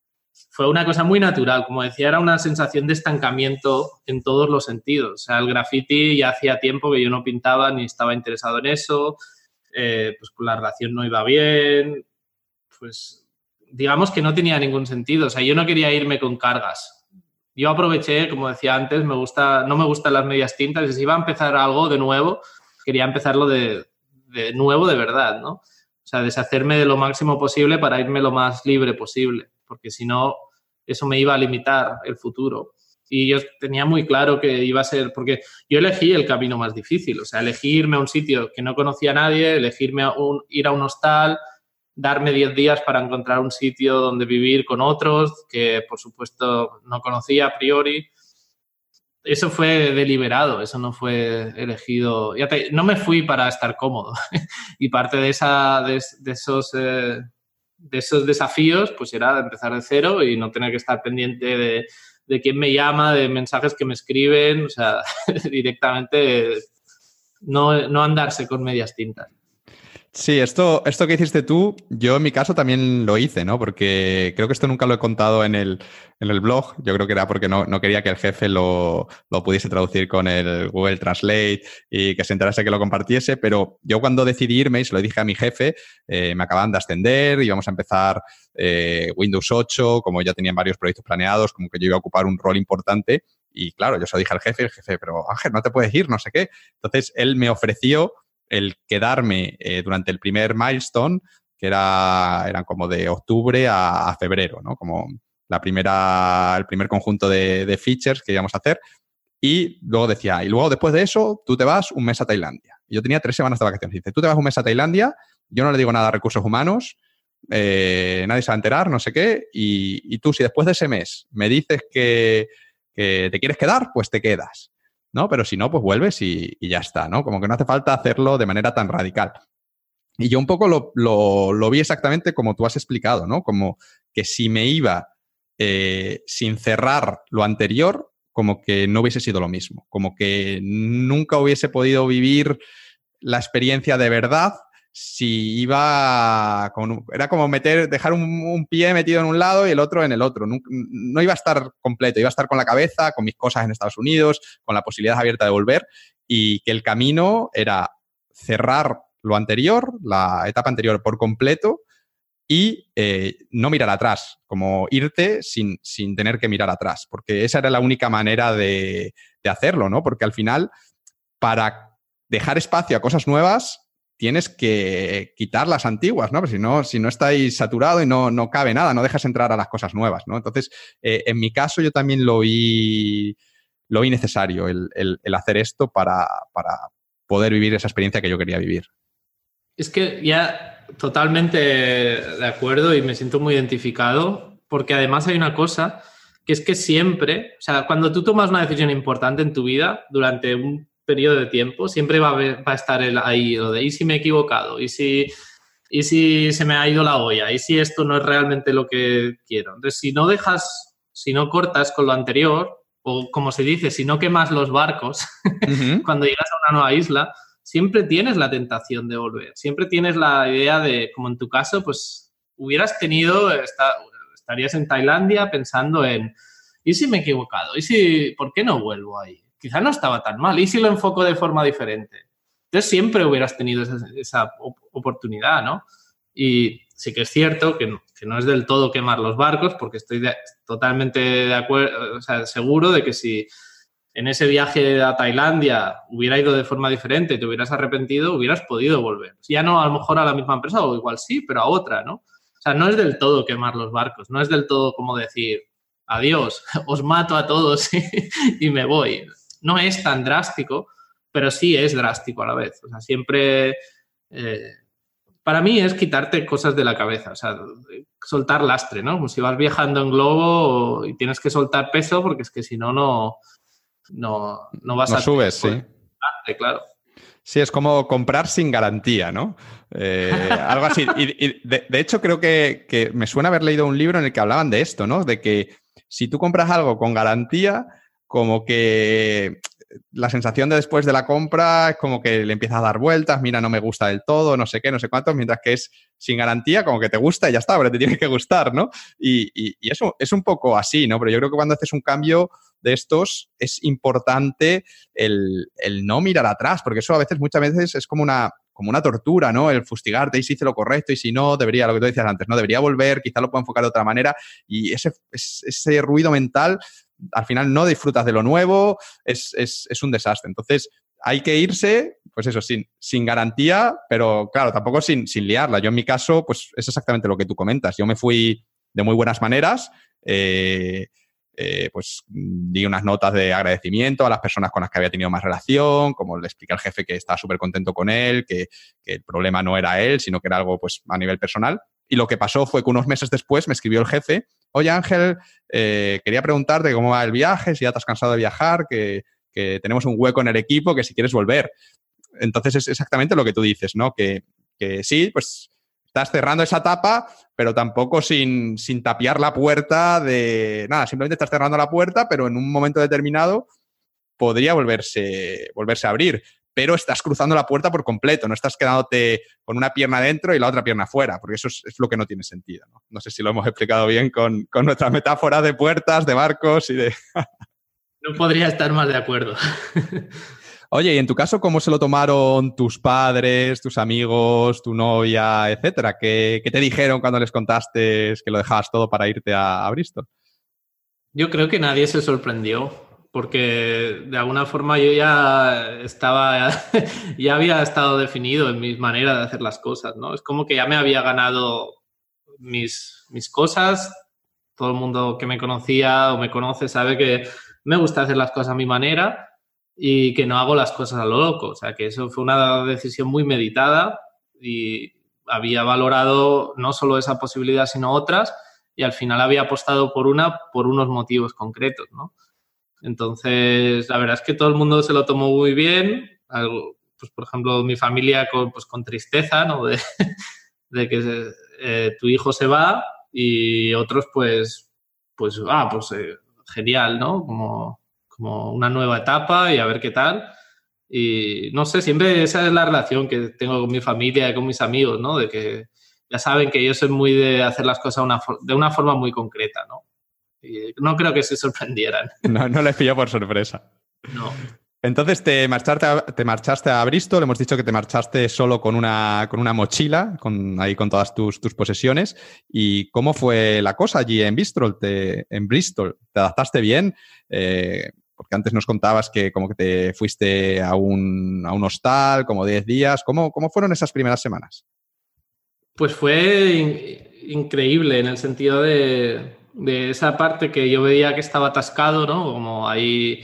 Fue una cosa muy natural, como decía, era una sensación de estancamiento en todos los sentidos. O sea, el graffiti ya hacía tiempo que yo no pintaba ni estaba interesado en eso, eh, pues la relación no iba bien, pues digamos que no tenía ningún sentido. O sea, yo no quería irme con cargas. Yo aproveché, como decía antes, me gusta, no me gustan las medias tintas. Y si iba a empezar algo de nuevo, quería empezarlo de, nuevo de verdad, ¿no? O sea, deshacerme de lo máximo posible para irme lo más libre posible, porque si no, eso me iba a limitar el futuro. Y yo tenía muy claro que iba a ser, porque yo elegí el camino más difícil, o sea, elegí irme a un sitio que no conocía a nadie, elegirme a un, ir a un hostal, darme 10 días para encontrar un sitio donde vivir con otros que, por supuesto, no conocía a priori. Eso fue deliberado, eso no fue elegido. no me fui para estar cómodo. y parte de, esa, de, esos, eh, de esos desafíos pues era empezar de cero y no tener que estar pendiente de, de quién me llama, de mensajes que me escriben, o sea, directamente no, no andarse con medias tintas. Sí, esto, esto que hiciste tú, yo en mi caso también lo hice, ¿no? Porque creo que esto nunca lo he contado en el, en el blog. Yo creo que era porque no, no quería que el jefe lo, lo, pudiese traducir con el Google Translate y que se enterase que lo compartiese. Pero yo cuando decidí irme y se lo dije a mi jefe, eh, me acaban de ascender, íbamos a empezar eh, Windows 8, como ya tenían varios proyectos planeados, como que yo iba a ocupar un rol importante. Y claro, yo se lo dije al jefe el jefe, pero Ángel, no te puedes ir, no sé qué. Entonces él me ofreció el quedarme eh, durante el primer milestone, que era, eran como de octubre a, febrero, ¿no? Como la primera, el primer conjunto de, features que íbamos a hacer. Y luego decía, y luego después de eso, tú te vas un mes a Tailandia. yo tenía tres semanas de vacaciones. Dice, tú te vas un mes a Tailandia, yo no le digo nada a recursos humanos, eh, nadie se va a enterar, no sé qué, y, tú si después de ese mes me dices que, que, te quieres quedar, pues te quedas. ¿No? Pero si no, pues vuelves y, ya está, ¿no? Como que no hace falta hacerlo de manera tan radical. Y yo un poco lo, vi exactamente como tú has explicado, ¿no? Como que si me iba eh, sin cerrar lo anterior, como que no hubiese sido lo mismo, como que nunca hubiese podido vivir la experiencia de verdad si iba con, era como meter, dejar un, pie metido en un lado y el otro en el otro. No, iba a estar completo, iba a estar con la cabeza, con mis cosas en Estados Unidos, con la posibilidad abierta de volver y que el camino era cerrar lo anterior, la etapa anterior por completo y eh, no mirar atrás, como irte sin, sin, tener que mirar atrás, porque esa era la única manera de, de hacerlo, ¿no? Porque al final, para dejar espacio a cosas nuevas, tienes que quitar las antiguas, ¿no? si no, si no estáis saturado y no, no cabe nada, no dejas entrar a las cosas nuevas, ¿no? Entonces, eh, en mi caso, yo también lo vi, lo vi necesario el, hacer esto para, poder vivir esa experiencia que yo quería vivir. Es que ya totalmente de acuerdo y me siento muy identificado, porque además hay una cosa que es que siempre, o sea, cuando tú tomas una decisión importante en tu vida durante un periodo de tiempo, siempre va a, estar el, ahí lo de, ¿y si me he equivocado? ¿Y si, ¿Y si se me ha ido la olla? ¿Y si esto no es realmente lo que quiero? Entonces, si no dejas, si no cortas con lo anterior, o como se dice, si no quemas los barcos, cuando llegas a una nueva isla, siempre tienes la tentación de volver. Siempre tienes la idea de, como en tu caso, pues hubieras tenido, estarías en Tailandia pensando en, ¿y si me he equivocado? ¿Y si, por qué no vuelvo ahí? Quizá no estaba tan mal. ¿Y si lo enfoco de forma diferente? Entonces siempre hubieras tenido esa, oportunidad, ¿no? Y sí que es cierto que no, es del todo quemar los barcos, porque estoy totalmente de acuerdo, o sea, seguro de que si en ese viaje a Tailandia hubiera ido de forma diferente te hubieras arrepentido, hubieras podido volver. Ya no a lo mejor a la misma empresa, o igual sí, pero a otra, ¿no? O sea, no es del todo quemar los barcos, no es del todo como decir, adiós, os mato a todos y me voy no es tan drástico, pero sí es drástico a la vez. O sea, siempre... Eh, para mí es quitarte cosas de la cabeza, o sea, soltar lastre, ¿no? Como si vas viajando en globo y tienes que soltar peso porque es que si no, no, no, vas no a... subes, sí. claro. Sí, es como comprar sin garantía, ¿no? Eh, algo así. Y, de, hecho, creo que, que, me suena haber leído un libro en el que hablaban de esto, ¿no? De que si tú compras algo con garantía, como que la sensación de después de la compra es como que le empieza a dar vueltas, mira, no me gusta del todo, no sé qué, no sé cuánto, mientras que es sin garantía, como que te gusta y ya está, pero te tiene que gustar, ¿no? Y, eso es un poco así, ¿no? Pero yo creo que cuando haces un cambio de estos es importante el, no mirar atrás, porque eso a veces, muchas veces es como una, como una tortura, ¿no? El fustigarte y si hice lo correcto y si no, debería, lo que tú decías antes, ¿no? Debería volver, quizá lo puedo enfocar de otra manera y ese, ese ruido mental al final no disfrutas de lo nuevo, es, un desastre. Entonces, hay que irse, pues eso, sin, sin garantía, pero claro, tampoco sin, sin, liarla. Yo en mi caso, pues es exactamente lo que tú comentas. Yo me fui de muy buenas maneras, eh, eh, pues di unas notas de agradecimiento a las personas con las que había tenido más relación, como le expliqué al jefe que estaba súper contento con él, que, que, el problema no era él, sino que era algo pues a nivel personal. Y lo que pasó fue que unos meses después me escribió el jefe, oye Ángel, eh, quería preguntarte cómo va el viaje, si ya te has cansado de viajar, que, tenemos un hueco en el equipo, que si quieres volver. Entonces es exactamente lo que tú dices, ¿no? Que, sí, pues estás cerrando esa etapa, pero tampoco sin, sin tapiar la puerta de nada, simplemente estás cerrando la puerta, pero en un momento determinado podría volverse, volverse a abrir pero estás cruzando la puerta por completo, no estás quedándote con una pierna dentro y la otra pierna fuera, porque eso es, lo que no tiene sentido. ¿no? sé si lo hemos explicado bien con, nuestra metáfora de puertas, de barcos y de... no podría estar más de acuerdo. Oye, y en tu caso, ¿cómo se lo tomaron tus padres, tus amigos, tu novia, etcétera? ¿Qué, te dijeron cuando les contaste que lo dejabas todo para irte a Bristol? Yo creo que nadie se sorprendió porque de alguna forma yo ya estaba, ya había estado definido en mi manera de hacer las cosas, ¿no? Es como que ya me había ganado mis, mis cosas, todo el mundo que me conocía o me conoce sabe que me gusta hacer las cosas a mi manera y que no hago las cosas a lo loco, o sea que eso fue una decisión muy meditada y había valorado no solo esa posibilidad sino otras y al final había apostado por una por unos motivos concretos, ¿no? Entonces, la verdad es que todo el mundo se lo tomó muy bien. Pues, por ejemplo, mi familia con, pues, con tristeza, ¿no? De, que eh, tu hijo se va y otros, pues, pues, ah, pues eh, genial, ¿no? Como, como una nueva etapa y a ver qué tal. Y no sé, siempre esa es la relación que tengo con mi familia y con mis amigos, ¿no? De que ya saben que yo soy muy de hacer las cosas de una forma muy concreta, ¿no? No creo que se sorprendieran. No, no les pilló por sorpresa. No. Entonces te marchaste, a, te marchaste a Bristol, hemos dicho que te marchaste solo con una, con una mochila, con, ahí con todas tus, tus, posesiones. ¿Y cómo fue la cosa allí en Bristol? Te, en Bristol? ¿Te adaptaste bien? Eh, porque antes nos contabas que como que te fuiste a un, a un hostal, como 10 días. ¿Cómo, ¿Cómo fueron esas primeras semanas? Pues fue increíble en el sentido de, de esa parte que yo veía que estaba atascado, ¿no? Como ahí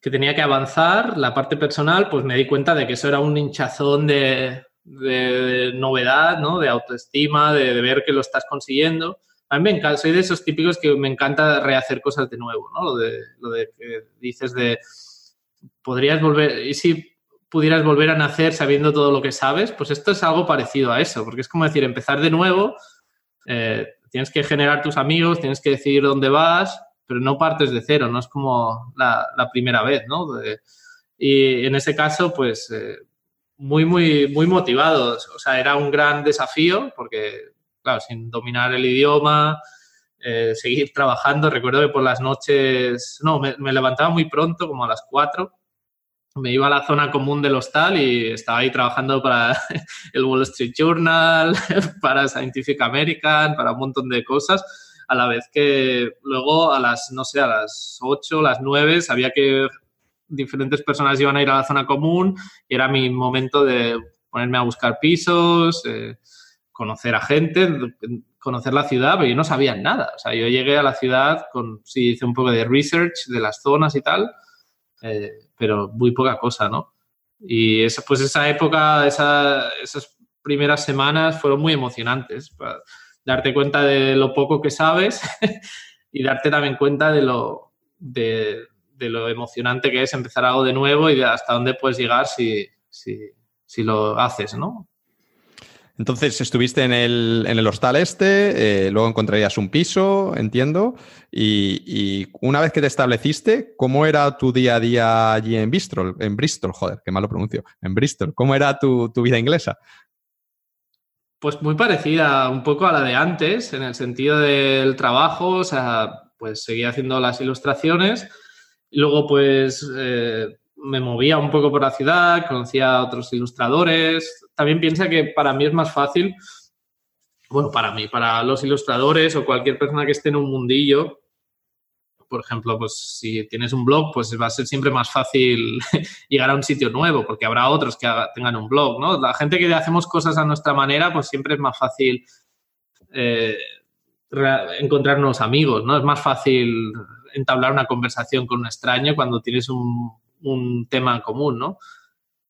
que tenía que avanzar, la parte personal, pues me di cuenta de que eso era un hinchazón de, novedad, ¿no? De autoestima, de, ver que lo estás consiguiendo. A mí me encanta, soy de esos típicos que me encanta rehacer cosas de nuevo, ¿no? Lo de, lo de que dices de, podrías volver, y si pudieras volver a nacer sabiendo todo lo que sabes, pues esto es algo parecido a eso, porque es como decir, empezar de nuevo, eh, tienes que generar tus amigos, tienes que decidir dónde vas, pero no partes de cero, no es como la, primera vez, ¿no? y en ese caso, pues eh, muy, muy, muy motivados. O sea, era un gran desafío porque, claro, sin dominar el idioma, eh, seguir trabajando. Recuerdo que por las noches, no, me, me, levantaba muy pronto, como a las 4. Me iba a la zona común del hostal y estaba ahí trabajando para el Wall Street Journal, para Scientific American, para un montón de cosas a la vez que luego a las, no sé, a las 8, las 9, sabía que diferentes personas iban a ir a la zona común y era mi momento de ponerme a buscar pisos, eh, conocer a gente, conocer la ciudad, pero yo no sabía nada. O sea, yo llegué a la ciudad con, sí, hice un poco de research de las zonas y tal, eh, pero muy poca cosa, ¿no? Y esa, pues esa época, esas primeras semanas fueron muy emocionantes darte cuenta de lo poco que sabes y darte también cuenta de lo, de, lo emocionante que es empezar algo de nuevo y de hasta dónde puedes llegar si, si, lo haces, ¿no? Entonces estuviste en el, en el hostal este, eh, luego encontrarías un piso, entiendo, y, una vez que te estableciste, ¿cómo era tu día a día allí en Bristol? En Bristol, joder, qué malo pronuncio, en Bristol, ¿cómo era tu, tu vida inglesa? Pues muy parecida un poco a la de antes, en el sentido del trabajo, o sea, pues seguía haciendo las ilustraciones y luego pues eh, me movía un poco por la ciudad, conocía a otros ilustradores. También piensa que para mí es más fácil, bueno, para mí, para los ilustradores o cualquier persona que esté en un mundillo, por ejemplo, pues si tienes un blog, pues va a ser siempre más fácil llegar a un sitio nuevo, porque habrá otros que tengan un blog, ¿no? La gente que hacemos cosas a nuestra manera, pues siempre es más fácil eh, encontrar nuevos amigos, ¿no? Es más fácil entablar una conversación con un extraño cuando tienes un, tema en común, ¿no?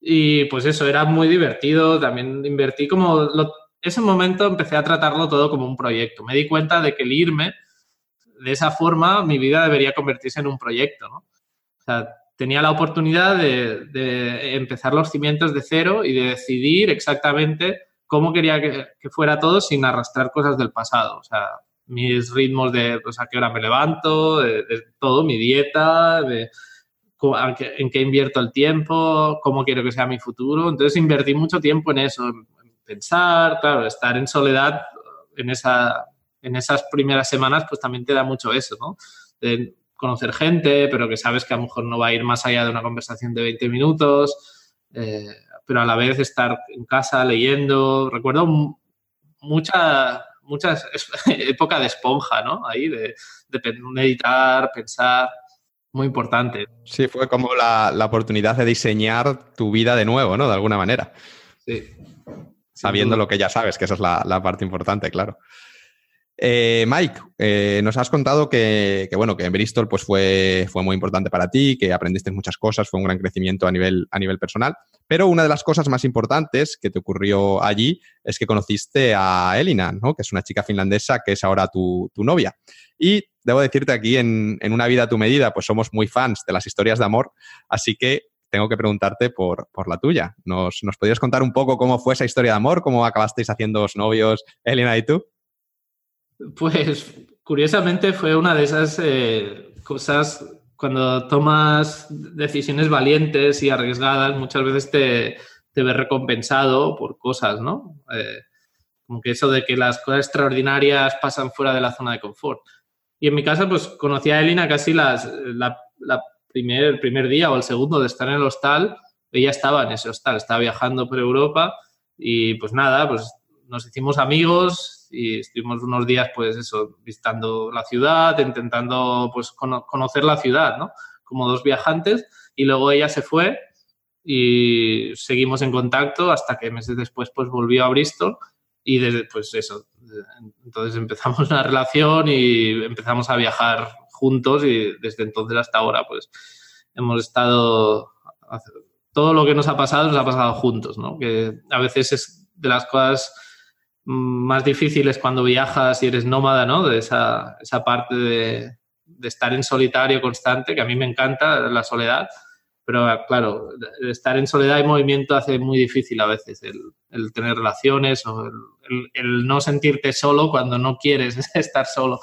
Y pues eso, era muy divertido, también invertí como... ese momento empecé a tratarlo todo como un proyecto. Me di cuenta de que el irme de esa forma mi vida debería convertirse en un proyecto, ¿no? O sea, tenía la oportunidad de, empezar los cimientos de cero y de decidir exactamente cómo quería que, fuera todo sin arrastrar cosas del pasado. O sea, mis ritmos de pues, a qué hora me levanto, de, todo, mi dieta, de en qué invierto el tiempo, cómo quiero que sea mi futuro. Entonces invertí mucho tiempo en eso, en pensar, claro, estar en soledad en esa, en esas primeras semanas, pues también te da mucho eso, ¿no? De conocer gente, pero que sabes que a lo mejor no va a ir más allá de una conversación de 20 minutos, eh, pero a la vez estar en casa leyendo. Recuerdo mucha, muchas época de esponja, ¿no? Ahí, de, meditar, pensar, muy importante. Sí, fue como la, oportunidad de diseñar tu vida de nuevo, ¿no? De alguna manera. Sí. Sabiendo lo que ya sabes, que esa es la parte importante, claro. Eh, Mike, eh, nos has contado que, bueno, que en Bristol pues fue, fue muy importante para ti, que aprendiste muchas cosas, fue un gran crecimiento a nivel, a nivel personal, pero una de las cosas más importantes que te ocurrió allí es que conociste a Elina, ¿no? que es una chica finlandesa que es ahora tu, novia. Y debo decirte aquí, en, Una vida a tu medida, pues somos muy fans de las historias de amor, así que tengo que preguntarte por, la tuya. ¿Nos, ¿Nos podrías contar un poco cómo fue esa historia de amor? ¿Cómo acabasteis haciendo novios, Elina y tú? Pues curiosamente fue una de esas eh, cosas cuando tomas decisiones valientes y arriesgadas, muchas veces te, te ves recompensado por cosas, ¿no? Eh, como que eso de que las cosas extraordinarias pasan fuera de la zona de confort. Y en mi caso, pues conocí a Elina casi las, la, primer, el primer día o el segundo de estar en el hostal. Ella estaba en ese hostal, estaba viajando por Europa y pues nada, pues nos hicimos amigos y estuvimos unos días, pues eso, visitando la ciudad, intentando pues conocer la ciudad, ¿no? Como dos viajantes y luego ella se fue y seguimos en contacto hasta que meses después pues volvió a Bristol y desde pues eso, entonces empezamos una relación y empezamos a viajar juntos y desde entonces hasta ahora pues hemos estado, todo lo que nos ha pasado nos ha pasado juntos, ¿no? Que a veces es de las cosas más difíciles cuando viajas y eres nómada, ¿no? De esa, esa parte de, de estar en solitario constante, que a mí me encanta la soledad, pero claro, estar en soledad y movimiento hace muy difícil a veces el, tener relaciones o el, no sentirte solo cuando no quieres estar solo.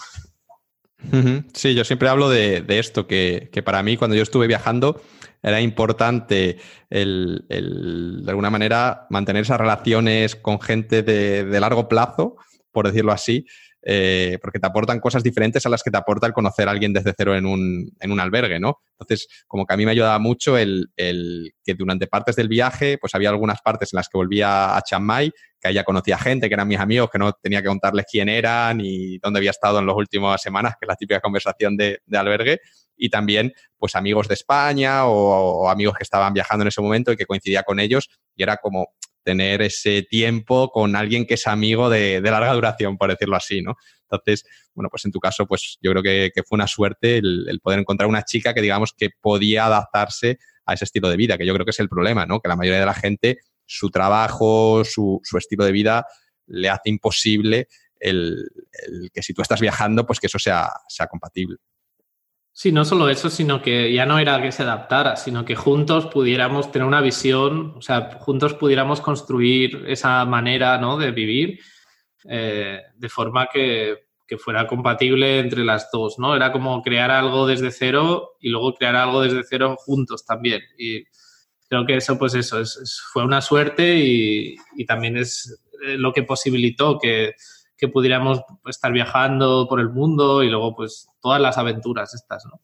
Sí, yo siempre hablo de, esto, que, para mí cuando yo estuve viajando era importante el, de alguna manera mantener esas relaciones con gente de, de largo plazo, por decirlo así, eh, porque te aportan cosas diferentes a las que te aporta el conocer a alguien desde cero en un, en un albergue, ¿no? Entonces, como que a mí me ayudaba mucho el, el, que durante partes del viaje, pues había algunas partes en las que volvía a Chiang Mai, que ya conocía gente, que eran mis amigos, que no tenía que contarles quién eran y dónde había estado en las últimas semanas, que es la típica conversación de, de albergue, y también, pues, amigos de España o, o amigos que estaban viajando en ese momento y que coincidía con ellos, y era como, tener ese tiempo con alguien que es amigo de, larga duración, por decirlo así, ¿no? Entonces, bueno, pues en tu caso, pues yo creo que, fue una suerte el, poder encontrar una chica que digamos que podía adaptarse a ese estilo de vida, que yo creo que es el problema, ¿no? Que la mayoría de la gente, su trabajo, su, estilo de vida le hace imposible el, que si tú estás viajando, pues que eso sea, sea compatible. Sí, no solo eso, sino que ya no era que se adaptara, sino que juntos pudiéramos tener una visión, o sea, juntos pudiéramos construir esa manera ¿no? de vivir eh, de forma que, que, fuera compatible entre las dos, ¿no? Era como crear algo desde cero y luego crear algo desde cero juntos también. Y creo que eso, pues eso, es, fue una suerte y, y también es eh, lo que posibilitó que que pudiéramos estar viajando por el mundo y luego pues todas las aventuras estas, ¿no?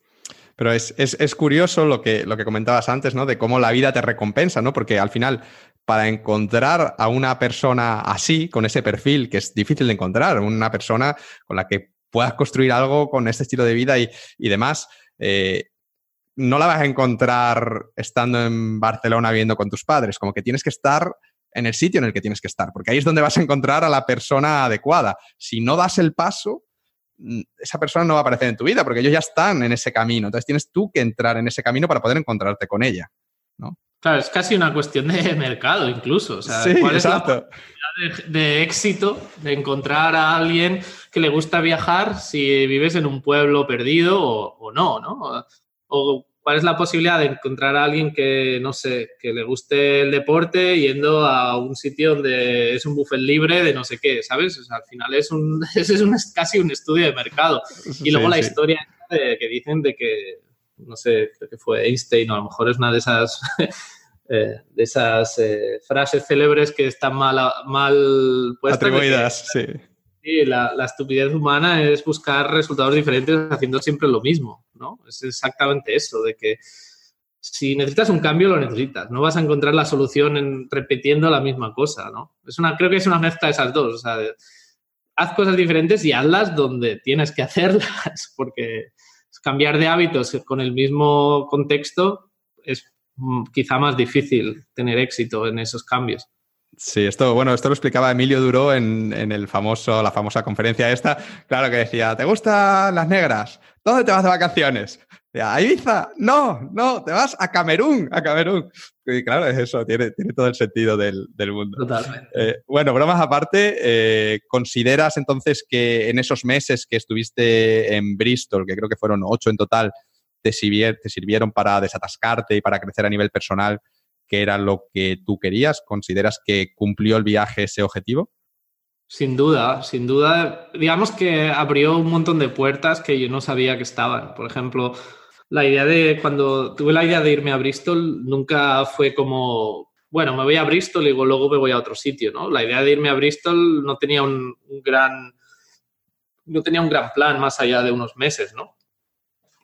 Pero es, curioso lo que, lo que comentabas antes, ¿no? De cómo la vida te recompensa, ¿no? Porque al final, para encontrar a una persona así, con ese perfil, que es difícil de encontrar, una persona con la que puedas construir algo con este estilo de vida y, demás, eh, no la vas a encontrar estando en Barcelona viviendo con tus padres, como que tienes que estar en el sitio en el que tienes que estar, porque ahí es donde vas a encontrar a la persona adecuada. Si no das el paso, mm, esa persona no va a aparecer en tu vida, porque ellos ya están en ese camino. Entonces tienes tú que entrar en ese camino para poder encontrarte con ella. ¿no? Claro, es casi una cuestión de mercado incluso. O sea, ¿cuál es la de, éxito de encontrar a alguien que le gusta viajar si vives en un pueblo perdido o, no, ¿no? O, ¿Cuál es la posibilidad de encontrar a alguien que, no sé, que le guste el deporte yendo a un sitio donde es un buffet libre de no sé qué, ¿sabes? O sea, al final es, un, es, casi un estudio de mercado. Y luego la historia que dicen de que, no sé, creo que fue Einstein o a lo mejor es una de esas... Eh, de esas eh, frases célebres que están mal, mal puestas. Atribuidas, sí Sí, la, estupidez humana es buscar resultados diferentes haciendo siempre lo mismo, ¿no? Es exactamente eso, de que si necesitas un cambio, lo necesitas. No vas a encontrar la solución en repitiendo la misma cosa, ¿no? Es una, creo que es una mezcla de esas dos. O sea, haz cosas diferentes y hazlas donde tienes que hacerlas, porque cambiar de hábitos con el mismo contexto es mm, quizá más difícil tener éxito en esos cambios. Sí, esto, bueno, esto lo explicaba Emilio Duró en, el famoso, la famosa conferencia esta. Claro que decía, ¿te gustan las negras? ¿Dónde te vas de vacaciones? ¿A Ibiza? No, no, te vas a Camerún, a Camerún. Y claro, es eso, tiene, tiene todo el sentido del, mundo. Totalmente. Eh, bueno, bromas aparte, eh, ¿consideras entonces que en esos meses que estuviste en Bristol, que creo que fueron ocho en total, te, te sirvieron para desatascarte y para crecer a nivel personal? Que era lo que tú querías? ¿Consideras que cumplió el viaje ese objetivo? Sin duda, sin duda. Digamos que abrió un montón de puertas que yo no sabía que estaban. Por ejemplo, la idea de cuando tuve la idea de irme a Bristol, nunca fue como, bueno, me voy a Bristol y luego me voy a otro sitio, ¿no? La idea de irme a Bristol no tenía un, gran, no tenía un gran plan más allá de unos meses, ¿no?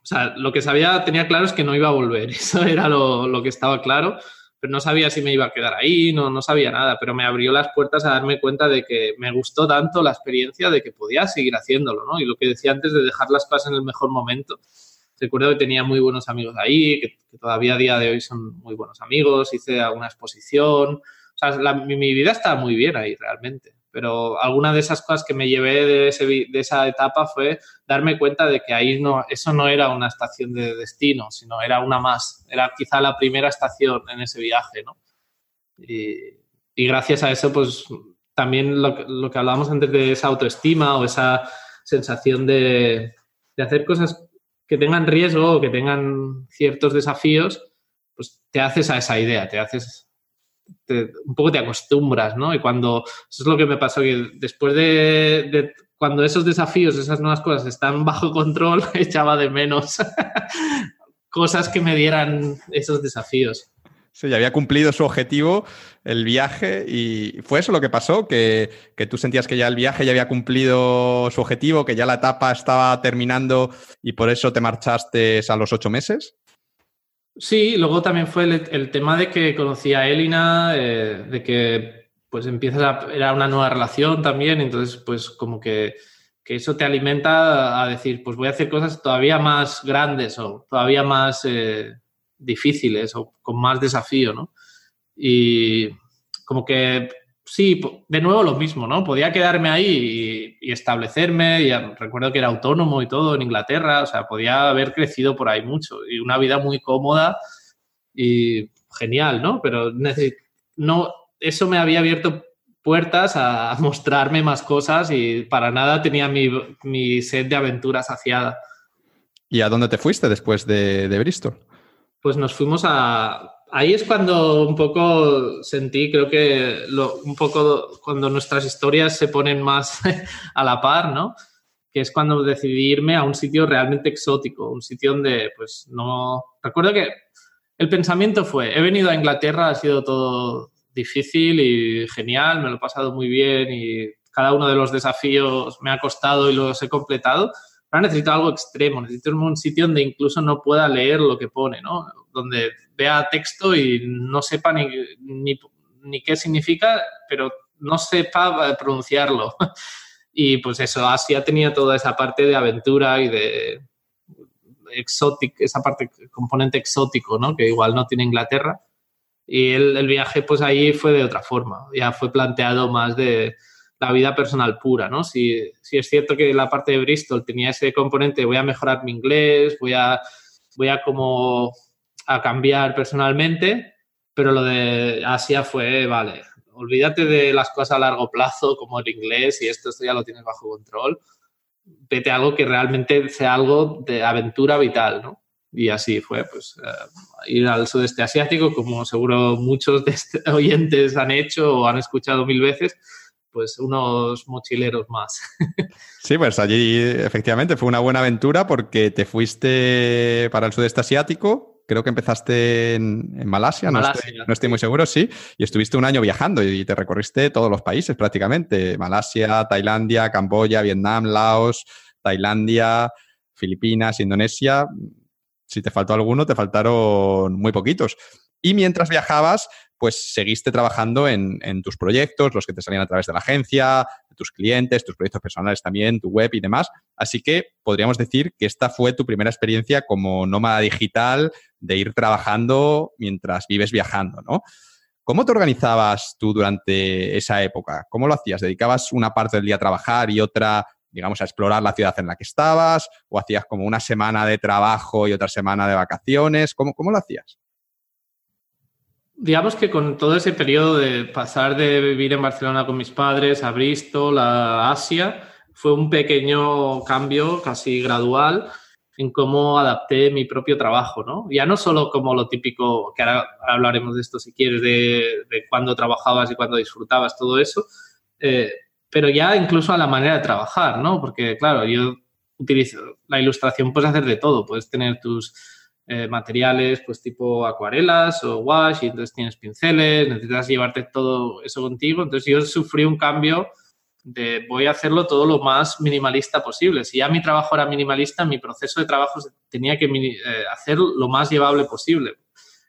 O sea, lo que sabía, tenía claro es que no iba a volver, eso era lo, lo que estaba claro pero no sabía si me iba a quedar ahí, no, no sabía nada, pero me abrió las puertas a darme cuenta de que me gustó tanto la experiencia de que podía seguir haciéndolo, ¿no? Y lo que decía antes de dejar las cosas en el mejor momento. Recuerdo que tenía muy buenos amigos ahí, que, todavía a día de hoy son muy buenos amigos, hice alguna exposición, o sea, mi, mi vida está muy bien ahí realmente pero alguna de esas cosas que me llevé de, esa etapa fue darme cuenta de que ahí no, eso no era una estación de destino, sino era una más, era quizá la primera estación en ese viaje, ¿no? Y, gracias a eso, pues también lo, lo, que hablábamos antes de esa autoestima o esa sensación de, de hacer cosas que tengan riesgo o que tengan ciertos desafíos, pues te haces a esa idea, te haces un poco te acostumbras, ¿no? Y cuando, eso es lo que me pasó, que después de, cuando esos desafíos, esas nuevas cosas están bajo control, echaba de menos cosas que me dieran esos desafíos. Sí, ya había cumplido su objetivo, el viaje, y fue eso lo que pasó, que, que, tú sentías que ya el viaje ya había cumplido su objetivo, que ya la etapa estaba terminando y por eso te marchaste a los ocho meses. Sí, luego también fue el, tema de que conocí a Elina, eh, de que pues empiezas a, era una nueva relación también, entonces pues como que, eso te alimenta a decir, pues voy a hacer cosas todavía más grandes o todavía más eh, difíciles o con más desafío, ¿no? Y como que sí, de nuevo lo mismo, ¿no? Podía quedarme ahí y, establecerme, y recuerdo que era autónomo y todo en Inglaterra, o sea, podía haber crecido por ahí mucho y una vida muy cómoda y genial, ¿no? Pero no, eso me había abierto puertas a mostrarme más cosas y para nada tenía mi, mi sed de aventura saciada. ¿Y a dónde te fuiste después de, de Bristol? Pues nos fuimos a, ahí es cuando un poco sentí, creo que un poco cuando nuestras historias se ponen más a la par, ¿no? Que es cuando decidí irme a un sitio realmente exótico, un sitio donde, pues, no... Recuerdo que el pensamiento fue, he venido a Inglaterra, ha sido todo difícil y genial, me lo he pasado muy bien y cada uno de los desafíos me ha costado y los he completado, Ahora necesito algo extremo, necesito un sitio donde incluso no pueda leer lo que pone, ¿no? Donde vea texto y no sepa ni, ni, qué significa, pero no sepa pronunciarlo. Y pues eso, Asia tenía toda esa parte de aventura y de exótico, esa parte, componente exótico, ¿no? Que igual no tiene Inglaterra. Y el, el viaje, pues ahí fue de otra forma. Ya fue planteado más de, la vida personal pura, ¿no? Si, si, es cierto que la parte de Bristol tenía ese componente, voy a mejorar mi inglés, voy a, voy a como a cambiar personalmente, pero lo de Asia fue, vale, olvídate de las cosas a largo plazo como el inglés y esto, esto ya lo tienes bajo control, vete a algo que realmente sea algo de aventura vital, ¿no? Y así fue, pues, eh, ir al sudeste asiático, como seguro muchos de este oyentes han hecho o han escuchado mil veces, pues unos mochileros más. Sí, pues allí efectivamente fue una buena aventura porque te fuiste para el sudeste asiático, creo que empezaste en, Malasia, no, estoy, muy seguro, sí, y estuviste un año viajando y te recorriste todos los países prácticamente, Malasia, Tailandia, Camboya, Vietnam, Laos, Tailandia, Filipinas, Indonesia. Si te faltó alguno, te faltaron muy poquitos. Y mientras viajabas, pues seguiste trabajando en, tus proyectos, los que te salían a través de la agencia, de tus clientes, tus proyectos personales también, tu web y demás. Así que podríamos decir que esta fue tu primera experiencia como nómada digital de ir trabajando mientras vives viajando, ¿no? ¿Cómo te organizabas tú durante esa época? ¿Cómo lo hacías? ¿Dedicabas una parte del día a trabajar y otra, digamos, a explorar la ciudad en la que estabas? ¿O hacías como una semana de trabajo y otra semana de vacaciones? ¿Cómo, cómo lo hacías? digamos que con todo ese periodo de pasar de vivir en Barcelona con mis padres a Bristol, a Asia, fue un pequeño cambio casi gradual en cómo adapté mi propio trabajo, ¿no? Ya no solo como lo típico, que ahora hablaremos de esto si quieres, de, de cuándo trabajabas y cuándo disfrutabas, todo eso, eh, pero ya incluso a la manera de trabajar, ¿no? Porque, claro, yo la ilustración puedes hacer de todo, puedes tener tus eh, materiales pues tipo acuarelas o wash y entonces tienes pinceles, necesitas llevarte todo eso contigo. Entonces yo sufrí un cambio de voy a hacerlo todo lo más minimalista posible. Si ya mi trabajo era minimalista, mi proceso de trabajo tenía que eh, hacer lo más llevable posible.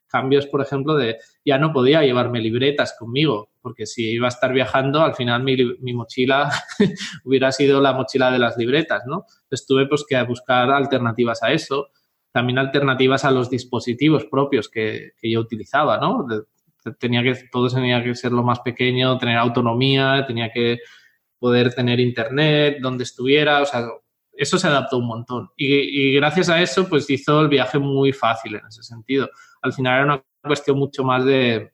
Cambios, por ejemplo, de ya no podía llevarme libretas conmigo, porque si iba a estar viajando, al final mi, mi mochila hubiera sido la mochila de las libretas, ¿no? Entonces tuve pues que buscar alternativas a eso, también alternativas a los dispositivos propios que, que yo utilizaba, ¿no? tenía que, todo tenía que ser lo más pequeño, tener autonomía, tenía que poder tener internet donde estuviera, o sea, eso se adaptó un montón. Y, gracias a eso, pues hizo el viaje muy fácil en ese sentido. Al final era una cuestión mucho más de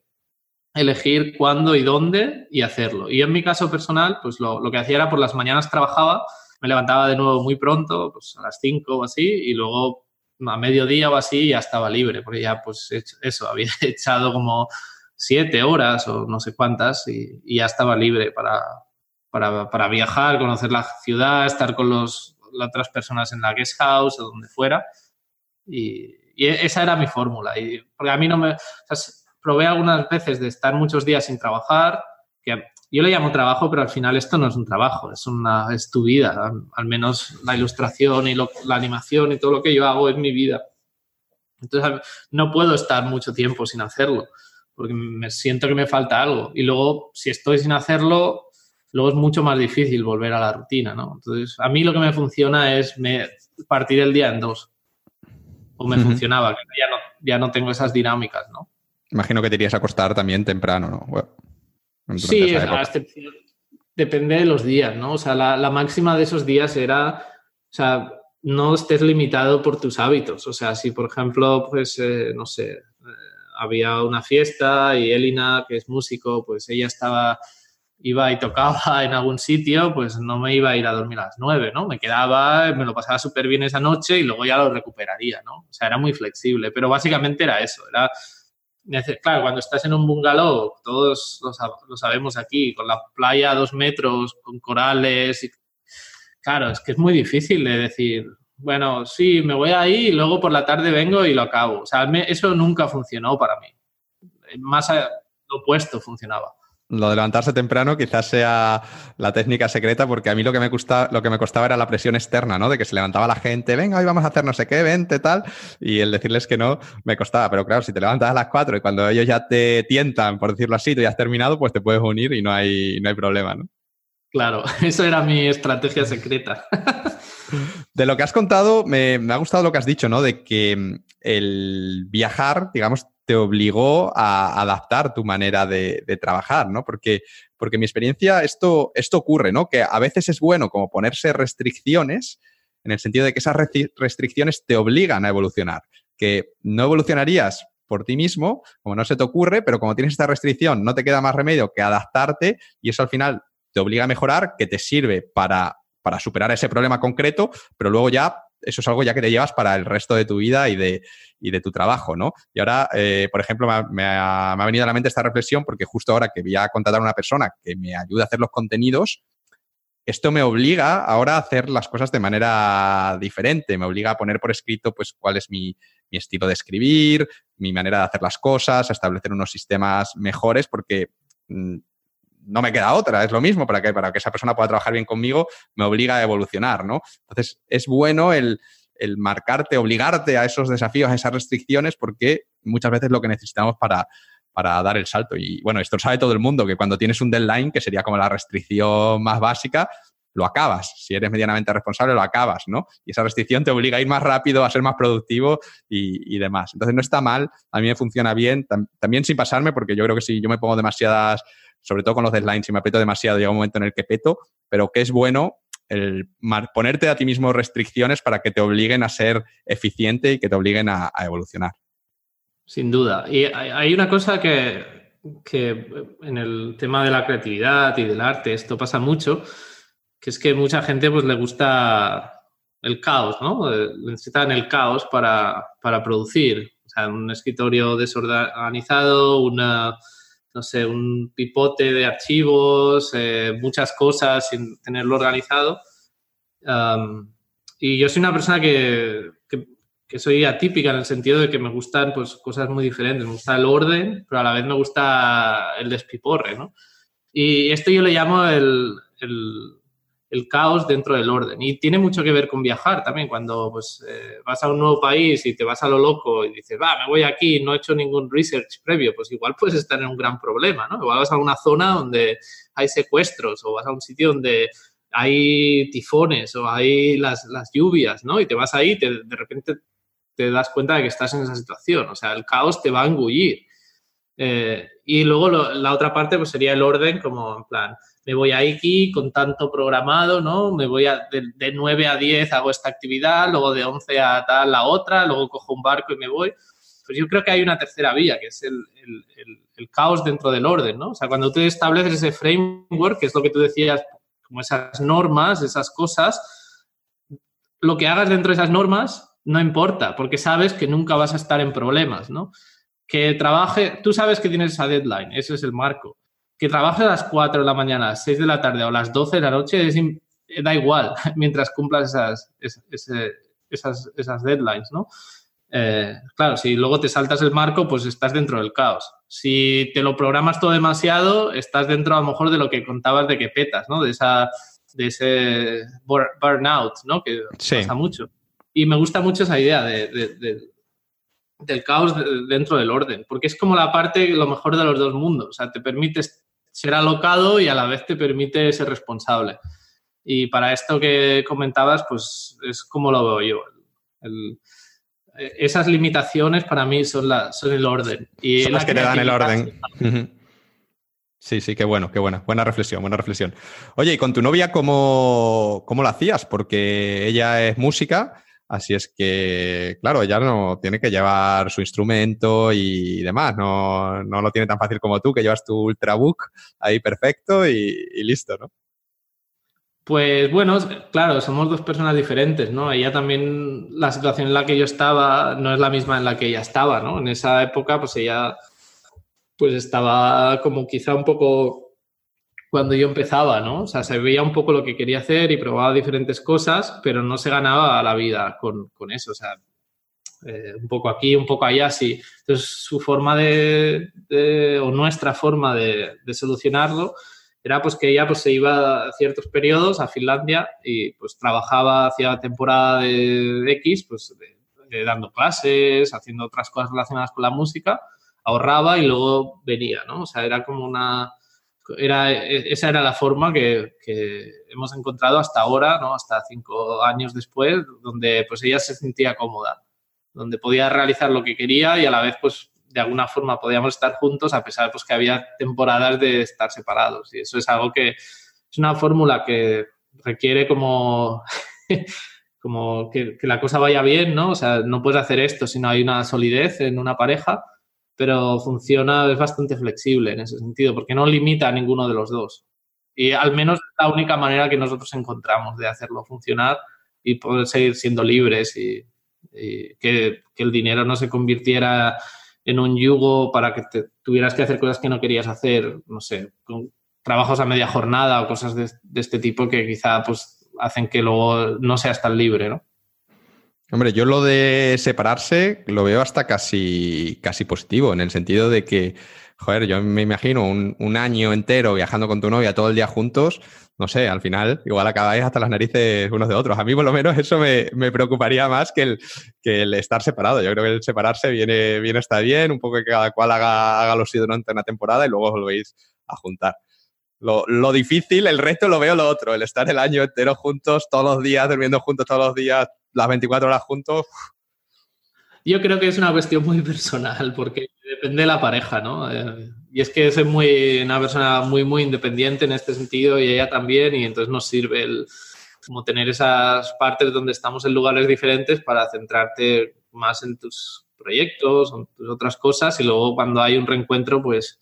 elegir cuándo y dónde y hacerlo. Y en mi caso personal, pues lo, lo que hacía era por las mañanas trabajaba, me levantaba de nuevo muy pronto, pues a las 5 o así, y luego a mediodía o así ya estaba libre, porque ya pues eso, había echado como siete horas o no sé cuántas y ya estaba libre para, para, para, viajar, conocer la ciudad, estar con las otras personas en la guest house o donde fuera. Y, esa era mi fórmula. Y, porque a mí no me... probé algunas veces de estar muchos días sin trabajar, que yo le llamo trabajo, pero al final esto no es un trabajo, es, una, es tu vida. Al menos la ilustración y la animación y todo lo que yo hago es mi vida. Entonces no puedo estar mucho tiempo sin hacerlo, porque me siento que me falta algo. Y luego, si estoy sin hacerlo, luego es mucho más difícil volver a la rutina, ¿no? Entonces, a mí lo que me funciona es me, partir el día en dos. O me funcionaba, que ya no, ya no tengo esas dinámicas, ¿no? Imagino que te irías a acostar también temprano, ¿no? sí, a excepción, depende de los días, ¿no? O sea, la, máxima de esos días era, o sea, no estés limitado por tus hábitos. O sea, si por ejemplo, pues, eh, no sé, eh, había una fiesta y Elina, que es músico, pues ella estaba iba y tocaba en algún sitio, pues no me iba a ir a dormir a las nueve, ¿no? Me quedaba, me lo pasaba súper bien esa noche y luego ya lo recuperaría, ¿no? O sea, era muy flexible, pero básicamente era eso, era... Claro, cuando estás en un bungalow, todos lo, sabemos aquí, con la playa a dos metros, con corales, y, claro, es que es muy difícil de decir, bueno, sí, me voy ahí y luego por la tarde vengo y lo acabo. O sea, eso nunca funcionó para mí. Más lo opuesto funcionaba lo de levantarse temprano quizás sea la técnica secreta, porque a mí lo que me gusta, lo que me costaba era la presión externa, ¿no? De que se levantaba la gente, venga, hoy vamos a hacer no sé qué, vente, tal, y el decirles que no me costaba. Pero claro, si te levantas a las cuatro y cuando ellos ya te tientan, por decirlo así, tú ya has terminado, pues te puedes unir y no hay, no hay problema, ¿no? Claro, eso era mi estrategia secreta. De lo que has contado, me, me ha gustado lo que has dicho, ¿no? De que el viajar, digamos, te obligó a adaptar tu manera de, trabajar, ¿no? Porque, porque mi experiencia, esto, esto ocurre, ¿no? Que a veces es bueno como ponerse restricciones, en el sentido de que esas restricciones te obligan a evolucionar, que no evolucionarías por ti mismo, como no se te ocurre, pero como tienes esta restricción, no te queda más remedio que adaptarte y eso al final te obliga a mejorar, que te sirve para, para superar ese problema concreto, pero luego ya eso es algo ya que te llevas para el resto de tu vida y de, de tu trabajo, ¿no? Y ahora, eh, por ejemplo, me ha, venido a la mente esta reflexión porque justo ahora que voy a contratar a una persona que me ayude a hacer los contenidos, esto me obliga ahora a hacer las cosas de manera diferente, me obliga a poner por escrito pues cuál es mi, estilo de escribir, mi manera de hacer las cosas, a establecer unos sistemas mejores porque mm, no me queda otra, es lo mismo, para que, para que esa persona pueda trabajar bien conmigo, me obliga a evolucionar, ¿no? Entonces, es bueno el, marcarte, obligarte a esos desafíos, a esas restricciones, porque muchas veces lo que necesitamos para, para dar el salto. Y bueno, esto lo sabe todo el mundo, que cuando tienes un deadline, que sería como la restricción más básica, lo acabas. Si eres medianamente responsable, lo acabas, ¿no? Y esa restricción te obliga a ir más rápido, a ser más productivo y, demás. Entonces no está mal, a mí me funciona bien, también sin pasarme, porque yo creo que si yo me pongo demasiadas sobre todo con los deadlines, si me aprieto demasiado, llega un momento en el que peto, pero que es bueno el ponerte a ti mismo restricciones para que te obliguen a ser eficiente y que te obliguen a, evolucionar. Sin duda. Y hay una cosa que, en el tema de la creatividad y del arte, esto pasa mucho, que es que mucha gente pues le gusta el caos, ¿no? Necesitan el caos para, para producir. O sea, un escritorio desorganizado, una no sé, un pipote de archivos, eh, muchas cosas sin tenerlo organizado. y yo soy una persona que, que, soy atípica en el sentido de que me gustan pues, cosas muy diferentes. Me gusta el orden, pero a la vez me gusta el despiporre, ¿no? Y esto yo le llamo el, el, caos dentro del orden. Y tiene mucho que ver con viajar también. Cuando pues, eh, vas a un nuevo país y te vas a lo loco y dices, va, me voy aquí, no he hecho ningún research previo, pues igual puedes estar en un gran problema, ¿no? Igual vas a una zona donde hay secuestros o vas a un sitio donde hay tifones o hay las, las lluvias, ¿no? Y te vas ahí y de repente te das cuenta de que estás en esa situación. O sea, el caos te va a engullir. Eh, y luego la otra parte pues sería el orden, como en plan, me voy a aquí con tanto programado, ¿no? Me voy a, de, 9 a 10 hago esta actividad, luego de 11 a tal la otra, luego cojo un barco y me voy. Pues yo creo que hay una tercera vía, que es el, el, el caos dentro del orden, ¿no? O sea, cuando tú estableces ese framework, que es lo que tú decías como esas normas, esas cosas, lo que hagas dentro de esas normas no importa, porque sabes que nunca vas a estar en problemas, ¿no? Que trabaje, tú sabes que tienes esa deadline, ese es el marco. Que trabaje a las 4 de la mañana, a las 6 de la tarde o a las 12 de la noche, da igual, mientras cumplas esas, esas, esas deadlines, ¿no? Eh, claro, si luego te saltas el marco, pues estás dentro del caos. Si te lo programas todo demasiado, estás dentro a lo mejor de lo que contabas de que petas, ¿no? De, esa, de ese burnout, ¿no? Que pasa mucho. Y me gusta mucho esa idea de, del caos dentro del orden, porque es como la parte, lo mejor de los dos mundos. O sea, te permite ser alocado y a la vez te permite ser responsable. Y para esto que comentabas, pues es como lo veo yo. el, esas limitaciones para mí son, la, son el orden. Y son las que te dan el orden. Sí, sí, qué bueno, qué buena. Buena reflexión, buena reflexión. Oye, ¿y con tu novia cómo, cómo lo hacías? Porque ella es música, así es que, claro, ella no tiene que llevar su instrumento y demás. No, no lo tiene tan fácil como tú, que llevas tu Ultrabook ahí perfecto y listo, ¿no? Pues bueno, claro, somos dos personas diferentes, ¿no? Ella también, la situación en la que yo estaba no es la misma en la que ella estaba, ¿no? En esa época, pues ella, pues estaba como quizá un poco cuando yo empezaba, ¿no? O sea, se veía un poco lo que quería hacer y probaba diferentes cosas, pero no se ganaba la vida con, eso, o sea, eh, un poco aquí, un poco allá, sí. Entonces, su forma de, o nuestra forma de, de solucionarlo era pues que ella pues se iba a ciertos periodos a Finlandia y pues trabajaba hacia temporada de X, pues dando clases, haciendo otras cosas relacionadas con la música, ahorraba y luego venía, ¿no? O sea, era como una... Era, esa era la forma que, que hemos encontrado hasta ahora, ¿no? Hasta cinco años después, donde pues ella se sentía cómoda, donde podía realizar lo que quería y a la vez pues de alguna forma podíamos estar juntos a pesar pues que había temporadas de estar separados y eso es algo que es una fórmula que requiere como como que, la cosa vaya bien, ¿no? O sea, no puedes hacer esto si no hay una solidez en una pareja, pero funciona, es bastante flexible en ese sentido, porque no limita a ninguno de los dos. Y al menos es la única manera que nosotros encontramos de hacerlo funcionar y poder seguir siendo libres y, que, que, el dinero no se convirtiera en un yugo para que te, tuvieras que hacer cosas que no querías hacer, no sé, con trabajos a media jornada o cosas de, este tipo que quizá pues hacen que luego no seas tan libre, ¿no? Hombre, yo lo de separarse lo veo hasta casi, casi positivo, en el sentido de que, joder, yo me imagino un, un año entero viajando con tu novia todo el día juntos, no sé, al final igual acabáis hasta las narices unos de otros. A mí por lo menos eso me, preocuparía más que el, que el estar separado. Yo creo que el separarse viene, viene está bien, un poco que cada cual haga, haga lo suyo durante una temporada y luego os volvéis a juntar. Lo, lo, difícil, el resto lo veo lo otro, el estar el año entero juntos, todos los días, durmiendo juntos todos los días, las 24 horas juntos. Yo creo que es una cuestión muy personal, porque depende de la pareja, ¿no? Eh, y es que soy muy, una persona muy, muy independiente en este sentido y ella también, y entonces nos sirve el, como tener esas partes donde estamos en lugares diferentes para centrarte más en tus proyectos, en tus otras cosas, y luego cuando hay un reencuentro, pues,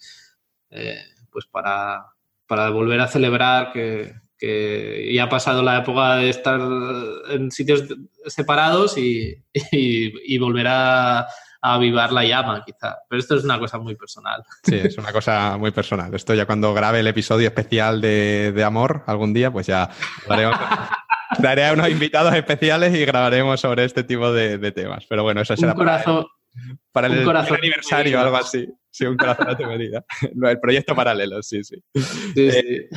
eh, pues para, para volver a celebrar que, que ya ha pasado la época de estar en sitios separados y, y, y volver a avivar la llama, quizá. Pero esto es una cosa muy personal. Sí, es una cosa muy personal. Esto ya cuando grabe el episodio especial de, amor algún día, pues ya Traeré a unos invitados especiales y grabaremos sobre este tipo de, temas. Pero bueno, eso será un corazón, para el, aniversario o algo así. Sí, un corazón a tu medida. el proyecto paralelo, sí, sí. Eh,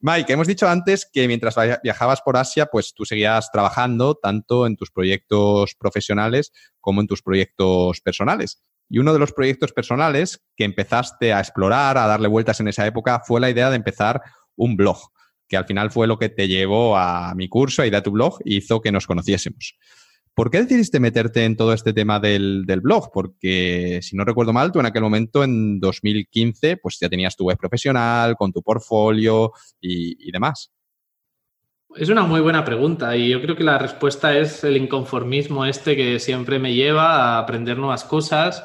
Mike, hemos dicho antes que mientras viajabas por Asia, pues tú seguías trabajando tanto en tus proyectos profesionales como en tus proyectos personales. Y uno de los proyectos personales que empezaste a explorar, a darle vueltas en esa época, fue la idea de empezar un blog, que al final fue lo que te llevó a mi curso, a tu blog, y hizo que nos conociésemos. ¿Por qué decidiste meterte en todo este tema del, blog? Porque, si no recuerdo mal, tú en aquel momento, en 2015, pues ya tenías tu web profesional, con tu portfolio y, demás. Es una muy buena pregunta y yo creo que la respuesta es el inconformismo este que siempre me lleva a aprender nuevas cosas,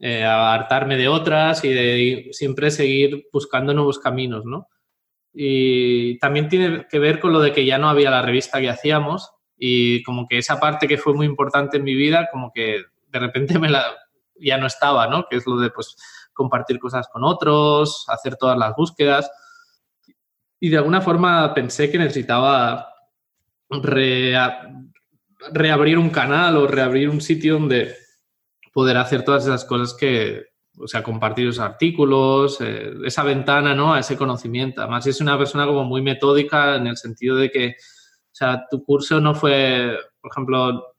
eh, a hartarme de otras y de siempre seguir buscando nuevos caminos, ¿no? Y también tiene que ver con lo de que ya no había la revista que hacíamos y como que esa parte que fue muy importante en mi vida, como que de repente me la, ya no estaba, ¿no? Que es lo de pues compartir cosas con otros, hacer todas las búsquedas. Y de alguna forma pensé que necesitaba reabrir un canal o reabrir un sitio donde poder hacer todas esas cosas que, o sea, compartir los artículos, eh, esa ventana, ¿no? A ese conocimiento. Además, es una persona como muy metódica en el sentido de que sea, tu curso no fue, por ejemplo,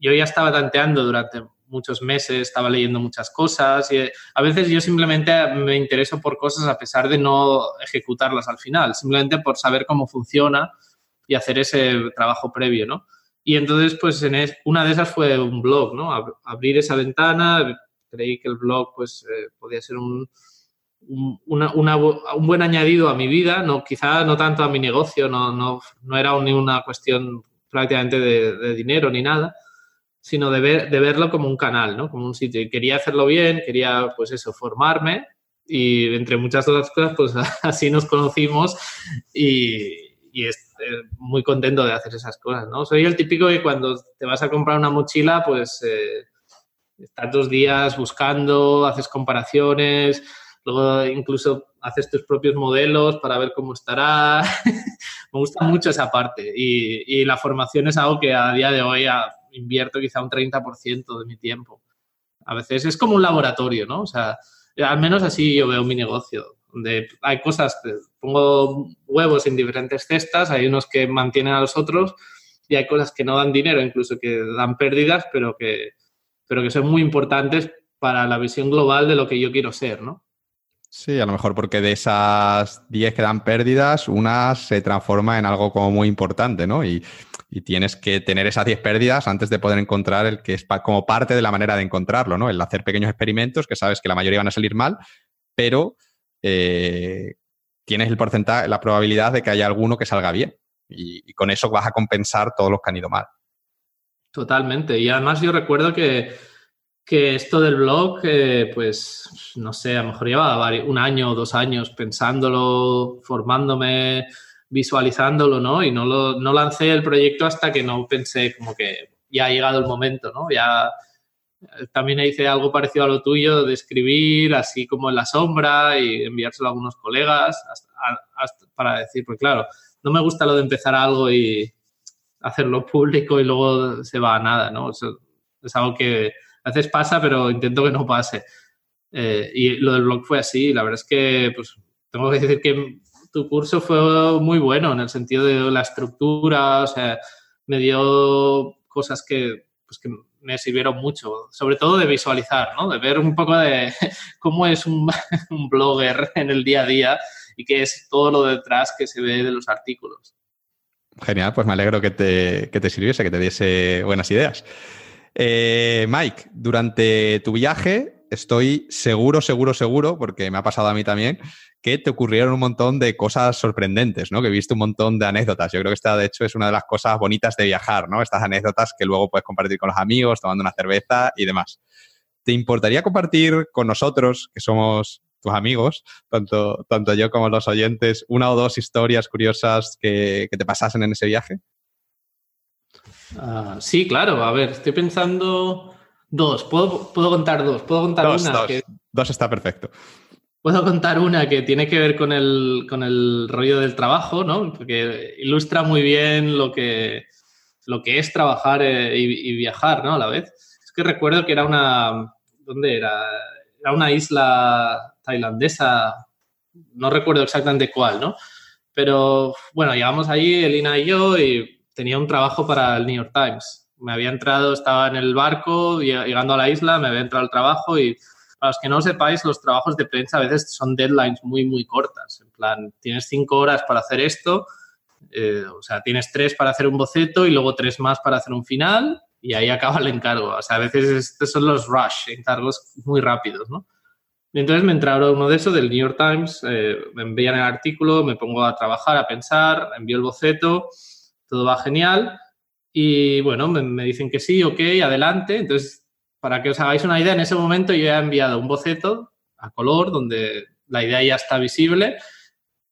yo ya estaba tanteando durante muchos meses, estaba leyendo muchas cosas y eh, a veces yo simplemente me intereso por cosas a pesar de no ejecutarlas al final, simplemente por saber cómo funciona y hacer ese trabajo previo, ¿no? Y entonces, pues en una de esas fue un blog, ¿no? Abrir esa ventana, creí que el blog, pues, eh, podía ser un, un buen añadido a mi vida, no, quizá no tanto a mi negocio, no, no, no era ni una cuestión prácticamente de, dinero ni nada, sino de, de, verlo como un canal, ¿no? como un sitio. Y quería hacerlo bien, quería, pues eso, formarme y entre muchas otras cosas, pues así nos conocimos y, y estoy muy contento de hacer esas cosas, ¿no? Soy el típico que cuando te vas a comprar una mochila, pues eh, estás dos días buscando, haces comparaciones, Luego incluso haces tus propios modelos para ver cómo estará. Me gusta mucho esa parte y, la formación es algo que a día de hoy invierto quizá un 30% de mi tiempo. A veces es como un laboratorio, ¿no? O sea, al menos así yo veo mi negocio, donde hay cosas, pongo huevos en diferentes cestas, hay unos que mantienen a los otros y hay cosas que no dan dinero, incluso que dan pérdidas, pero que, pero que son muy importantes para la visión global de lo que yo quiero ser, ¿no? Sí, a lo mejor porque de esas 10 que dan pérdidas, una se transforma en algo como muy importante, ¿no? Y, tienes que tener esas 10 pérdidas antes de poder encontrar el que es como parte de la manera de encontrarlo, ¿no? El hacer pequeños experimentos que sabes que la mayoría van a salir mal, pero eh, tienes el porcentaje, la probabilidad de que haya alguno que salga bien. y con eso vas a compensar todos los que han ido mal. Totalmente. Y además yo recuerdo que que esto del blog, eh, pues, no sé, a lo mejor llevaba un año o dos años pensándolo, formándome, visualizándolo, ¿no? Y no, lo, no lancé el proyecto hasta que no pensé como que ya ha llegado el momento, ¿no? Ya eh, también hice algo parecido a lo tuyo de escribir así como en la sombra y enviárselo a algunos colegas para decir, pues claro, no me gusta lo de empezar algo y hacerlo público y luego se va a nada, ¿no? es algo que a veces pasa, pero intento que no pase. Eh, y lo del blog fue así. La verdad es que, pues, tengo que decir que tu curso fue muy bueno en el sentido de la estructura, o sea, me dio cosas que, pues, que me sirvieron mucho, sobre todo de visualizar, ¿no? De ver un poco de cómo es un, un blogger en el día a día y qué es todo lo detrás que se ve de los artículos. Genial, pues me alegro que te, que te sirviese, que te diese buenas ideas. Eh, Mike, durante tu viaje estoy seguro, seguro, seguro, porque me ha pasado a mí también, que te ocurrieron un montón de cosas sorprendentes, ¿no? Que viste un montón de anécdotas. Yo creo que esta, de hecho, es una de las cosas bonitas de viajar, ¿no? Estas anécdotas que luego puedes compartir con los amigos, tomando una cerveza y demás. ¿Te importaría compartir con nosotros, que somos tus amigos, tanto, tanto yo como los oyentes, una o dos historias curiosas que te pasasen en ese viaje? Ah, sí, claro. A ver, estoy pensando dos. ¿Puedo, contar dos? ¿Puedo contar una? Dos. dos está perfecto. Puedo contar una que tiene que ver con el, con el rollo del trabajo, ¿no? Porque ilustra muy bien lo que, lo que es trabajar eh, y, viajar, ¿no? A la vez. Es que recuerdo que era una... ¿Dónde era? Era una isla tailandesa, no recuerdo exactamente cuál, ¿no? Pero bueno, llegamos allí, Elina y yo, y tenía un trabajo para el New York Times. Me había entrado, estaba en el barco, llegando a la isla, me había entrado al trabajo y para los que no lo sepáis, los trabajos de prensa a veces son deadlines muy, muy cortas. En plan, tienes cinco horas para hacer esto, eh, o sea, tienes tres para hacer un boceto y luego tres más para hacer un final y ahí acaba el encargo. O sea, a veces estos son los rush, encargos muy rápidos, ¿no? entonces me entraron uno de esos del New York Times, eh, me envían el artículo, me pongo a trabajar, a pensar, envío el boceto, todo va genial y bueno, me, dicen que sí, ok, adelante. Entonces para que os hagáis una idea, en ese momento yo he enviado un boceto a color donde la idea ya está visible,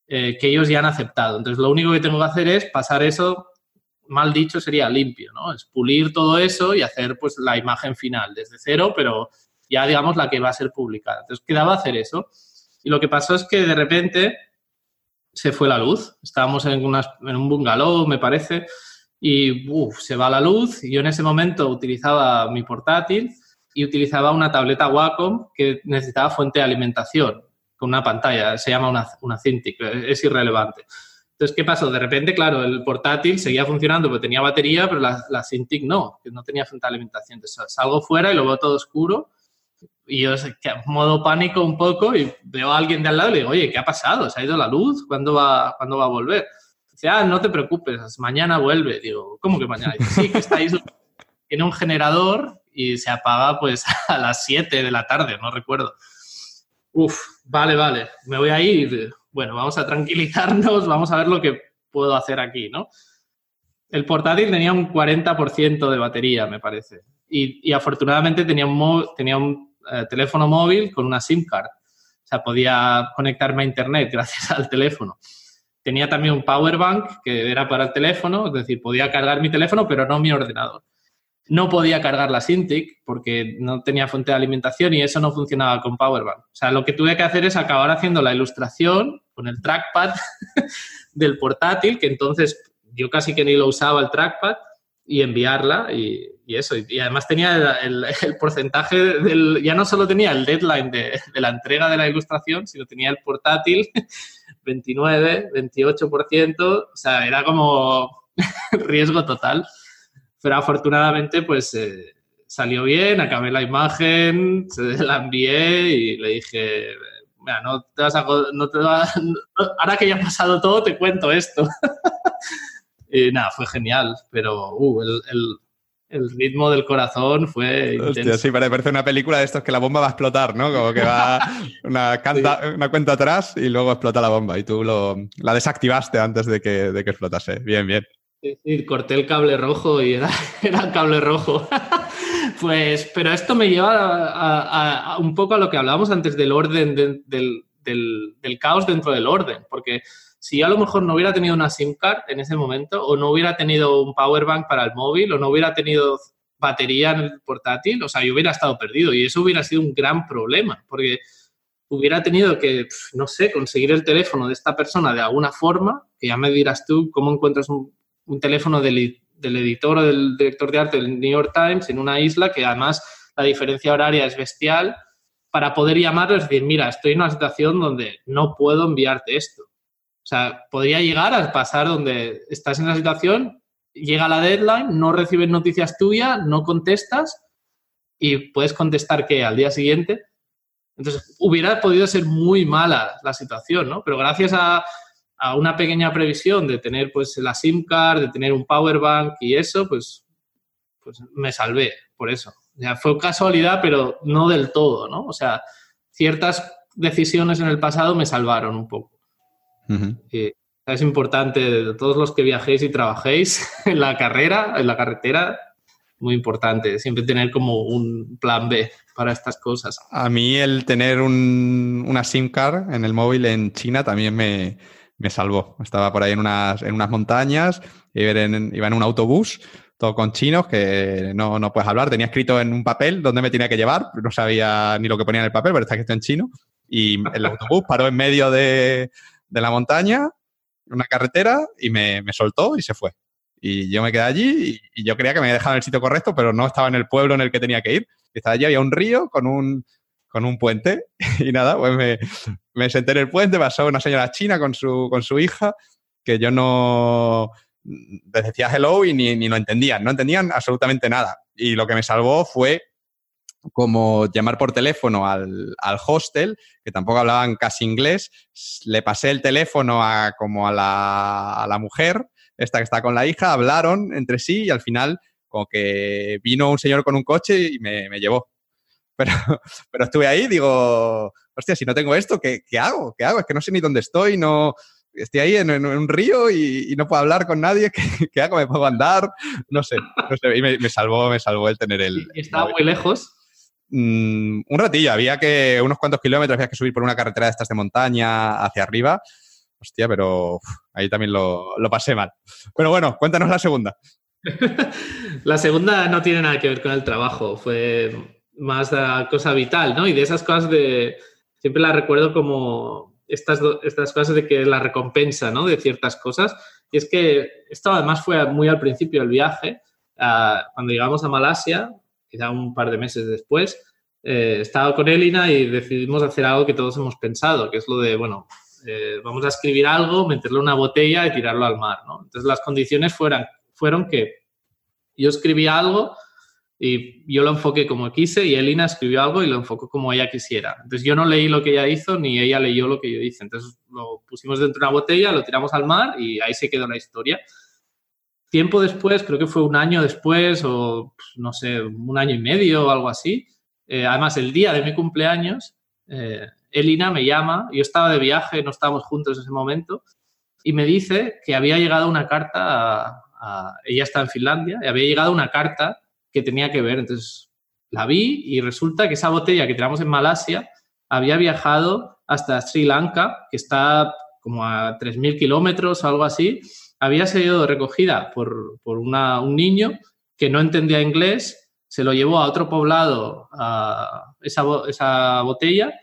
eh, que ellos ya han aceptado. Entonces, lo único que tengo que hacer es pasar eso, mal dicho, sería limpio, ¿no? Es pulir todo eso y hacer pues la imagen final desde cero, pero ya digamos la que va a ser publicada. Entonces, quedaba hacer eso. Y lo que pasó es que de repente se fue la luz. Estábamos en, un bungalow, me parece, y se va la luz. Y yo en ese momento utilizaba mi portátil y utilizaba una tableta Wacom que necesitaba fuente de alimentación con una pantalla, se llama una, una Cintiq, es irrelevante. Entonces, ¿qué pasó? De repente, claro, el portátil seguía funcionando porque tenía batería, pero la, la Cintiq no, que no tenía fuente de alimentación. Entonces, salgo fuera y lo veo todo oscuro y yo, modo pánico un poco y veo a alguien de al lado y le digo, oye, ¿qué ha pasado? ¿Se ha ido la luz? ¿Cuándo va, ¿cuándo va a volver? Dice, ah, no te preocupes, mañana vuelve. Digo, ¿cómo que mañana? Dice, sí, que estáis tiene un generador y se apaga pues a las 7 de la tarde, no recuerdo. Uf, vale, vale, me voy a ir. Bueno, vamos a tranquilizarnos, vamos a ver lo que puedo hacer aquí, ¿no? El portátil tenía un 40% de batería, me parece. Y, afortunadamente tenía un, tenía un eh, teléfono móvil con una SIM card. O sea, podía conectarme a Internet gracias al teléfono. Tenía también un power bank que era para el teléfono, es decir, podía cargar mi teléfono, pero no mi ordenador. No podía cargar la Cintiq porque no tenía fuente de alimentación y eso no funcionaba con power bank. O sea, lo que tuve que hacer es acabar haciendo la ilustración con el trackpad del portátil, que entonces yo casi que ni lo usaba el trackpad, y enviarla y, eso. Y, además tenía el, porcentaje del... Ya no solo tenía el deadline de, de, la entrega de la ilustración, sino tenía el portátil 29, 28%, o sea, era como riesgo total. Pero afortunadamente, pues eh, salió bien, acabé la imagen, se la envié y le dije, mira, no te vas a... No te ahora que ya ha pasado todo, te cuento esto. y nada, fue genial, pero uh, el el ritmo del corazón fue intenso. Hostia, sí, parece una película de estos que la bomba va a explotar, ¿no? Como que va una, una cuenta atrás y luego explota la bomba y tú lo, la desactivaste antes de que, de que explotase. Bien, bien. Sí, sí, corté el cable rojo y era, era el cable rojo. pues, pero esto me lleva a, un poco a lo que hablábamos antes del orden, del, del, del caos dentro del orden, porque si a lo mejor no hubiera tenido una SIM card en ese momento, o no hubiera tenido un power bank para el móvil, o no hubiera tenido batería en el portátil, o sea, yo hubiera estado perdido y eso hubiera sido un gran problema, porque hubiera tenido que, no sé, conseguir el teléfono de esta persona de alguna forma, que ya me dirás tú cómo encuentras un, teléfono del, del, editor o del director de arte del New York Times en una isla que además la diferencia horaria es bestial, para poder llamarlo y decir, mira, estoy en una situación donde no puedo enviarte esto. O sea, podría llegar a pasar donde estás en la situación, llega la deadline, no recibes noticias tuyas, no contestas y puedes contestar que al día siguiente. Entonces, hubiera podido ser muy mala la situación, ¿no? Pero gracias a, una pequeña previsión de tener pues la SIM card, de tener un power bank y eso, pues, pues me salvé por eso. O fue casualidad, pero no del todo, ¿no? O sea, ciertas decisiones en el pasado me salvaron un poco es importante, todos los que viajéis y trabajéis en la carrera, en la carretera, muy importante, siempre tener como un plan B para estas cosas. A mí el tener una SIM card en el móvil en China también me, salvó. Estaba por ahí en unas, en unas montañas, iba en, iba en un autobús, todo con chinos, que no, no puedes hablar. Tenía escrito en un papel dónde me tenía que llevar, no sabía ni lo que ponía en el papel, pero está escrito en chino Y el autobús paró en medio de, la montaña, una carretera, y me, soltó y se fue. Y yo me quedé allí y, yo creía que me había dejado en el sitio correcto, pero no estaba en el pueblo en el que tenía que ir. Estaba allí, había un río con un, con un puente y nada, pues me, me senté en el puente, pasó una señora china con su, con su hija, que yo no les decía hello y ni, ni lo entendían, no entendían absolutamente nada. Y lo que me salvó fue como llamar por teléfono al, hostel, que tampoco hablaban casi inglés, le pasé el teléfono a, como a la, mujer, esta que está con la hija, hablaron entre sí y al final como que vino un señor con un coche y me, llevó. Pero, pero estuve ahí, digo, hostia, si no tengo esto, ¿qué, hago? ¿Qué hago? Es que no sé ni dónde estoy, no, estoy ahí en, un río y, no puedo hablar con nadie, ¿qué, hago? ¿Me puedo andar? No sé, no sé. Y me, salvó, me salvó el tener el... ¿Estaba muy lejos? Mm, un ratillo, había que unos cuantos kilómetros, había que subir por una carretera de estas de montaña hacia arriba. Hostia, pero ahí también lo, pasé mal. Pero bueno, cuéntanos la segunda. la segunda no tiene nada que ver con el trabajo, fue más la cosa vital, ¿no? Y de esas cosas de, siempre la recuerdo como estas, estas cosas de que la recompensa, ¿no? De ciertas cosas. Y es que esto además fue muy al principio del viaje, cuando llegamos a Malasia, quizá un par de meses después, eh, estaba con Elina y decidimos hacer algo que todos hemos pensado, que es lo de, bueno, eh, vamos a escribir algo, meterlo en una botella y tirarlo al mar, ¿no? Entonces las condiciones fueran, fueron que yo escribía algo y yo lo enfoqué como quise y Elina escribió algo y lo enfocó como ella quisiera. Entonces yo no leí lo que ella hizo ni ella leyó lo que yo hice. Entonces lo pusimos dentro de una botella, lo tiramos al mar y ahí se quedó la historia tiempo después, creo que fue un año después o pues, no sé, un año y medio o algo así, eh, además el día de mi cumpleaños, eh, Elina me llama, yo estaba de viaje, no estábamos juntos en ese momento, y me dice que había llegado una carta, a, ella está en Finlandia, y había llegado una carta que tenía que ver, entonces la vi y resulta que esa botella que tiramos en Malasia había viajado hasta Sri Lanka, que está como a 3.000 kilómetros o algo así, había sido recogida por, un niño que no entendía inglés, se lo llevó a otro poblado a esa, esa botella,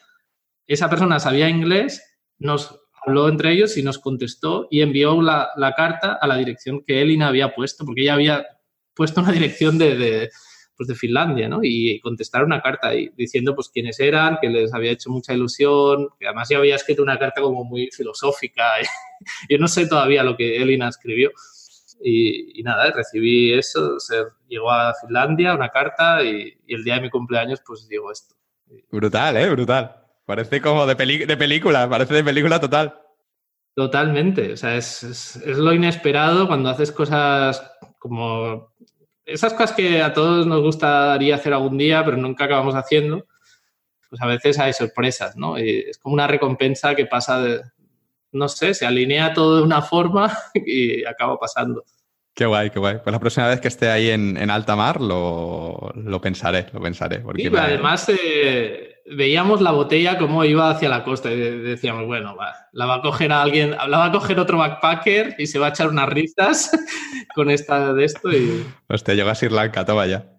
esa persona sabía inglés, nos habló entre ellos y nos contestó y envió la, carta a la dirección que Elina había puesto, porque ella había puesto una dirección de, pues de Finlandia, ¿no? Y contestaron una carta ahí diciendo pues quiénes eran, que les había hecho mucha ilusión, que además ya había escrito una carta como muy filosófica. Yo no sé todavía lo que Elina escribió. Y, nada, recibí eso, se llegó a Finlandia una carta y, el día de mi cumpleaños pues llegó esto. Brutal, ¿eh? Brutal. Parece como de, de película, parece de película total. Totalmente, o sea, es, es, lo inesperado cuando haces cosas como esas cosas que a todos nos gustaría hacer algún día, pero nunca acabamos haciendo, pues a veces hay sorpresas, ¿no? Y es como una recompensa que pasa de, no sé, se alinea todo de una forma y acaba pasando. Qué guay, qué guay. Pues la próxima vez que esté ahí en, alta mar lo, pensaré, lo pensaré. Porque además eh, veíamos la botella como iba hacia la costa y decíamos, bueno, la va a coger a alguien, la va a coger otro backpacker y se va a echar unas risas con esta de esto y... Hostia, llegó a Sri Lanka, toma ya.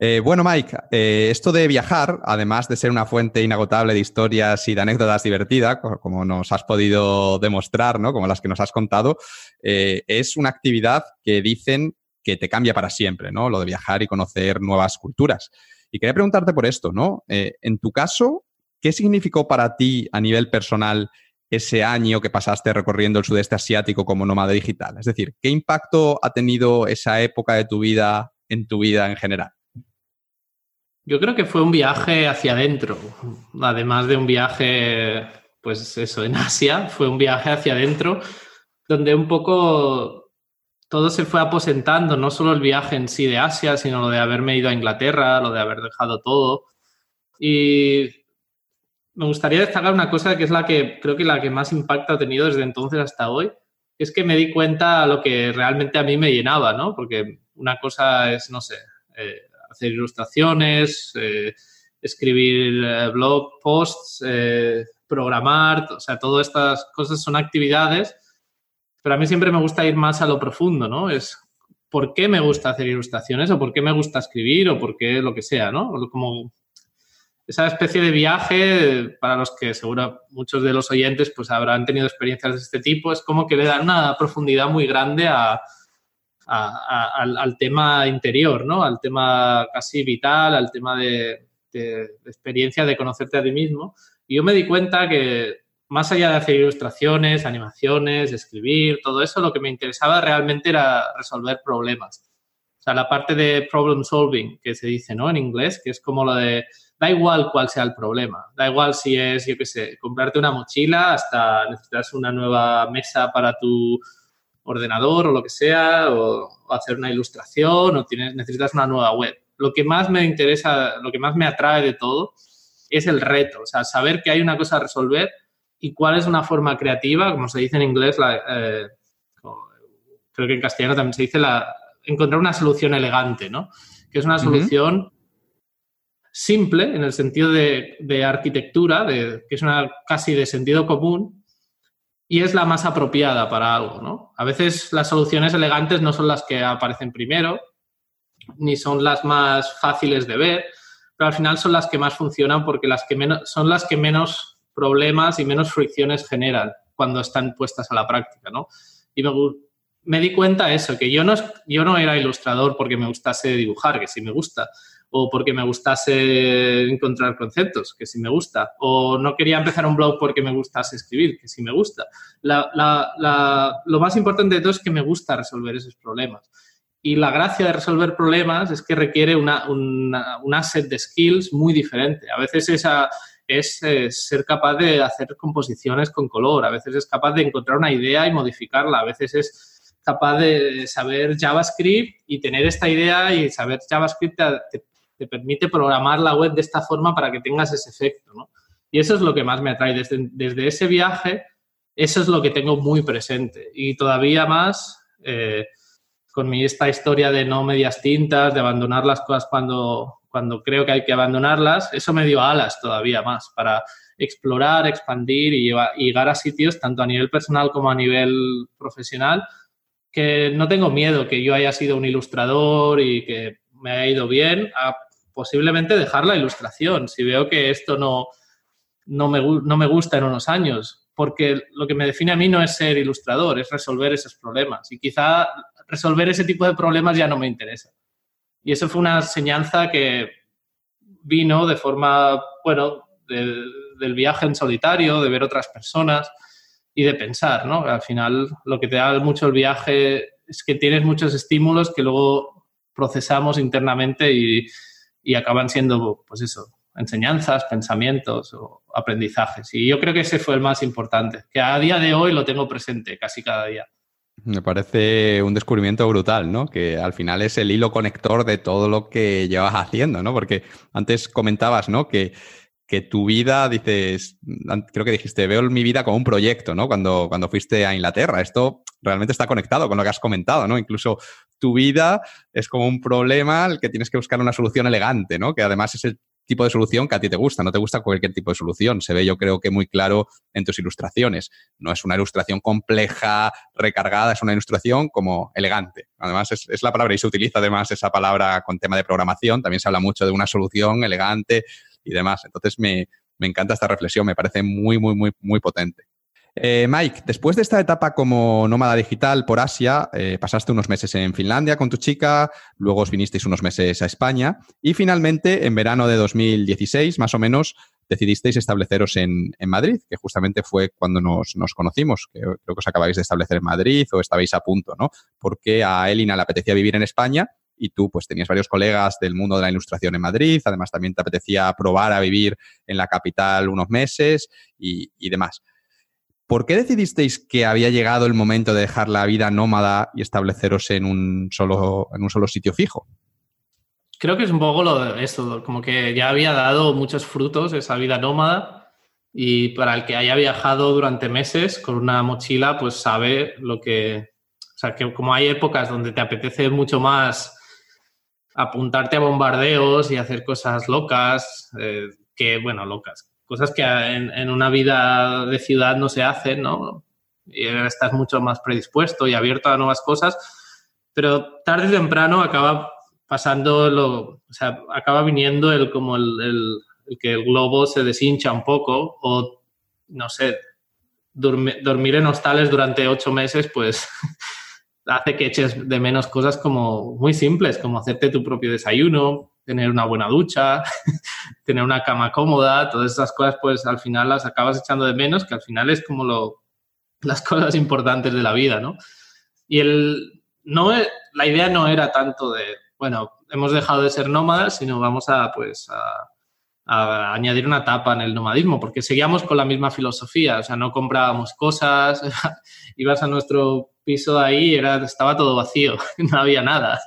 Eh, bueno, Mike, eh, esto de viajar, además de ser una fuente inagotable de historias y de anécdotas divertidas, como nos has podido demostrar, ¿no? como las que nos has contado, eh, es una actividad que dicen que te cambia para siempre, ¿no? Lo de viajar y conocer nuevas culturas. Y quería preguntarte por esto, ¿no? en tu caso, ¿qué significó para ti a nivel personal ese año que pasaste recorriendo el sudeste asiático como nómada digital? Es decir, ¿qué impacto ha tenido esa época de tu vida en tu vida en general? Yo creo que fue un viaje hacia adentro, además de un viaje, pues eso, en Asia, fue un viaje hacia adentro, donde un poco todo se fue aposentando, no solo el viaje en sí de Asia, sino lo de haberme ido a Inglaterra, lo de haber dejado todo. Y me gustaría destacar una cosa que es la que creo que la que más impacto ha tenido desde entonces hasta hoy, es que me di cuenta lo que realmente a mí me llenaba, ¿no? Porque una cosa es, no sé, eh, hacer ilustraciones, eh, escribir eh, blog posts, programar, o sea, todas estas cosas son actividades, pero a mí siempre me gusta ir más a lo profundo, ¿no? Es por qué me gusta hacer ilustraciones o por qué me gusta escribir o por qué lo que sea, ¿no? Como esa especie de viaje, para los que seguro muchos de los oyentes pues habrán tenido experiencias de este tipo, es como que le dan una profundidad muy grande al, tema interior, ¿no? Al tema casi vital, al tema de, experiencia de conocerte a ti mismo. Y yo me di cuenta que más allá de hacer ilustraciones, animaciones, escribir, todo eso, lo que me interesaba realmente era resolver problemas. O sea, la parte de problem solving, que se dice, ¿no? En inglés, que es como lo de da igual cuál sea el problema. Da igual si es, yo qué sé, comprarte una mochila hasta necesitas una nueva mesa para tu ordenador o lo que sea, o, hacer una ilustración, o tienes, necesitas una nueva web. Lo que más me interesa, lo que más me atrae de todo es el reto, o sea, saber que hay una cosa a resolver y cuál es una forma creativa, como se dice en inglés, la, eh, creo que en castellano también se dice, la, encontrar una solución elegante, ¿no? Que es una solución simple en el sentido de, arquitectura, de, que es una casi de sentido común y es la más apropiada para algo, ¿no? A veces las soluciones elegantes no son las que aparecen primero, ni son las más fáciles de ver, pero al final son las que más funcionan porque las que menos, son las que menos problemas y menos fricciones generan cuando están puestas a la práctica, ¿no? Y me, me di cuenta eso, que yo no, yo no era ilustrador porque me gustase dibujar, que sí me gusta, o porque me gustase encontrar conceptos, que sí me gusta, o no quería empezar un blog porque me gustase escribir, que sí me gusta. lo más importante de todo es que me gusta resolver esos problemas. Y la gracia de resolver problemas es que requiere una, un set de skills muy diferente. A veces esa es, es ser capaz de hacer composiciones con color, a veces es capaz de encontrar una idea y modificarla, a veces es capaz de saber JavaScript y tener esta idea y saber JavaScript te, te permite programar la web de esta forma para que tengas ese efecto, ¿no? Y eso es lo que más me atrae. Desde, desde ese viaje, eso es lo que tengo muy presente. Y todavía más, eh, con mi, esta historia de no medias tintas, de abandonar las cosas cuando, cuando creo que hay que abandonarlas, eso me dio alas todavía más para explorar, expandir y, llegar a sitios, tanto a nivel personal como a nivel profesional, que no tengo miedo que yo haya sido un ilustrador y que me haya ido bien, a posiblemente dejar la ilustración si veo que esto no, no, me, no me gusta en unos años, porque lo que me define a mí no es ser ilustrador, es resolver esos problemas. Y quizá resolver ese tipo de problemas ya no me interesa. Y eso fue una enseñanza que vino de forma, bueno, del viaje en solitario, de ver otras personas y de pensar, ¿no? Al final lo que te da mucho el viaje es que tienes muchos estímulos que luego procesamos internamente y, y acaban siendo, pues eso, enseñanzas, pensamientos o aprendizajes. Y yo creo que ese fue el más importante, que a día de hoy lo tengo presente casi cada día. Me parece un descubrimiento brutal, ¿no? Que al final es el hilo conector de todo lo que llevas haciendo, ¿no? Porque antes comentabas, ¿no? Que, que tu vida, dices, creo que dijiste, veo mi vida como un proyecto, ¿no? Cuando, cuando fuiste a Inglaterra. Esto realmente está conectado con lo que has comentado, ¿no? Incluso tu vida es como un problema al que tienes que buscar una solución elegante, ¿no? Que además es el tipo de solución que a ti te gusta, no te gusta cualquier tipo de solución. Se ve, yo creo que muy claro en tus ilustraciones. No es una ilustración compleja, recargada, es una ilustración como elegante. Además, es, es, la palabra y se utiliza además esa palabra con tema de programación. También se habla mucho de una solución elegante y demás. Entonces, me, me encanta esta reflexión, me parece muy, muy, muy, muy potente. Eh, Mike, después de esta etapa como nómada digital por Asia, eh, pasaste unos meses en Finlandia con tu chica, luego os vinisteis unos meses a España y finalmente en verano de 2016, más o menos, decidisteis estableceros en, Madrid, que justamente fue cuando nos, conocimos, que creo que os acabáis de establecer en Madrid o estabais a punto, ¿no? Porque a Elina le apetecía vivir en España y tú pues tenías varios colegas del mundo de la ilustración en Madrid, además también te apetecía probar a vivir en la capital unos meses y demás. ¿Por qué decidisteis que había llegado el momento de dejar la vida nómada y estableceros en un solo, en un solo sitio fijo? Creo que es un poco lo de esto, como que ya había dado muchos frutos esa vida nómada y para el que haya viajado durante meses con una mochila, pues sabe lo que... O sea, que como hay épocas donde te apetece mucho más apuntarte a bombardeos y hacer cosas locas, eh, que, bueno, locas, cosas que en, una vida de ciudad no se hacen, ¿no? Y estás mucho más predispuesto y abierto a nuevas cosas, pero tarde o temprano acaba pasando lo, o sea, acaba viniendo el, como el, el que el globo se deshincha un poco o, no sé, dormir en hostales durante ocho meses, pues hace que eches de menos cosas como muy simples, como hacerte tu propio desayuno, tener una buena ducha, tener una cama cómoda, todas esas cosas, pues al final las acabas echando de menos, que al final es como lo, las cosas importantes de la vida, ¿no? Y el, no, la idea no era tanto de, bueno, hemos dejado de ser nómadas, sino vamos a, pues, a, añadir una etapa en el nomadismo, porque seguíamos con la misma filosofía, o sea, no comprábamos cosas, ibas a nuestro piso ahí era, estaba todo vacío, no había nada.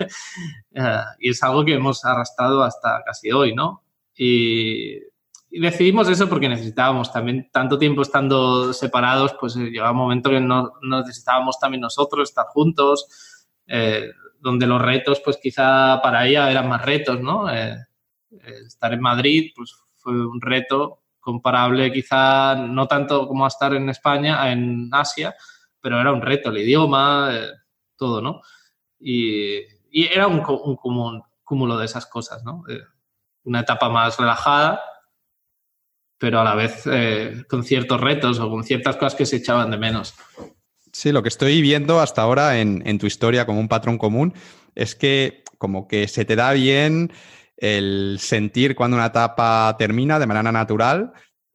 Eh, y es algo que hemos arrastrado hasta casi hoy, ¿no? Y, decidimos eso porque necesitábamos también tanto tiempo estando separados, pues eh, llegaba un momento que no, necesitábamos también nosotros estar juntos, eh, donde los retos, pues quizá para ella eran más retos, ¿no? estar en Madrid, pues fue un reto comparable quizá no tanto como a estar en España, en Asia, pero era un reto el idioma, eh, todo, ¿no? Y, era un, un, cúmulo de esas cosas, ¿no? Eh, una etapa más relajada, pero a la vez eh, con ciertos retos o con ciertas cosas que se echaban de menos. Sí, lo que estoy viendo hasta ahora en, en tu historia como un patrón común es que como que se te da bien el sentir cuando una etapa termina de manera natural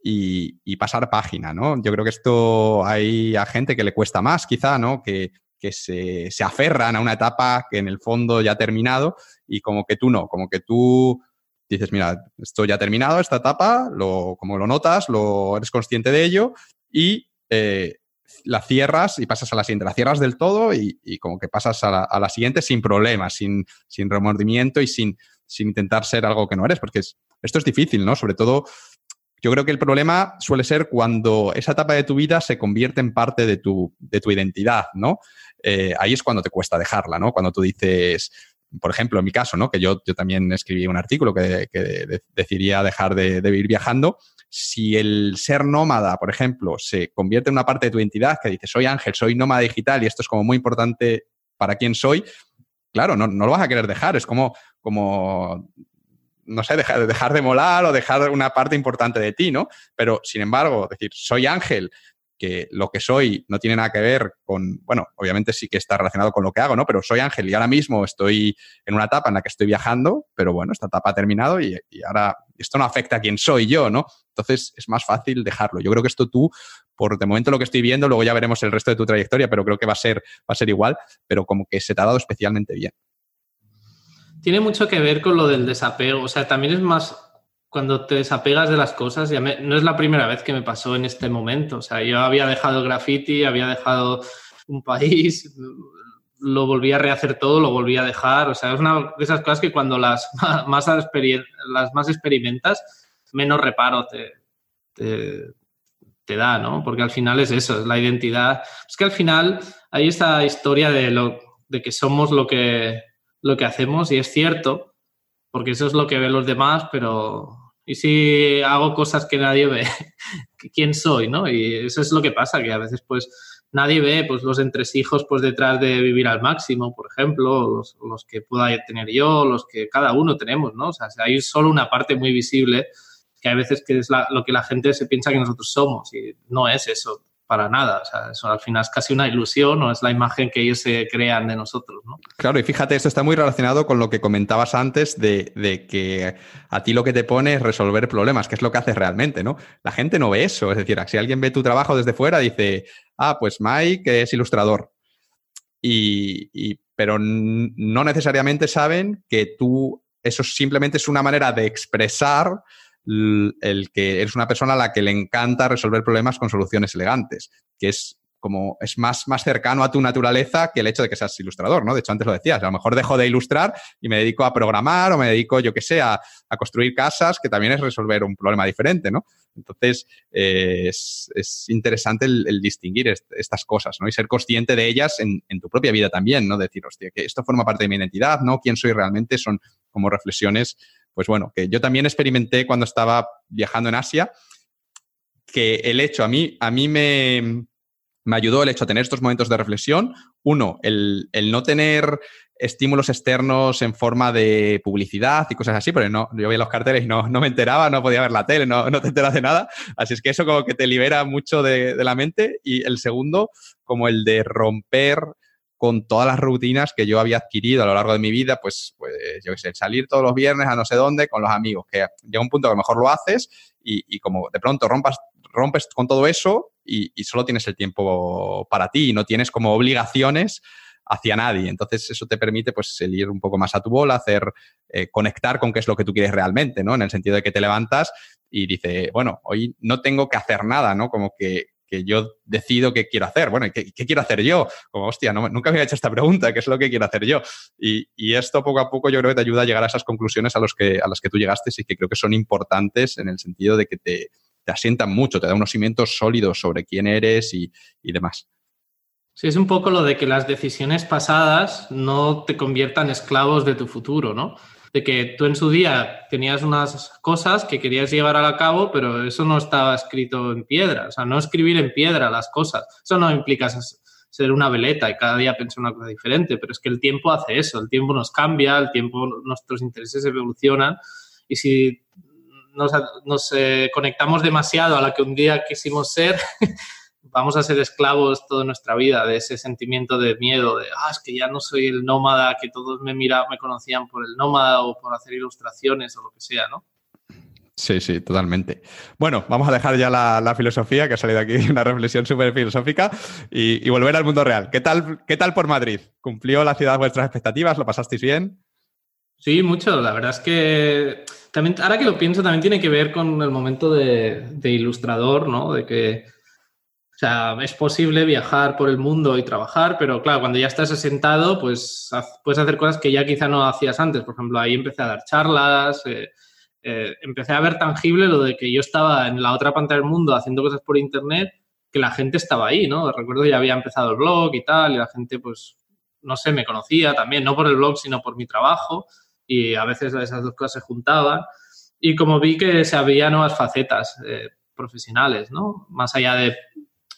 y, pasar página, ¿no? Yo creo que esto hay a gente que le cuesta más, quizá, ¿no? Que, se, aferran a una etapa que en el fondo ya ha terminado y como que tú no, como que tú dices, mira, esto ya ha terminado, esta etapa, lo, como lo notas, lo eres consciente de ello y eh, la cierras y pasas a la siguiente, la cierras del todo y, como que pasas a la, siguiente sin problemas, sin, sin remordimiento y sin, sin intentar ser algo que no eres, porque esto es difícil, ¿no? Sobre todo yo creo que el problema suele ser cuando esa etapa de tu vida se convierte en parte de tu, de tu identidad, ¿no? Eh, ahí es cuando te cuesta dejarla, ¿no? Cuando tú dices, por ejemplo, en mi caso, ¿no? Que yo, yo también escribí un artículo que, que decidía dejar de, de, vivir viajando. Si el ser nómada, por ejemplo, se convierte en una parte de tu identidad, que dices, soy Ángel, soy nómada digital y esto es como muy importante para quién soy, claro, no, no lo vas a querer dejar. Es como, como no sé, dejar, dejar de molar o dejar una parte importante de ti, ¿no? Pero, sin embargo, decir, soy Ángel, que lo que soy no tiene nada que ver con, bueno, obviamente sí que está relacionado con lo que hago, ¿no? Pero soy Ángel y ahora mismo estoy en una etapa en la que estoy viajando, pero bueno, esta etapa ha terminado y, ahora esto no afecta a quién soy yo, ¿no? Entonces es más fácil dejarlo. Yo creo que esto tú, por de momento lo que estoy viendo, luego ya veremos el resto de tu trayectoria, pero creo que va a ser, va a ser igual, pero como que se te ha dado especialmente bien tiene mucho que ver con lo del desapego. O sea, también es más cuando te desapegas de las cosas. Ya no es la primera vez que me pasó en este momento. O sea, yo había dejado el graffiti, había dejado un país, lo volví a rehacer todo, lo volví a dejar. O sea, es una de esas cosas que cuando las más, las más experimentas, menos reparo te, te, da, ¿no? Porque al final es eso, es la identidad. Es que al final hay esta historia de, lo, de que somos lo que lo que hacemos y es cierto, porque eso es lo que ven los demás, pero ¿y si hago cosas que nadie ve? ¿Quién soy? ¿no? Y eso es lo que pasa, que a veces pues nadie ve pues los entresijos pues detrás de vivir al máximo, por ejemplo, los, los que pueda tener yo, los que cada uno tenemos, ¿no? O sea, hay solo una parte muy visible que a veces que es lo que la gente se piensa que nosotros somos y no es eso para nada. O sea, eso al final es casi una ilusión o es la imagen que ellos se crean de nosotros, ¿no? Claro, y fíjate, esto está muy relacionado con lo que comentabas antes de, de, que a ti lo que te pone es resolver problemas, que es lo que haces realmente, ¿no? La gente no ve eso. Es decir, si alguien ve tu trabajo desde fuera, dice, ah, pues Mike es ilustrador. Y, y pero no necesariamente saben que tú, eso simplemente es una manera de expresar el que eres una persona a la que le encanta resolver problemas con soluciones elegantes, que es como es más, más cercano a tu naturaleza que el hecho de que seas ilustrador, ¿no? De hecho, antes lo decías, a lo mejor dejo de ilustrar y me dedico a programar o me dedico, yo que sé, a, construir casas, que también es resolver un problema diferente, ¿no? Entonces, eh, es, interesante el, distinguir estas cosas, ¿no? Y ser consciente de ellas en, en, tu propia vida también, ¿no? Decir, hostia, que esto forma parte de mi identidad, ¿no? ¿Quién soy realmente? Son como reflexiones pues bueno, que yo también experimenté cuando estaba viajando en Asia, que el hecho, a mí, a mí me, me ayudó el hecho de tener estos momentos de reflexión. Uno, el, no tener estímulos externos en forma de publicidad y cosas así, porque no, yo veía los carteles y no, no me enteraba, no podía ver la tele, no, no, te enteras de nada. Así es que eso como que te libera mucho de, de la mente. Y el segundo, como el de romper con todas las rutinas que yo había adquirido a lo largo de mi vida, pues, pues yo qué sé, salir todos los viernes a no sé dónde con los amigos, que llega un punto que a lo mejor lo haces y, como de pronto rompas, rompes con todo eso y, solo tienes el tiempo para ti y no tienes como obligaciones hacia nadie. Entonces eso te permite pues el ir un poco más a tu bola, hacer, eh, conectar con qué es lo que tú quieres realmente, ¿no? En el sentido de que te levantas y dice, bueno, hoy no tengo que hacer nada, ¿no? Como que que yo decido qué quiero hacer. Bueno, ¿qué, quiero hacer yo? Como, hostia, nunca había hecho esta pregunta, ¿qué es lo que quiero hacer yo? Y, esto poco a poco yo creo que te ayuda a llegar a esas conclusiones a, los que, a las que tú llegaste y que creo que son importantes en el sentido de que te, asientan mucho, te da unos cimientos sólidos sobre quién eres y demás. Sí, es un poco lo de que las decisiones pasadas no te conviertan esclavos de tu futuro, ¿no? De que tú en su día tenías unas cosas que querías llevar a cabo, pero eso no estaba escrito en piedra. O sea, no escribir en piedra las cosas. Eso no implica ser una veleta y cada día pensar una cosa diferente, pero es que el tiempo hace eso. El tiempo nos cambia, el tiempo, nuestros intereses evolucionan y si nos, eh, conectamos demasiado a la que un día quisimos ser, vamos a ser esclavos toda nuestra vida de ese sentimiento de miedo, de, ah, es que ya no soy el nómada que todos me miraban, me conocían por el nómada o por hacer ilustraciones o lo que sea, ¿no? Sí, sí, totalmente. Bueno, vamos a dejar ya la, la filosofía, que ha salido aquí una reflexión súper filosófica, y, y, volver al mundo real. ¿Qué tal, ¿Qué tal por Madrid? ¿Cumplió la ciudad vuestras expectativas? ¿Lo pasasteis bien? Sí, mucho. La verdad es que también, ahora que lo pienso, también tiene que ver con el momento de, de ilustrador, ¿no? De que o sea, es posible viajar por el mundo y trabajar, pero claro, cuando ya estás asentado, pues puedes hacer cosas que ya quizá no hacías antes. Por ejemplo, ahí empecé a dar charlas, eh, eh, empecé a ver tangible lo de que yo estaba en la otra pantalla del mundo haciendo cosas por internet, que la gente estaba ahí, ¿no? Recuerdo ya había empezado el blog y tal, y la gente, pues, no sé, me conocía también, no por el blog, sino por mi trabajo, y a veces esas dos cosas se juntaban. Y como vi que se había nuevas facetas eh, profesionales, ¿no? Más allá de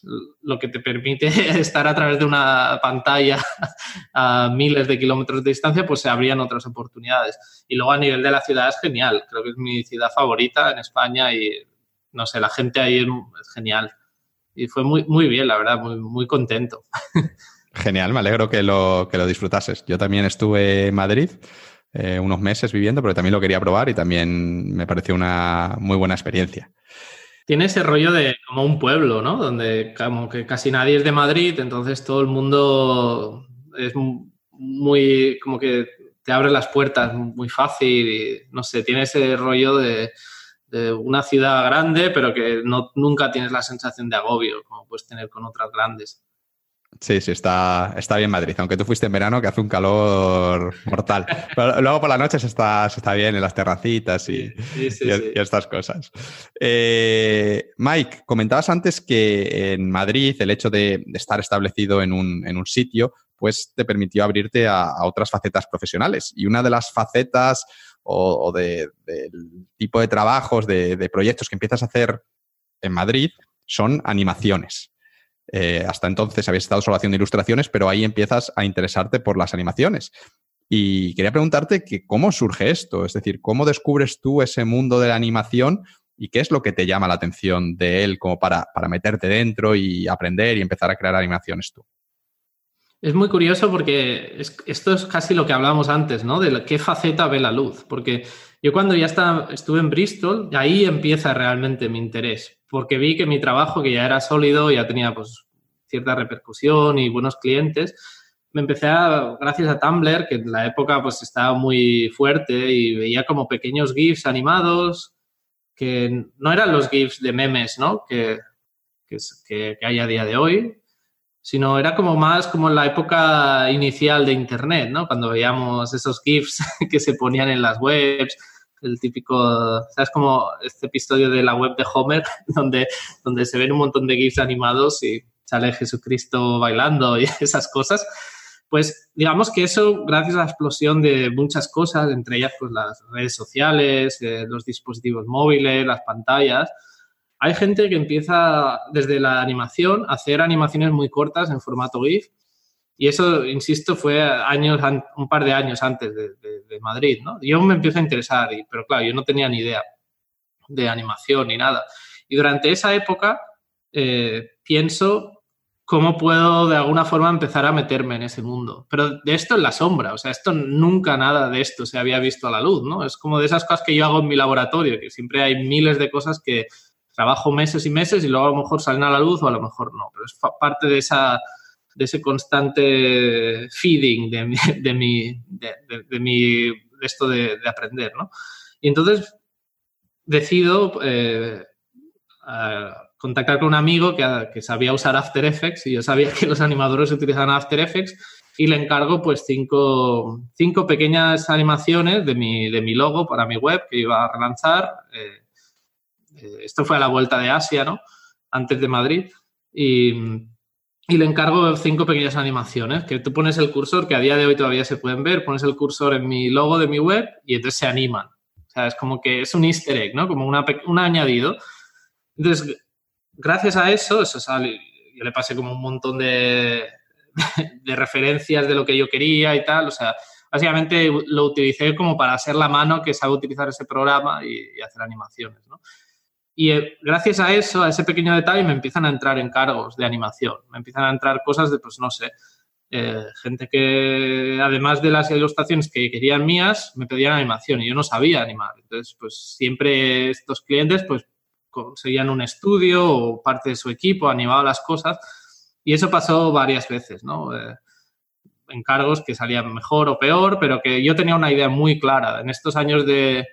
lo que te permite estar a través de una pantalla a miles de kilómetros de distancia, pues se abrían otras oportunidades. Y luego a nivel de la ciudad es genial, creo que es mi ciudad favorita en España y no sé, la gente ahí es, genial. Y fue muy, muy bien, la verdad, muy, muy contento. Genial, me alegro que lo, que lo disfrutases. Yo también estuve en Madrid. Eh, unos meses viviendo, pero también lo quería probar y también me pareció una muy buena experiencia tiene ese rollo de como un pueblo, ¿no? Donde como que casi nadie es de Madrid, entonces todo el mundo es muy, como que te abre las puertas muy fácil no sé, tiene ese rollo de, de una ciudad grande, pero que no, nunca tienes la sensación de agobio, como puedes tener con otras grandes. Sí, sí, está, está bien Madrid, aunque tú fuiste en verano que hace un calor mortal. Pero luego por la noche se está, se está bien en las terracitas y, sí, sí, y, sí. y estas cosas. Eh, Mike, comentabas antes que en Madrid el hecho de, de estar establecido en un, en un, sitio pues te permitió abrirte a, a, otras facetas profesionales. Y una de las facetas o, o de, del tipo de trabajos, de, de proyectos que empiezas a hacer en Madrid son animaciones. Eh, hasta entonces habías estado solo haciendo ilustraciones, pero ahí empiezas a interesarte por las animaciones. Y quería preguntarte que cómo surge esto, es decir, cómo descubres tú ese mundo de la animación y qué es lo que te llama la atención de él como para, para meterte dentro y aprender y empezar a crear animaciones tú. Es muy curioso porque es, esto es casi lo que hablábamos antes, ¿no? De qué faceta ve la luz. Porque yo cuando ya estaba, estuve en Bristol, ahí empieza realmente mi interés. Porque vi que mi trabajo, que ya era sólido, ya tenía pues cierta repercusión y buenos clientes, me empecé a, gracias a Tumblr, que en la época pues estaba muy fuerte y veía como pequeños GIFs animados, que no eran los GIFs de memes, ¿no? Que, que, que hay a día de hoy, sino era como más como en la época inicial de Internet, ¿no? Cuando veíamos esos GIFs que se ponían en las webs, el típico, ¿sabes? Como este episodio de la web de Homer, donde, donde se ven un montón de GIFs animados y sale Jesucristo bailando y esas cosas. Pues digamos que eso, gracias a la explosión de muchas cosas, entre ellas pues las redes sociales, eh, los dispositivos móviles, las pantallas, hay gente que empieza desde la animación a hacer animaciones muy cortas en formato GIF Y eso, insisto, fue años, un par de años antes de, Madrid, ¿no? Yo me empiezo a interesar, pero claro, yo no tenía ni idea de animación ni nada. Y durante esa época eh, pienso cómo puedo de alguna forma empezar a meterme en ese mundo. Pero de esto en la sombra, o sea, esto nunca nada de esto se había visto a la luz, ¿no? Es como de esas cosas que yo hago en mi laboratorio, que siempre hay miles de cosas que trabajo meses y meses y luego a lo mejor salen a la luz o a lo mejor no, pero es parte de esa de ese constante feeding de mi, de mi, de, mi, esto de, aprender, ¿no? Y entonces decido eh, contactar con un amigo que, que, sabía usar After Effects y yo sabía que los animadores utilizaban After Effects y le encargo pues cinco, cinco pequeñas animaciones de mi, de mi logo para mi web que iba a relanzar. Eh, eh, esto fue a la vuelta de Asia, ¿no? Antes de Madrid. Y, y le encargo cinco pequeñas animaciones, que tú pones el cursor, que a día de hoy todavía se pueden ver, pones el cursor en mi logo de mi web y entonces se animan. O sea, es como que es un easter egg, ¿no? Como una, un añadido. Entonces, gracias a eso, eso sale, yo le pasé como un montón de, de, referencias de lo que yo quería y tal. O sea, básicamente lo utilicé como para ser la mano que sabe utilizar ese programa y, y hacer animaciones, ¿no? Y eh, gracias a eso, a ese pequeño detalle, me empiezan a entrar encargos de animación, me empiezan a entrar cosas de, pues no sé, eh, gente que además de las ilustraciones que querían mías, me pedían animación y yo no sabía animar. Entonces, pues siempre estos clientes pues conseguían un estudio o parte de su equipo, animaba las cosas y eso pasó varias veces, ¿no? Eh, encargos que salían mejor o peor, pero que yo tenía una idea muy clara. En estos años de,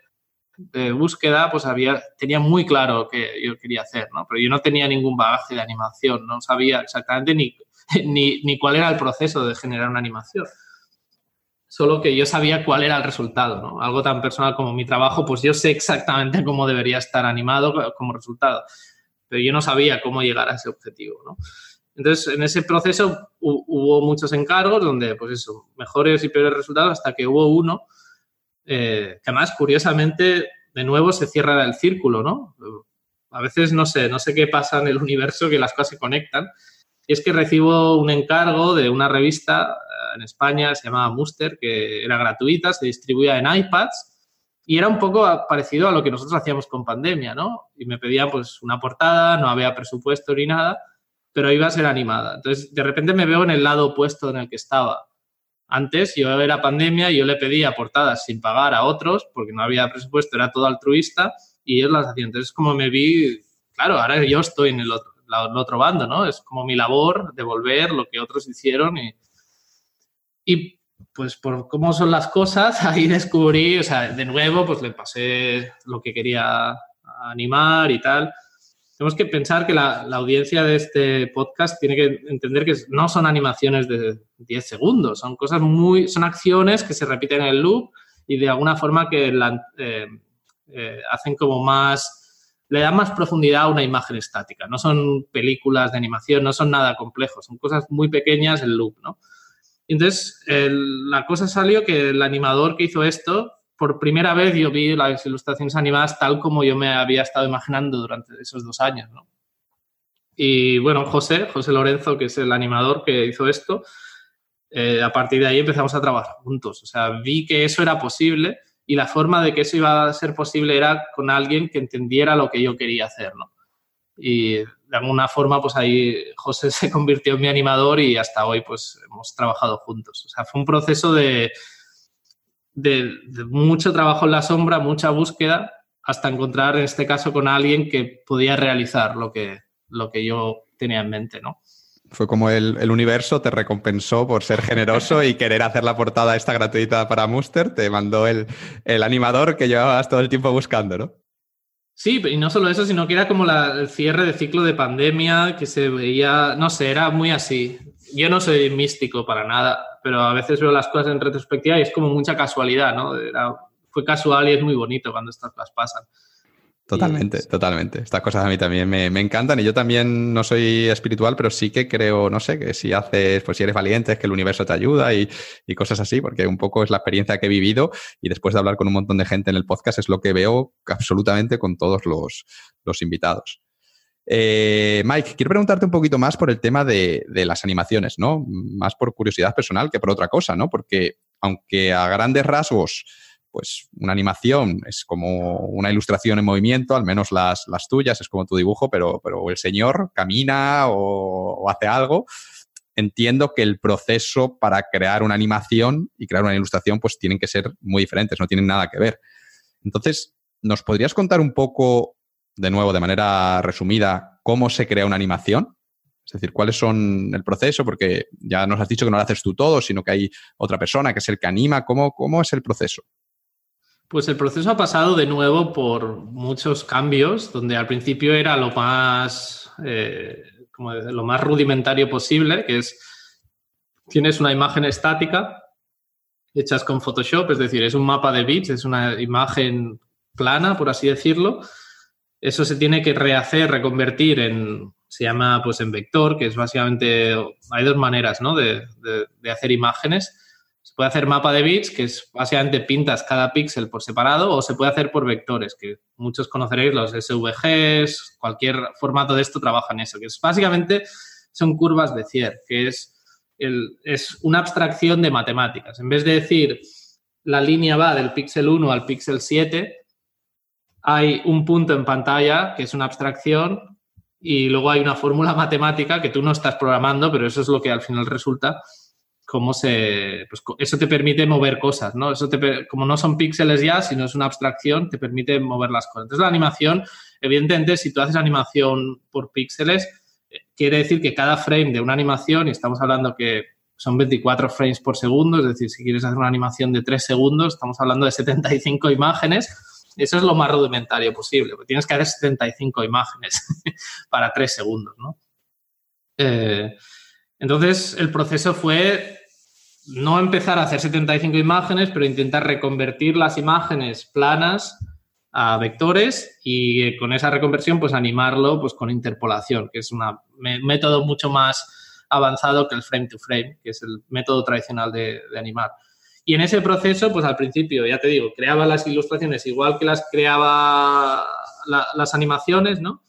de búsqueda, pues había, tenía muy claro que yo quería hacer, ¿no? Pero yo no tenía ningún bagaje de animación, no sabía exactamente ni, ni, ni cuál era el proceso de generar una animación. Solo que yo sabía cuál era el resultado, ¿no? Algo tan personal como mi trabajo, pues yo sé exactamente cómo debería estar animado como resultado, pero yo no sabía cómo llegar a ese objetivo, ¿no? Entonces, en ese proceso hubo muchos encargos donde, pues eso, mejores y peores resultados hasta que hubo uno eh, que además, curiosamente, de nuevo se cierra el círculo, ¿no? A veces no sé, no sé qué pasa en el universo que las cosas se conectan. Y es que recibo un encargo de una revista eh, en España, se llamaba Muster, que era gratuita, se distribuía en iPads y era un poco parecido a lo que nosotros hacíamos con pandemia, ¿no? Y me pedían pues una portada, no había presupuesto ni nada, pero iba a ser animada. Entonces, de repente me veo en el lado opuesto en el que estaba. Antes yo era pandemia y yo le pedía portadas sin pagar a otros porque no había presupuesto, era todo altruista y ellos las hacían. Entonces, como me vi, claro, ahora yo estoy en el otro, el otro bando, ¿no? Es como mi labor devolver lo que otros hicieron y, y pues por cómo son las cosas, ahí descubrí, o sea, de nuevo, pues le pasé lo que quería animar y tal tenemos que pensar que la, audiencia de este podcast tiene que entender que no son animaciones de 10 segundos, son cosas muy, son acciones que se repiten en el loop y de alguna forma que eh, eh, hacen como más, le dan más profundidad a una imagen estática. No son películas de animación, no son nada complejos, son cosas muy pequeñas el loop, ¿no? Entonces, la cosa salió que el animador que hizo esto por primera vez yo vi las ilustraciones animadas tal como yo me había estado imaginando durante esos dos años, ¿no? Y bueno, José, José Lorenzo, que es el animador que hizo esto, eh, a partir de ahí empezamos a trabajar juntos. O sea, vi que eso era posible y la forma de que eso iba a ser posible era con alguien que entendiera lo que yo quería hacer, ¿no? Y de alguna forma, pues ahí José se convirtió en mi animador y hasta hoy, pues hemos trabajado juntos. O sea, fue un proceso de, de, mucho trabajo en la sombra, mucha búsqueda, hasta encontrar en este caso con alguien que podía realizar lo que, lo que yo tenía en mente, ¿no? Fue como el, universo te recompensó por ser generoso y querer hacer la portada esta gratuita para Muster, te mandó el, animador que llevabas todo el tiempo buscando, ¿no? Sí, y no solo eso, sino que era como el cierre de ciclo de pandemia, que se veía, no sé, era muy así. Yo no soy místico para nada, pero a veces veo las cosas en retrospectiva y es como mucha casualidad, ¿no? fue casual y es muy bonito cuando estas cosas pasan. Totalmente, totalmente. Estas cosas a mí también me, encantan y yo también no soy espiritual, pero sí que creo, no sé, que si haces, pues si eres valiente es que el universo te ayuda y, cosas así, porque un poco es la experiencia que he vivido y después de hablar con un montón de gente en el podcast es lo que veo absolutamente con todos los, los invitados. Eh, Mike, quiero preguntarte un poquito más por el tema de, las animaciones, ¿no? Más por curiosidad personal que por otra cosa, ¿no? Porque aunque a grandes rasgos, pues una animación es como una ilustración en movimiento, al menos las, tuyas, es como tu dibujo, pero, pero el señor camina o, hace algo. Entiendo que el proceso para crear una animación y crear una ilustración, pues tienen que ser muy diferentes, no tienen nada que ver. Entonces, ¿nos podrías contar un poco de nuevo, de manera resumida, cómo se crea una animación. Es decir, cuáles son el proceso, porque ya nos has dicho que no lo haces tú todo, sino que hay otra persona que es el que anima. ¿Cómo, cómo es el proceso? Pues el proceso ha pasado de nuevo por muchos cambios, donde al principio era lo más, eh, como lo más rudimentario posible, que es, tienes una imagen estática hechas con Photoshop, es decir, es un mapa de bits, es una imagen plana, por así decirlo, eso se tiene que rehacer, reconvertir en, se llama pues en vector, que es básicamente, hay dos maneras ¿no? de, hacer imágenes. Se puede hacer mapa de bits, que es básicamente pintas cada píxel por separado, o se puede hacer por vectores, que muchos conoceréis los SVGs, cualquier formato de esto trabaja en eso, que es básicamente son curvas de Zier, que es, el, es una abstracción de matemáticas. En vez de decir la línea va del píxel 1 al píxel 7, hay un punto en pantalla que es una abstracción y luego hay una fórmula matemática que tú no estás programando, pero eso es lo que al final resulta cómo se pues, eso te permite mover cosas, ¿no? Eso te, como no son píxeles ya, sino es una abstracción, te permite mover las cosas. Entonces la animación, evidentemente, si tú haces animación por píxeles, eh, quiere decir que cada frame de una animación, y estamos hablando que son 24 frames por segundo, es decir, si quieres hacer una animación de 3 segundos, estamos hablando de 75 imágenes, eso es lo más rudimentario posible, porque tienes que hacer 75 imágenes para 3 segundos, ¿no? Eh, entonces, el proceso fue no empezar a hacer 75 imágenes, pero intentar reconvertir las imágenes planas a vectores y con esa reconversión, pues animarlo pues, con interpolación, que es un método mucho más avanzado que el frame to frame, que es el método tradicional de animar. Y en ese proceso, pues al principio, ya te digo, creaba las ilustraciones igual que las creaba las animaciones, ¿no?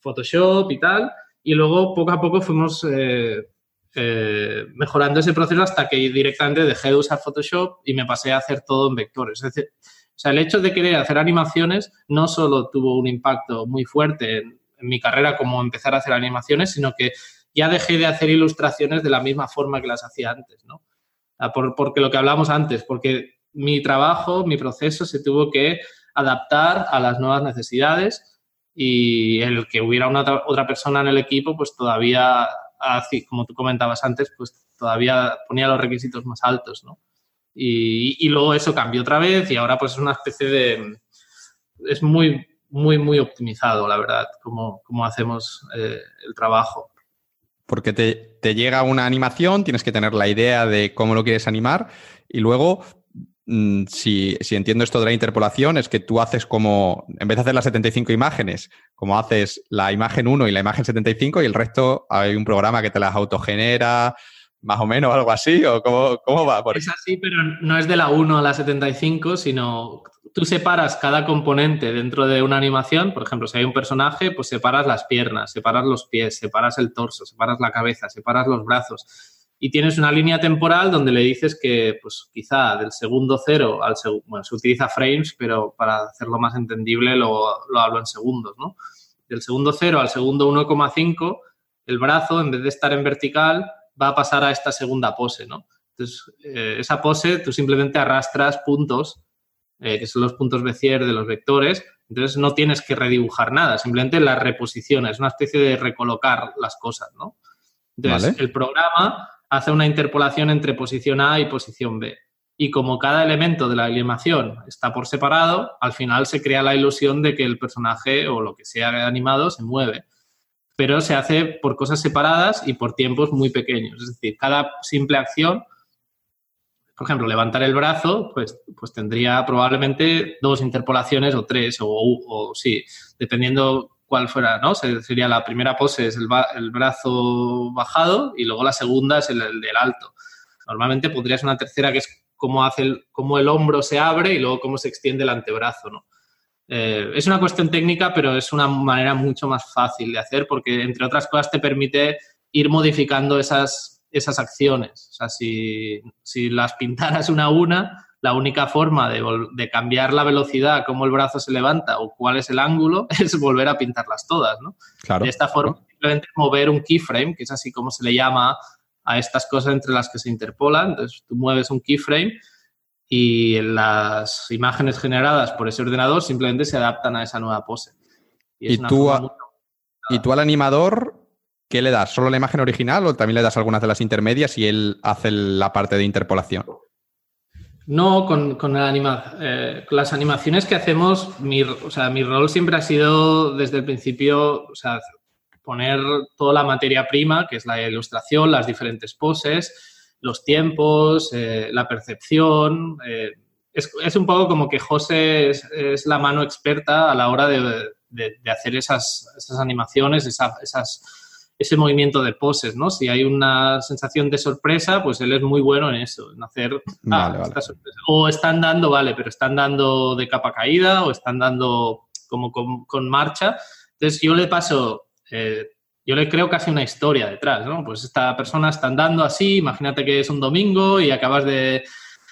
Photoshop y tal. Y luego, poco a poco, fuimos eh, eh, mejorando ese proceso hasta que directamente dejé de usar Photoshop y me pasé a hacer todo en vectores. Es decir, o sea, el hecho de querer hacer animaciones no solo tuvo un impacto muy fuerte en, en mi carrera como empezar a hacer animaciones, sino que ya dejé de hacer ilustraciones de la misma forma que las hacía antes, ¿no? Porque lo que hablamos antes, porque mi trabajo, mi proceso se tuvo que adaptar a las nuevas necesidades y el que hubiera una otra persona en el equipo, pues todavía, como tú comentabas antes, pues todavía ponía los requisitos más altos, ¿no? Y, luego eso cambió otra vez y ahora pues es una especie de... es muy, muy, muy optimizado, la verdad, como, como hacemos eh, el trabajo porque te, llega una animación, tienes que tener la idea de cómo lo quieres animar y luego, mm, si, entiendo esto de la interpolación, es que tú haces como, en vez de hacer las 75 imágenes, como haces la imagen 1 y la imagen 75 y el resto hay un programa que te las autogenera, más o menos, algo así, o cómo, cómo va? Es así, pero no es de la 1 a la 75, sino tú separas cada componente dentro de una animación, por ejemplo, si hay un personaje, pues separas las piernas, separas los pies, separas el torso, separas la cabeza, separas los brazos y tienes una línea temporal donde le dices que, pues quizá del segundo cero al segundo, bueno, se utiliza frames, pero para hacerlo más entendible lo, lo hablo en segundos, ¿no? Del segundo cero al segundo 1,5, el brazo, en vez de estar en vertical, va a pasar a esta segunda pose, ¿no? Entonces, eh, esa pose tú simplemente arrastras puntos eh, que son los puntos Bézier de los vectores. Entonces no tienes que redibujar nada, simplemente las reposiciones, una especie de recolocar las cosas, ¿no? Entonces el programa hace una interpolación entre posición A y posición B. Y como cada elemento de la animación está por separado, al final se crea la ilusión de que el personaje o lo que sea animado se mueve. Pero se hace por cosas separadas y por tiempos muy pequeños. Es decir, cada simple acción por ejemplo, levantar el brazo, pues, pues tendría probablemente dos interpolaciones o tres, o, sí, dependiendo cuál fuera, ¿no? Sería la primera pose es el, brazo bajado y luego la segunda es el, del alto. Normalmente pondrías una tercera que es cómo, hace el, cómo el hombro se abre y luego cómo se extiende el antebrazo, ¿no? Eh, es una cuestión técnica, pero es una manera mucho más fácil de hacer porque, entre otras cosas, te permite ir modificando esas, esas acciones. O sea, si, si las pintaras una a una, la única forma de, de, cambiar la velocidad, cómo el brazo se levanta o cuál es el ángulo, es volver a pintarlas todas, ¿no? Claro. De esta forma, simplemente mover un keyframe, que es así como se le llama a estas cosas entre las que se interpolan. Entonces, tú mueves un keyframe y las imágenes generadas por ese ordenador simplemente se adaptan a esa nueva pose. ¿Y, tú, ¿Y tú al animador qué le das? ¿Solo la imagen original o también le das algunas de las intermedias y él hace la parte de interpolación? No, con, con, anima, eh, con, las animaciones que hacemos, mi, o sea, mi rol siempre ha sido desde el principio, o sea, poner toda la materia prima, que es la ilustración, las diferentes poses, los tiempos, eh, la percepción. Eh, es, un poco como que José es, la mano experta a la hora de, hacer esas, animaciones, esa, esas ese movimiento de poses, ¿no? Si hay una sensación de sorpresa, pues él es muy bueno en eso, en hacer... Ah, vale, vale. O están dando, vale, pero están dando de capa caída o están dando como con, con marcha. Entonces yo le paso, eh, yo le creo casi una historia detrás, ¿no? Pues esta persona está andando así, imagínate que es un domingo y acabas de,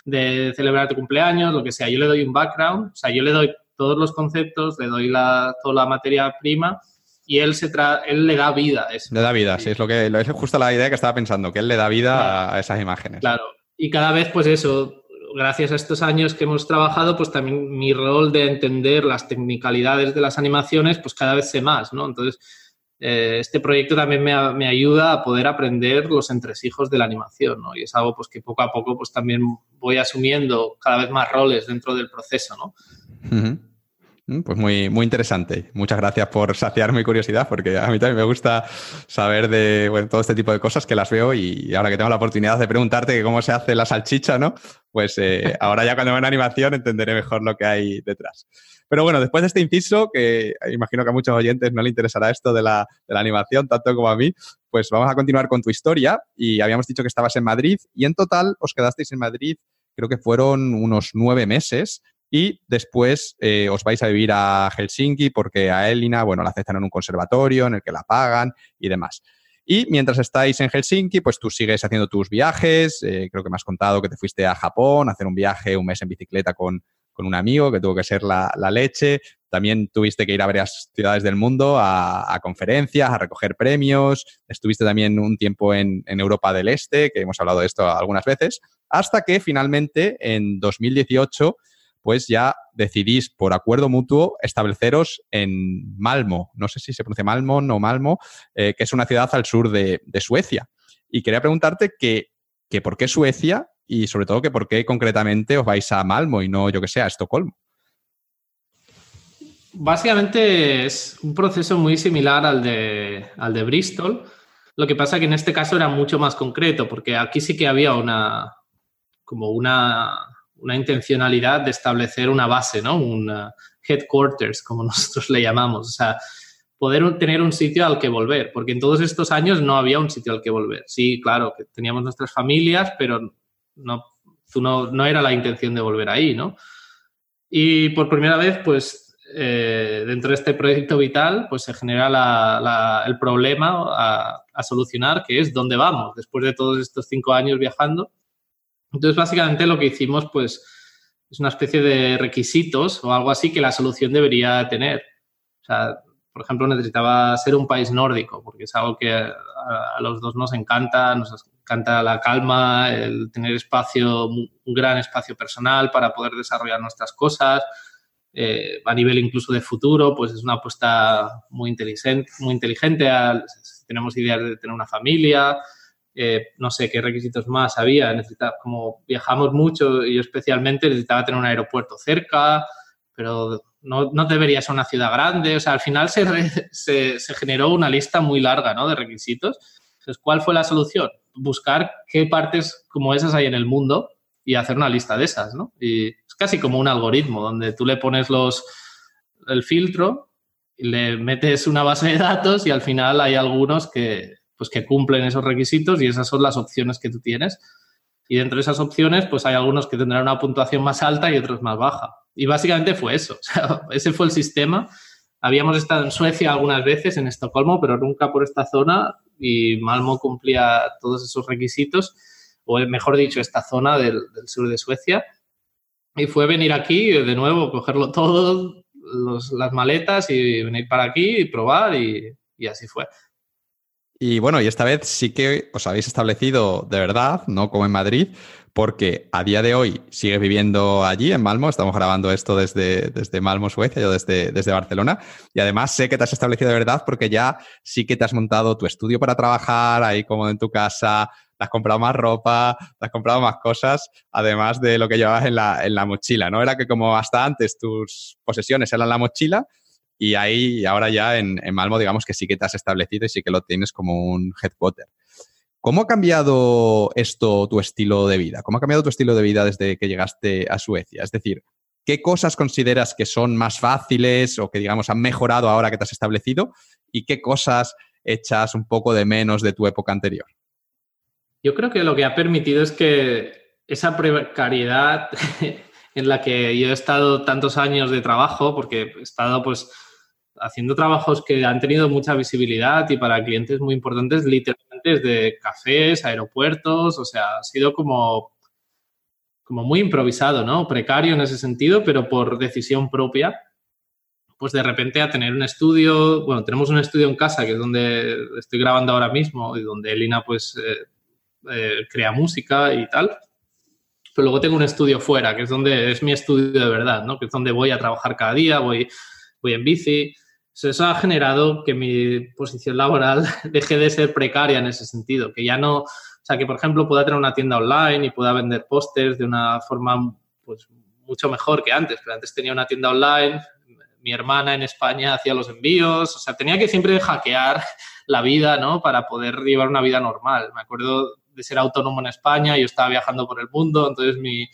de celebrar tu cumpleaños, lo que sea. Yo le doy un background, o sea, yo le doy todos los conceptos, le doy la, toda la materia prima y él, se tra él le da vida a eso. Le da vida, sí, es, lo que, es justo la idea que estaba pensando, que él le da vida claro. a esas imágenes. Claro, y cada vez pues eso, gracias a estos años que hemos trabajado, pues también mi rol de entender las technicalidades de las animaciones, pues cada vez sé más, ¿no? Entonces, eh, este proyecto también me, me, ayuda a poder aprender los entresijos de la animación, ¿no? Y es algo pues que poco a poco pues también voy asumiendo cada vez más roles dentro del proceso, ¿no? Uh -huh. Pues muy, muy interesante. Muchas gracias por saciar mi curiosidad, porque a mí también me gusta saber de bueno, todo este tipo de cosas que las veo y ahora que tengo la oportunidad de preguntarte cómo se hace la salchicha, ¿no? Pues eh, ahora ya cuando vea una animación entenderé mejor lo que hay detrás. Pero bueno, después de este inciso, que imagino que a muchos oyentes no le interesará esto de la, de la animación, tanto como a mí, pues vamos a continuar con tu historia. Y habíamos dicho que estabas en Madrid y en total os quedasteis en Madrid, creo que fueron unos nueve meses y después eh, os vais a vivir a Helsinki porque a Elina, bueno, la aceptan en un conservatorio en el que la pagan y demás. Y mientras estáis en Helsinki, pues tú sigues haciendo tus viajes. Eh, creo que me has contado que te fuiste a Japón a hacer un viaje, un mes en bicicleta con, con un amigo que tuvo que ser la, la, leche. También tuviste que ir a varias ciudades del mundo a, conferencias, a recoger premios. Estuviste también un tiempo en Europa del Este, que hemos hablado de esto algunas veces, hasta que finalmente en 2018 pues ya decidís por acuerdo mutuo estableceros en Malmo. No sé si se pronuncia Malmo o Malmo, eh, que es una ciudad al sur de, de Suecia. Y quería preguntarte que, que, por qué Suecia y sobre todo que por qué concretamente os vais a Malmo y no, yo que sé, a Estocolmo. Básicamente es un proceso muy similar al de, al de Bristol. Lo que pasa que en este caso era mucho más concreto, porque aquí sí que había una como una una intencionalidad de establecer una base, ¿no? Un uh, headquarters, como nosotros le llamamos. O sea, poder tener un sitio al que volver, porque en todos estos años no había un sitio al que volver. Sí, claro, que teníamos nuestras familias, pero no, no, era la intención de volver ahí, ¿no? Y por primera vez, pues, eh, dentro de este proyecto vital, pues se genera el problema a, a solucionar, que es dónde vamos, después de todos estos cinco años viajando entonces, básicamente lo que hicimos, pues, es una especie de requisitos o algo así que la solución debería tener. O sea, por ejemplo, necesitaba ser un país nórdico, porque es algo que a, los dos nos encanta, nos encanta la calma, el tener espacio, un gran espacio personal para poder desarrollar nuestras cosas. Eh, a nivel incluso de futuro, pues es una apuesta muy inteligente, muy inteligente. A, tenemos ideas de tener una familia, eh, no sé qué requisitos más había. Necesitaba, como viajamos mucho y yo especialmente necesitaba tener un aeropuerto cerca, pero no, no debería ser una ciudad grande. O sea, al final se, se, se generó una lista muy larga ¿no? de requisitos. Entonces, ¿cuál fue la solución? Buscar qué partes como esas hay en el mundo y hacer una lista de esas, ¿no? Y es casi como un algoritmo donde tú le pones los, el filtro, le metes una base de datos y al final hay algunos que, pues que cumplen esos requisitos y esas son las opciones que tú tienes. Y dentro de esas opciones, pues hay algunos que tendrán una puntuación más alta y otros más baja. Y básicamente fue eso. Ese fue el sistema. Habíamos estado en Suecia algunas veces, en Estocolmo, pero nunca por esta zona y Malmo cumplía todos esos requisitos, o mejor dicho, esta zona del, sur de Suecia. Y fue venir aquí, de nuevo, cogerlo todo, las maletas y venir para aquí y probar y así fue. Y bueno, y esta vez sí que os habéis establecido de verdad, no como en Madrid, porque a día de hoy sigues viviendo allí, en Malmo. Estamos grabando esto desde, desde Malmo, Suecia, yo desde, desde Barcelona. Y además sé que te has establecido de verdad porque ya sí que te has montado tu estudio para trabajar ahí como en tu casa, te has comprado más ropa, te has comprado más cosas, además de lo que llevabas en la, en la mochila, ¿no? Era que como hasta antes tus posesiones eran la mochila, y ahí, ahora ya en, Malmo, digamos que sí que te has establecido y sí que lo tienes como un headquarter. ¿Cómo ha cambiado esto tu estilo de vida? ¿Cómo ha cambiado tu estilo de vida desde que llegaste a Suecia? Es decir, ¿qué cosas consideras que son más fáciles o que, digamos, han mejorado ahora que te has establecido? ¿Y qué cosas echas un poco de menos de tu época anterior? Yo creo que lo que ha permitido es que esa precariedad en la que yo he estado tantos años de trabajo, porque he estado pues haciendo trabajos que han tenido mucha visibilidad y para clientes muy importantes, literalmente de cafés, aeropuertos, o sea, ha sido como, como muy improvisado, ¿no? Precario en ese sentido, pero por decisión propia. Pues de repente a tener un estudio, bueno, tenemos un estudio en casa que es donde estoy grabando ahora mismo y donde Elina pues eh, eh, crea música y tal. Pero luego tengo un estudio fuera, que es donde es mi estudio de verdad, ¿no? Que es donde voy a trabajar cada día, voy, voy en bici, eso ha generado que mi posición laboral deje de ser precaria en ese sentido, que ya no, o sea, que por ejemplo pueda tener una tienda online y pueda vender pósters de una forma pues mucho mejor que antes, pero antes tenía una tienda online, mi hermana en España hacía los envíos, o sea, tenía que siempre hackear la vida, ¿no? Para poder llevar una vida normal. Me acuerdo de ser autónomo en España, yo estaba viajando por el mundo, entonces mi,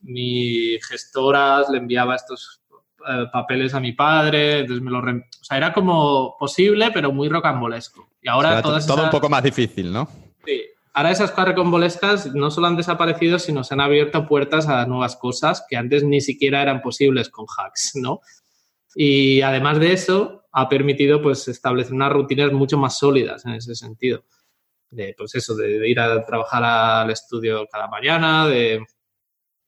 mi gestora le enviaba estos eh, papeles a mi padre, entonces me lo... O sea, era como posible, pero muy rocambolesco. Y ahora Todo un poco más difícil, ¿no? Sí. Ahora esas cosas rocambolescas no solo han desaparecido, sino se han abierto puertas a nuevas cosas que antes ni siquiera eran posibles con hacks, ¿no? Y además de eso, ha permitido pues establecer unas rutinas mucho más sólidas en ese sentido. De, pues eso, de ir a trabajar al estudio cada mañana, de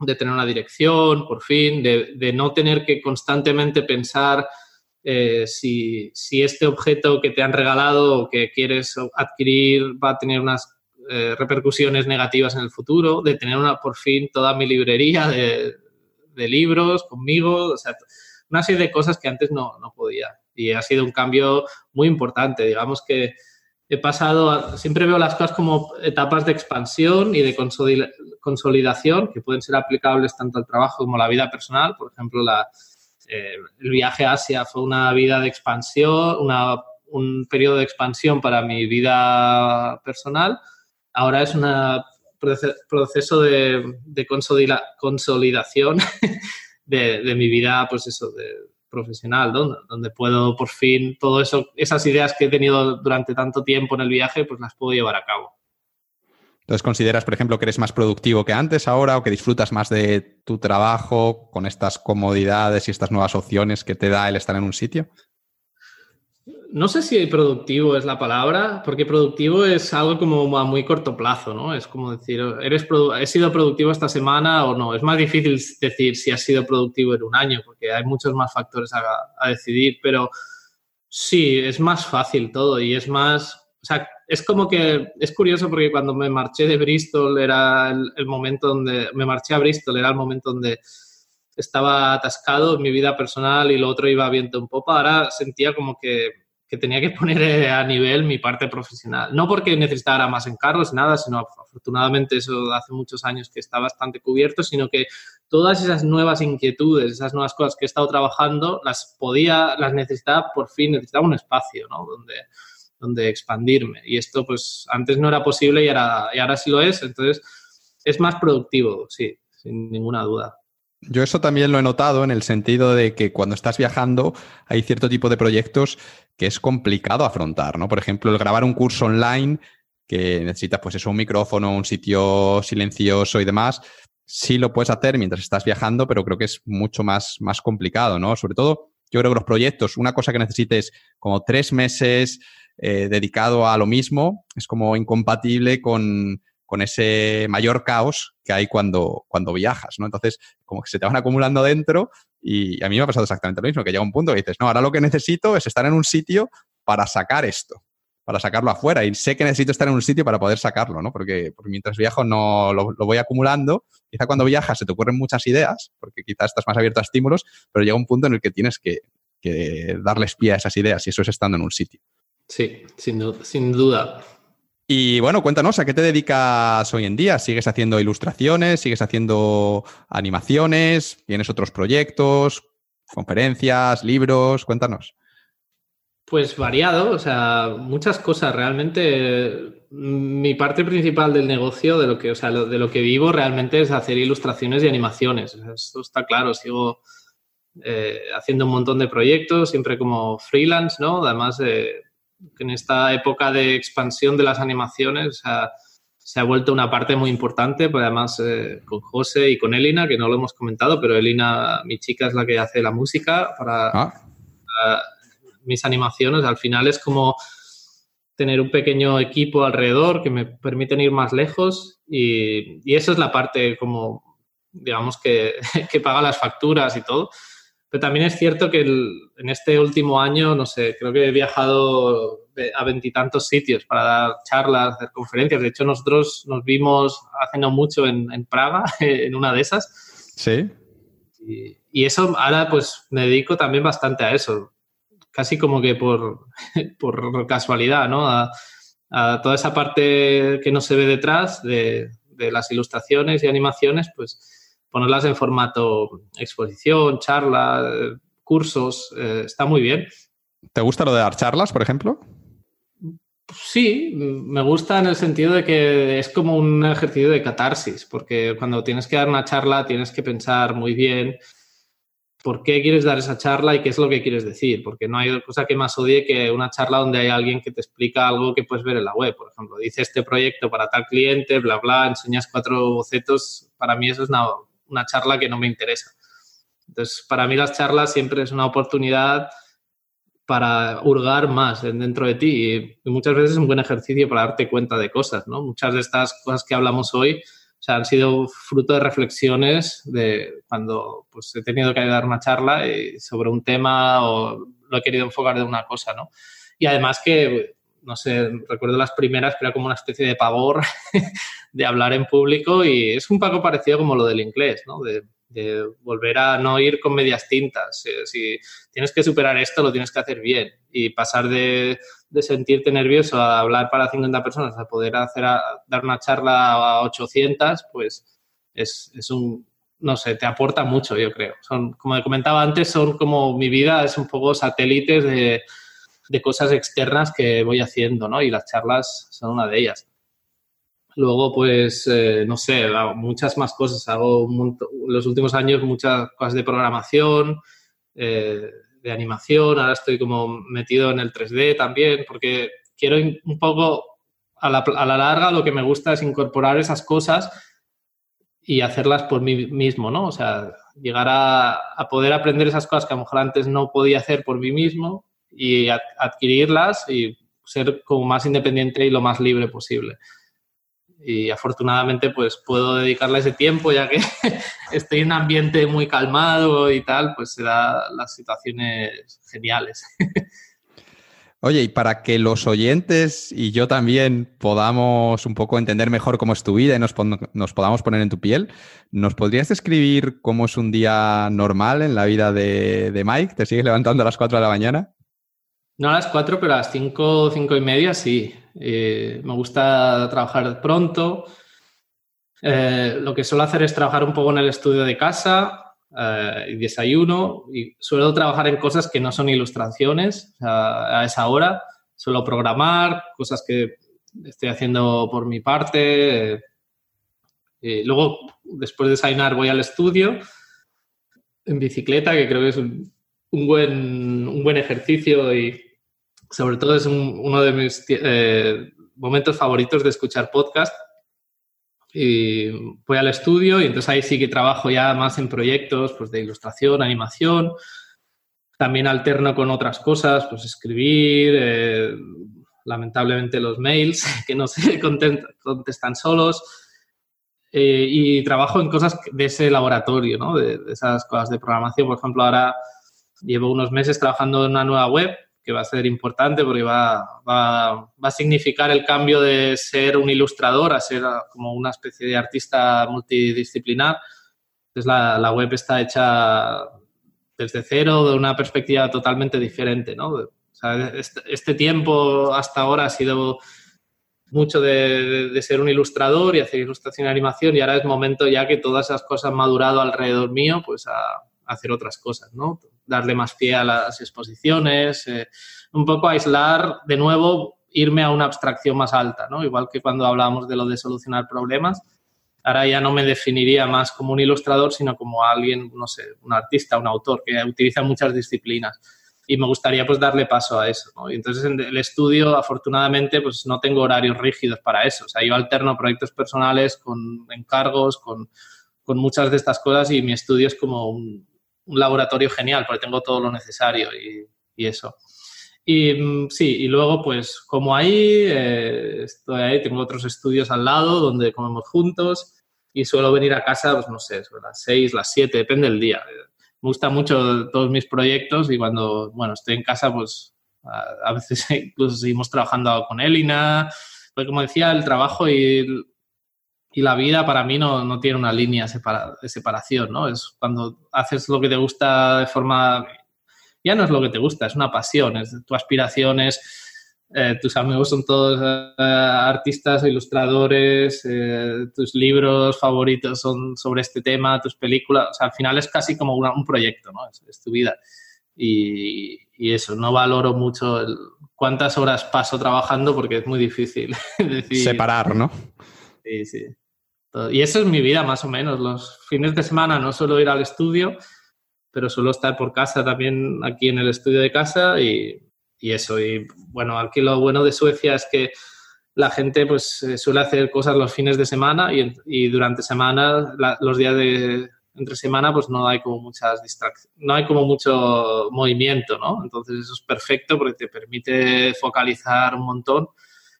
de tener una dirección, por fin, de, no tener que constantemente pensar eh, si, este objeto que te han regalado o que quieres adquirir va a tener unas eh, repercusiones negativas en el futuro, de tener una, por fin toda mi librería de, libros conmigo, o sea, una serie de cosas que antes no, no podía. Y ha sido un cambio muy importante. Digamos que he pasado, siempre veo las cosas como etapas de expansión y de consolidación que pueden ser aplicables tanto al trabajo como a la vida personal. Por ejemplo, eh, el viaje a Asia fue una vida de expansión, una, un periodo de expansión para mi vida personal. Ahora es un proceso de, de consolidación de, de, mi vida, pues eso, de, profesional, donde puedo por fin todo eso, esas ideas que he tenido durante tanto tiempo en el viaje, pues las puedo llevar a cabo. Entonces, ¿consideras, por ejemplo, que eres más productivo que antes ahora o que disfrutas más de tu trabajo con estas comodidades y estas nuevas opciones que te da el estar en un sitio? No sé si productivo es la palabra, porque productivo es algo como a muy corto plazo, ¿no? Es como decir, ¿eres ¿he sido productivo esta semana o no? Es más difícil decir si has sido productivo en un año, porque hay muchos más factores a, decidir, pero sí, es más fácil todo y es más, o sea, es como que, es curioso porque cuando me marché de Bristol era el, el momento donde, me marché a Bristol, era el momento donde estaba atascado en mi vida personal y lo otro iba viento en popa, ahora sentía como que que tenía que poner eh, a nivel mi parte profesional. No porque necesitara más encargos, nada, sino afortunadamente eso hace muchos años que está bastante cubierto, sino que todas esas nuevas inquietudes, esas nuevas cosas que he estado trabajando, las podía, las necesitaba por fin, necesitaba un espacio, ¿no? Donde, donde expandirme. Y esto, pues, antes no era posible y ahora, y ahora sí lo es. Entonces, es más productivo, sí, sin ninguna duda. Yo eso también lo he notado en el sentido de que cuando estás viajando hay cierto tipo de proyectos que es complicado afrontar, ¿no? Por ejemplo, el grabar un curso online que necesitas pues eso, un micrófono, un sitio silencioso y demás, sí lo puedes hacer mientras estás viajando, pero creo que es mucho más, más complicado, ¿no? Sobre todo, yo creo que los proyectos, una cosa que necesites como tres meses eh, dedicado a lo mismo, es como incompatible con, con ese mayor caos que hay cuando, cuando viajas, ¿no? Entonces, como que se te van acumulando dentro y a mí me ha pasado exactamente lo mismo, que llega un punto que dices, no, ahora lo que necesito es estar en un sitio para sacar esto, para sacarlo afuera y sé que necesito estar en un sitio para poder sacarlo, ¿no? Porque, mientras viajo no lo, voy acumulando, quizá cuando viajas se te ocurren muchas ideas, porque quizás estás más abierto a estímulos, pero llega un punto en el que tienes que, que darles pie a esas ideas y eso es estando en un sitio. Sí, sin duda. Y bueno, cuéntanos, ¿a qué te dedicas hoy en día? ¿Sigues haciendo ilustraciones? ¿Sigues haciendo animaciones? ¿Tienes otros proyectos? ¿Conferencias? ¿Libros? Cuéntanos. Pues variado, o sea, muchas cosas. Realmente mi parte principal del negocio, de lo que, o sea, de lo que vivo realmente es hacer ilustraciones y animaciones. Esto está claro, sigo eh, haciendo un montón de proyectos, siempre como freelance, ¿no? Además, de en esta época de expansión de las animaciones se ha vuelto una parte muy importante, pues además eh, con José y con Elina, que no lo hemos comentado, pero Elina, mi chica, es la que hace la música para, ah. mis animaciones. Al final es como tener un pequeño equipo alrededor que me permiten ir más lejos y, y eso es la parte como, digamos, que, que paga las facturas y todo. Pero también es cierto que en este último año, no sé, creo que he viajado a veintitantos sitios para dar charlas, hacer conferencias. De hecho, nosotros nos vimos hace no mucho en, Praga, en una de esas. Sí. Y, eso ahora pues me dedico también bastante a eso. Casi como que por, por casualidad, ¿no? A, toda esa parte que no se ve detrás de, de las ilustraciones y animaciones, pues ponerlas en formato exposición, charla, cursos, eh, está muy bien. ¿Te gusta lo de dar charlas, por ejemplo? Sí, me gusta en el sentido de que es como un ejercicio de catarsis, porque cuando tienes que dar una charla tienes que pensar muy bien por qué quieres dar esa charla y qué es lo que quieres decir, porque no hay cosa que más odie que una charla donde hay alguien que te explica algo que puedes ver en la web, por ejemplo, dice este proyecto para tal cliente, bla, bla, enseñas cuatro bocetos, para mí eso es una una charla que no me interesa. Entonces, para mí las charlas siempre es una oportunidad para hurgar más dentro de ti y, muchas veces es un buen ejercicio para darte cuenta de cosas, ¿no? Muchas de estas cosas que hablamos hoy han sido fruto de reflexiones de cuando pues, he tenido que dar una charla sobre un tema o lo he querido enfocar de una cosa, ¿no? Y además que, no sé, recuerdo las primeras que era como una especie de pavor de hablar en público y es un poco parecido como lo del inglés, ¿no? De, volver a no ir con medias tintas. Eh, si tienes que superar esto, lo tienes que hacer bien y pasar de, sentirte nervioso a hablar para 50 personas a poder hacer dar una charla a 800, pues es, es, un, no sé, te aporta mucho, yo creo. Son, como comentaba antes, son como mi vida, es un poco satélites de, de cosas externas que voy haciendo, ¿no? Y las charlas son una de ellas. Luego, pues, eh, no sé, muchas más cosas. Hago los últimos años muchas cosas de programación, eh, de animación. Ahora estoy como metido en el 3D también, porque quiero un poco, a la, a la larga, lo que me gusta es incorporar esas cosas y hacerlas por mí mismo, ¿no? O sea, llegar a, a, poder aprender esas cosas que a lo mejor antes no podía hacer por mí mismo y adquirirlas y ser como más independiente y lo más libre posible y afortunadamente pues puedo dedicarle ese tiempo ya que estoy en un ambiente muy calmado y tal, pues se da las situaciones geniales. Oye, y para que los oyentes y yo también podamos un poco entender mejor cómo es tu vida y nos, podamos poner en tu piel, ¿nos podrías describir cómo es un día normal en la vida de, de Mike? ¿Te sigues levantando a las 4 de la mañana? No a las 4, pero a las 5, 5 y media sí. Eh, me gusta trabajar pronto. Eh, lo que suelo hacer es trabajar un poco en el estudio de casa eh, y desayuno. Suelo trabajar en cosas que no son ilustraciones a esa hora. Suelo programar cosas que estoy haciendo por mi parte. luego, después de desayunar, voy al estudio en bicicleta, que creo que es un, buen, un buen ejercicio y sobre todo es uno de mis, eh, momentos favoritos de escuchar podcast. Y voy al estudio y entonces ahí sí que trabajo ya más en proyectos pues, de ilustración, animación. También alterno con otras cosas, pues escribir, eh, lamentablemente los mails que no se contestan solos. Eh, y trabajo en cosas de ese laboratorio, ¿no? de, esas cosas de programación. Por ejemplo, ahora llevo unos meses trabajando en una nueva web que va a ser importante porque va, va, a significar el cambio de ser un ilustrador a ser como una especie de artista multidisciplinar. Entonces la, la web está hecha desde cero, de una perspectiva totalmente diferente, ¿no? O sea, este, este, tiempo hasta ahora ha sido mucho de, de, ser un ilustrador y hacer ilustración y animación y ahora es momento ya que todas esas cosas han madurado alrededor mío, pues a, a hacer otras cosas, ¿no? Darle más pie a las exposiciones, eh, un poco aislar de nuevo, irme a una abstracción más alta, ¿no? Igual que cuando hablábamos de lo de solucionar problemas, ahora ya no me definiría más como un ilustrador, sino como alguien, no sé, un artista, un autor que utiliza muchas disciplinas. Y me gustaría pues darle paso a eso. Y entonces en el estudio, afortunadamente, pues no tengo horarios rígidos para eso. O sea, yo alterno proyectos personales con encargos, con, con muchas de estas cosas y mi estudio es como un, un laboratorio genial porque tengo todo lo necesario y, eso. Y mm, sí, y luego pues como ahí, eh, estoy ahí, tengo otros estudios al lado donde comemos juntos y suelo venir a casa, pues no sé, las 6, las 7, depende del día. Me gustan mucho todos mis proyectos y cuando, bueno, estoy en casa, pues a, veces incluso seguimos trabajando con Elina. Pues como decía, el trabajo y y la vida para mí no, no tiene una línea de separación, ¿no? Es cuando haces lo que te gusta de forma... Ya no es lo que te gusta, es una pasión, es tu aspiración es... Eh, tus amigos son todos eh, artistas, ilustradores, eh, tus libros favoritos son sobre este tema, tus películas, o sea, al final es casi como un proyecto, ¿no? Es, tu vida. Y, y, eso, no valoro mucho el, cuántas horas paso trabajando porque es muy difícil decir... Separar, ¿no? Sí, sí. Y eso es mi vida más o menos. Los fines de semana no suelo ir al estudio, pero suelo estar por casa también aquí en el estudio de casa y, eso. Y bueno, aquí lo bueno de Suecia es que la gente pues eh, suele hacer cosas los fines de semana y, durante semana, los días de entre semana, pues no hay como muchas distracciones, no hay como mucho movimiento, ¿no? Entonces eso es perfecto porque te permite focalizar un montón.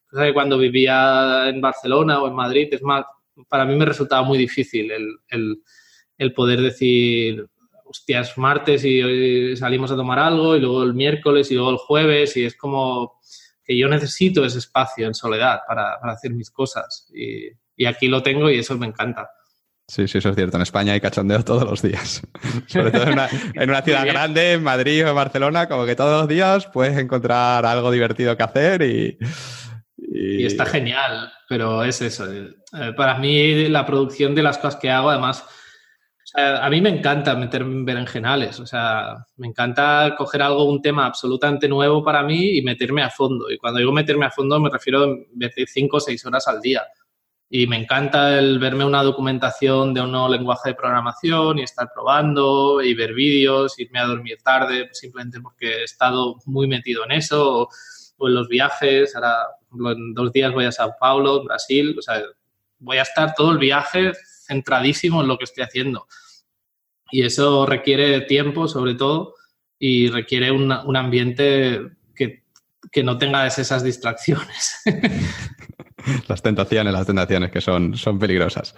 Cosa que cuando vivía en Barcelona o en Madrid es más, para mí me resultaba muy difícil el, poder decir, hostias, martes y hoy salimos a tomar algo y luego el miércoles y luego el jueves y es como que yo necesito ese espacio en soledad para, hacer mis cosas y, aquí lo tengo y eso me encanta. Sí, sí, eso es cierto. En España hay cachondeo todos los días. Sobre todo en una, en una ciudad grande, en Madrid o en Barcelona, como que todos los días puedes encontrar algo divertido que hacer y, y... está genial, pero es eso. Eh, para mí la producción de las cosas que hago, además, a mí me encanta meterme en berenjenales, o sea, me encanta coger algo, un tema absolutamente nuevo para mí y meterme a fondo. Y cuando digo meterme a fondo me refiero a invertir cinco o seis horas al día. Y me encanta el verme una documentación de un nuevo lenguaje de programación y estar probando y ver vídeos, irme a dormir tarde simplemente porque he estado muy metido en eso o, o en los viajes. Ahora, en dos días voy a Sao Paulo, Brasil, o sea, voy a estar todo el viaje centradísimo en lo que estoy haciendo. Y eso requiere tiempo, sobre todo, y requiere un, ambiente que, que no tenga esas distracciones. las tentaciones, las tentaciones que son, son peligrosas.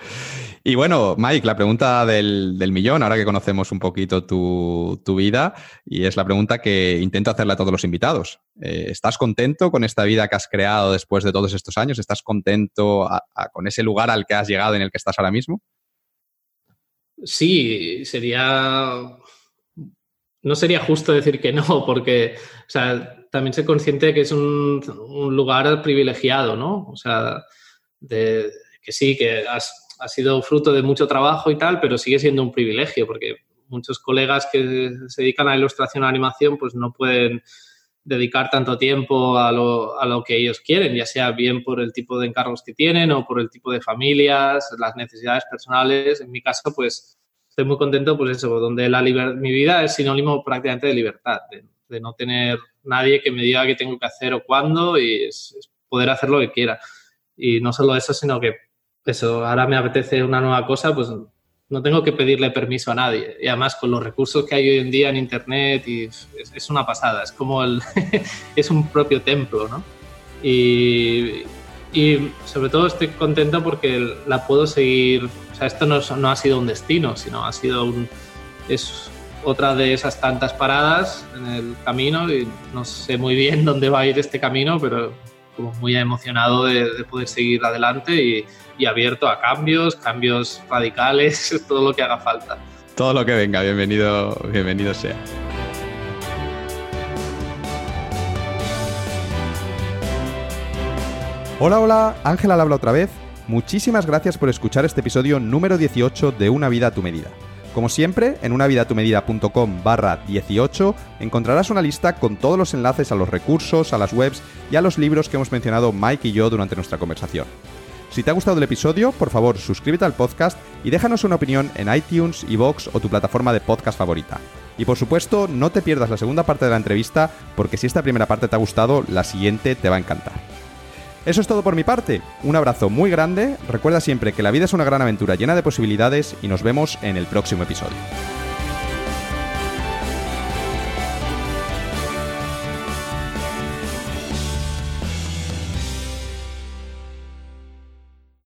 Y bueno, Mike, la pregunta del, millón, ahora que conocemos un poquito tu, vida, y es la pregunta que intento hacerle a todos los invitados. Eh, ¿Estás contento con esta vida que has creado después de todos estos años? ¿Estás contento con ese lugar al que has llegado en el que estás ahora mismo? Sí, sería... No sería justo decir que no, porque, o sea, también sé consciente de que es un, lugar privilegiado, ¿no? O sea, que sí, que ha sido fruto de mucho trabajo y tal, pero sigue siendo un privilegio porque muchos colegas que se dedican a ilustración o animación pues no pueden dedicar tanto tiempo a lo, a lo, que ellos quieren, ya sea bien por el tipo de encargos que tienen o por el tipo de familias, las necesidades personales. En mi caso, pues estoy muy contento, pues eso, donde la mi vida es sinónimo prácticamente de libertad, de, no tener nadie que me diga qué tengo que hacer o cuándo y poder hacer lo que quiera. Y no solo eso, sino que eso, ahora me apetece una nueva cosa, pues no tengo que pedirle permiso a nadie. Y además con los recursos que hay hoy en día en Internet, y es, una pasada, es como el, es un propio templo, ¿no? Y, y, sobre todo estoy contento porque la puedo seguir, o sea, esto no, no ha sido un destino, sino ha sido un, es otra de esas tantas paradas en el camino y no sé muy bien dónde va a ir este camino, pero como muy emocionado de, poder seguir adelante y, y, abierto a cambios, cambios radicales, todo lo que haga falta. Todo lo que venga, bienvenido, bienvenido sea. Hola, hola, Ángela habla otra vez. Muchísimas gracias por escuchar este episodio número 18 de Una vida a tu medida. Como siempre, en unavidatumedida.com barra 18 encontrarás una lista con todos los enlaces a los recursos, a las webs y a los libros que hemos mencionado Mike y yo durante nuestra conversación. Si te ha gustado el episodio, por favor suscríbete al podcast y déjanos una opinión en iTunes, iVoox o tu plataforma de podcast favorita. Y por supuesto, no te pierdas la segunda parte de la entrevista porque si esta primera parte te ha gustado, la siguiente te va a encantar. Eso es todo por mi parte. Un abrazo muy grande. Recuerda siempre que la vida es una gran aventura llena de posibilidades y nos vemos en el próximo episodio.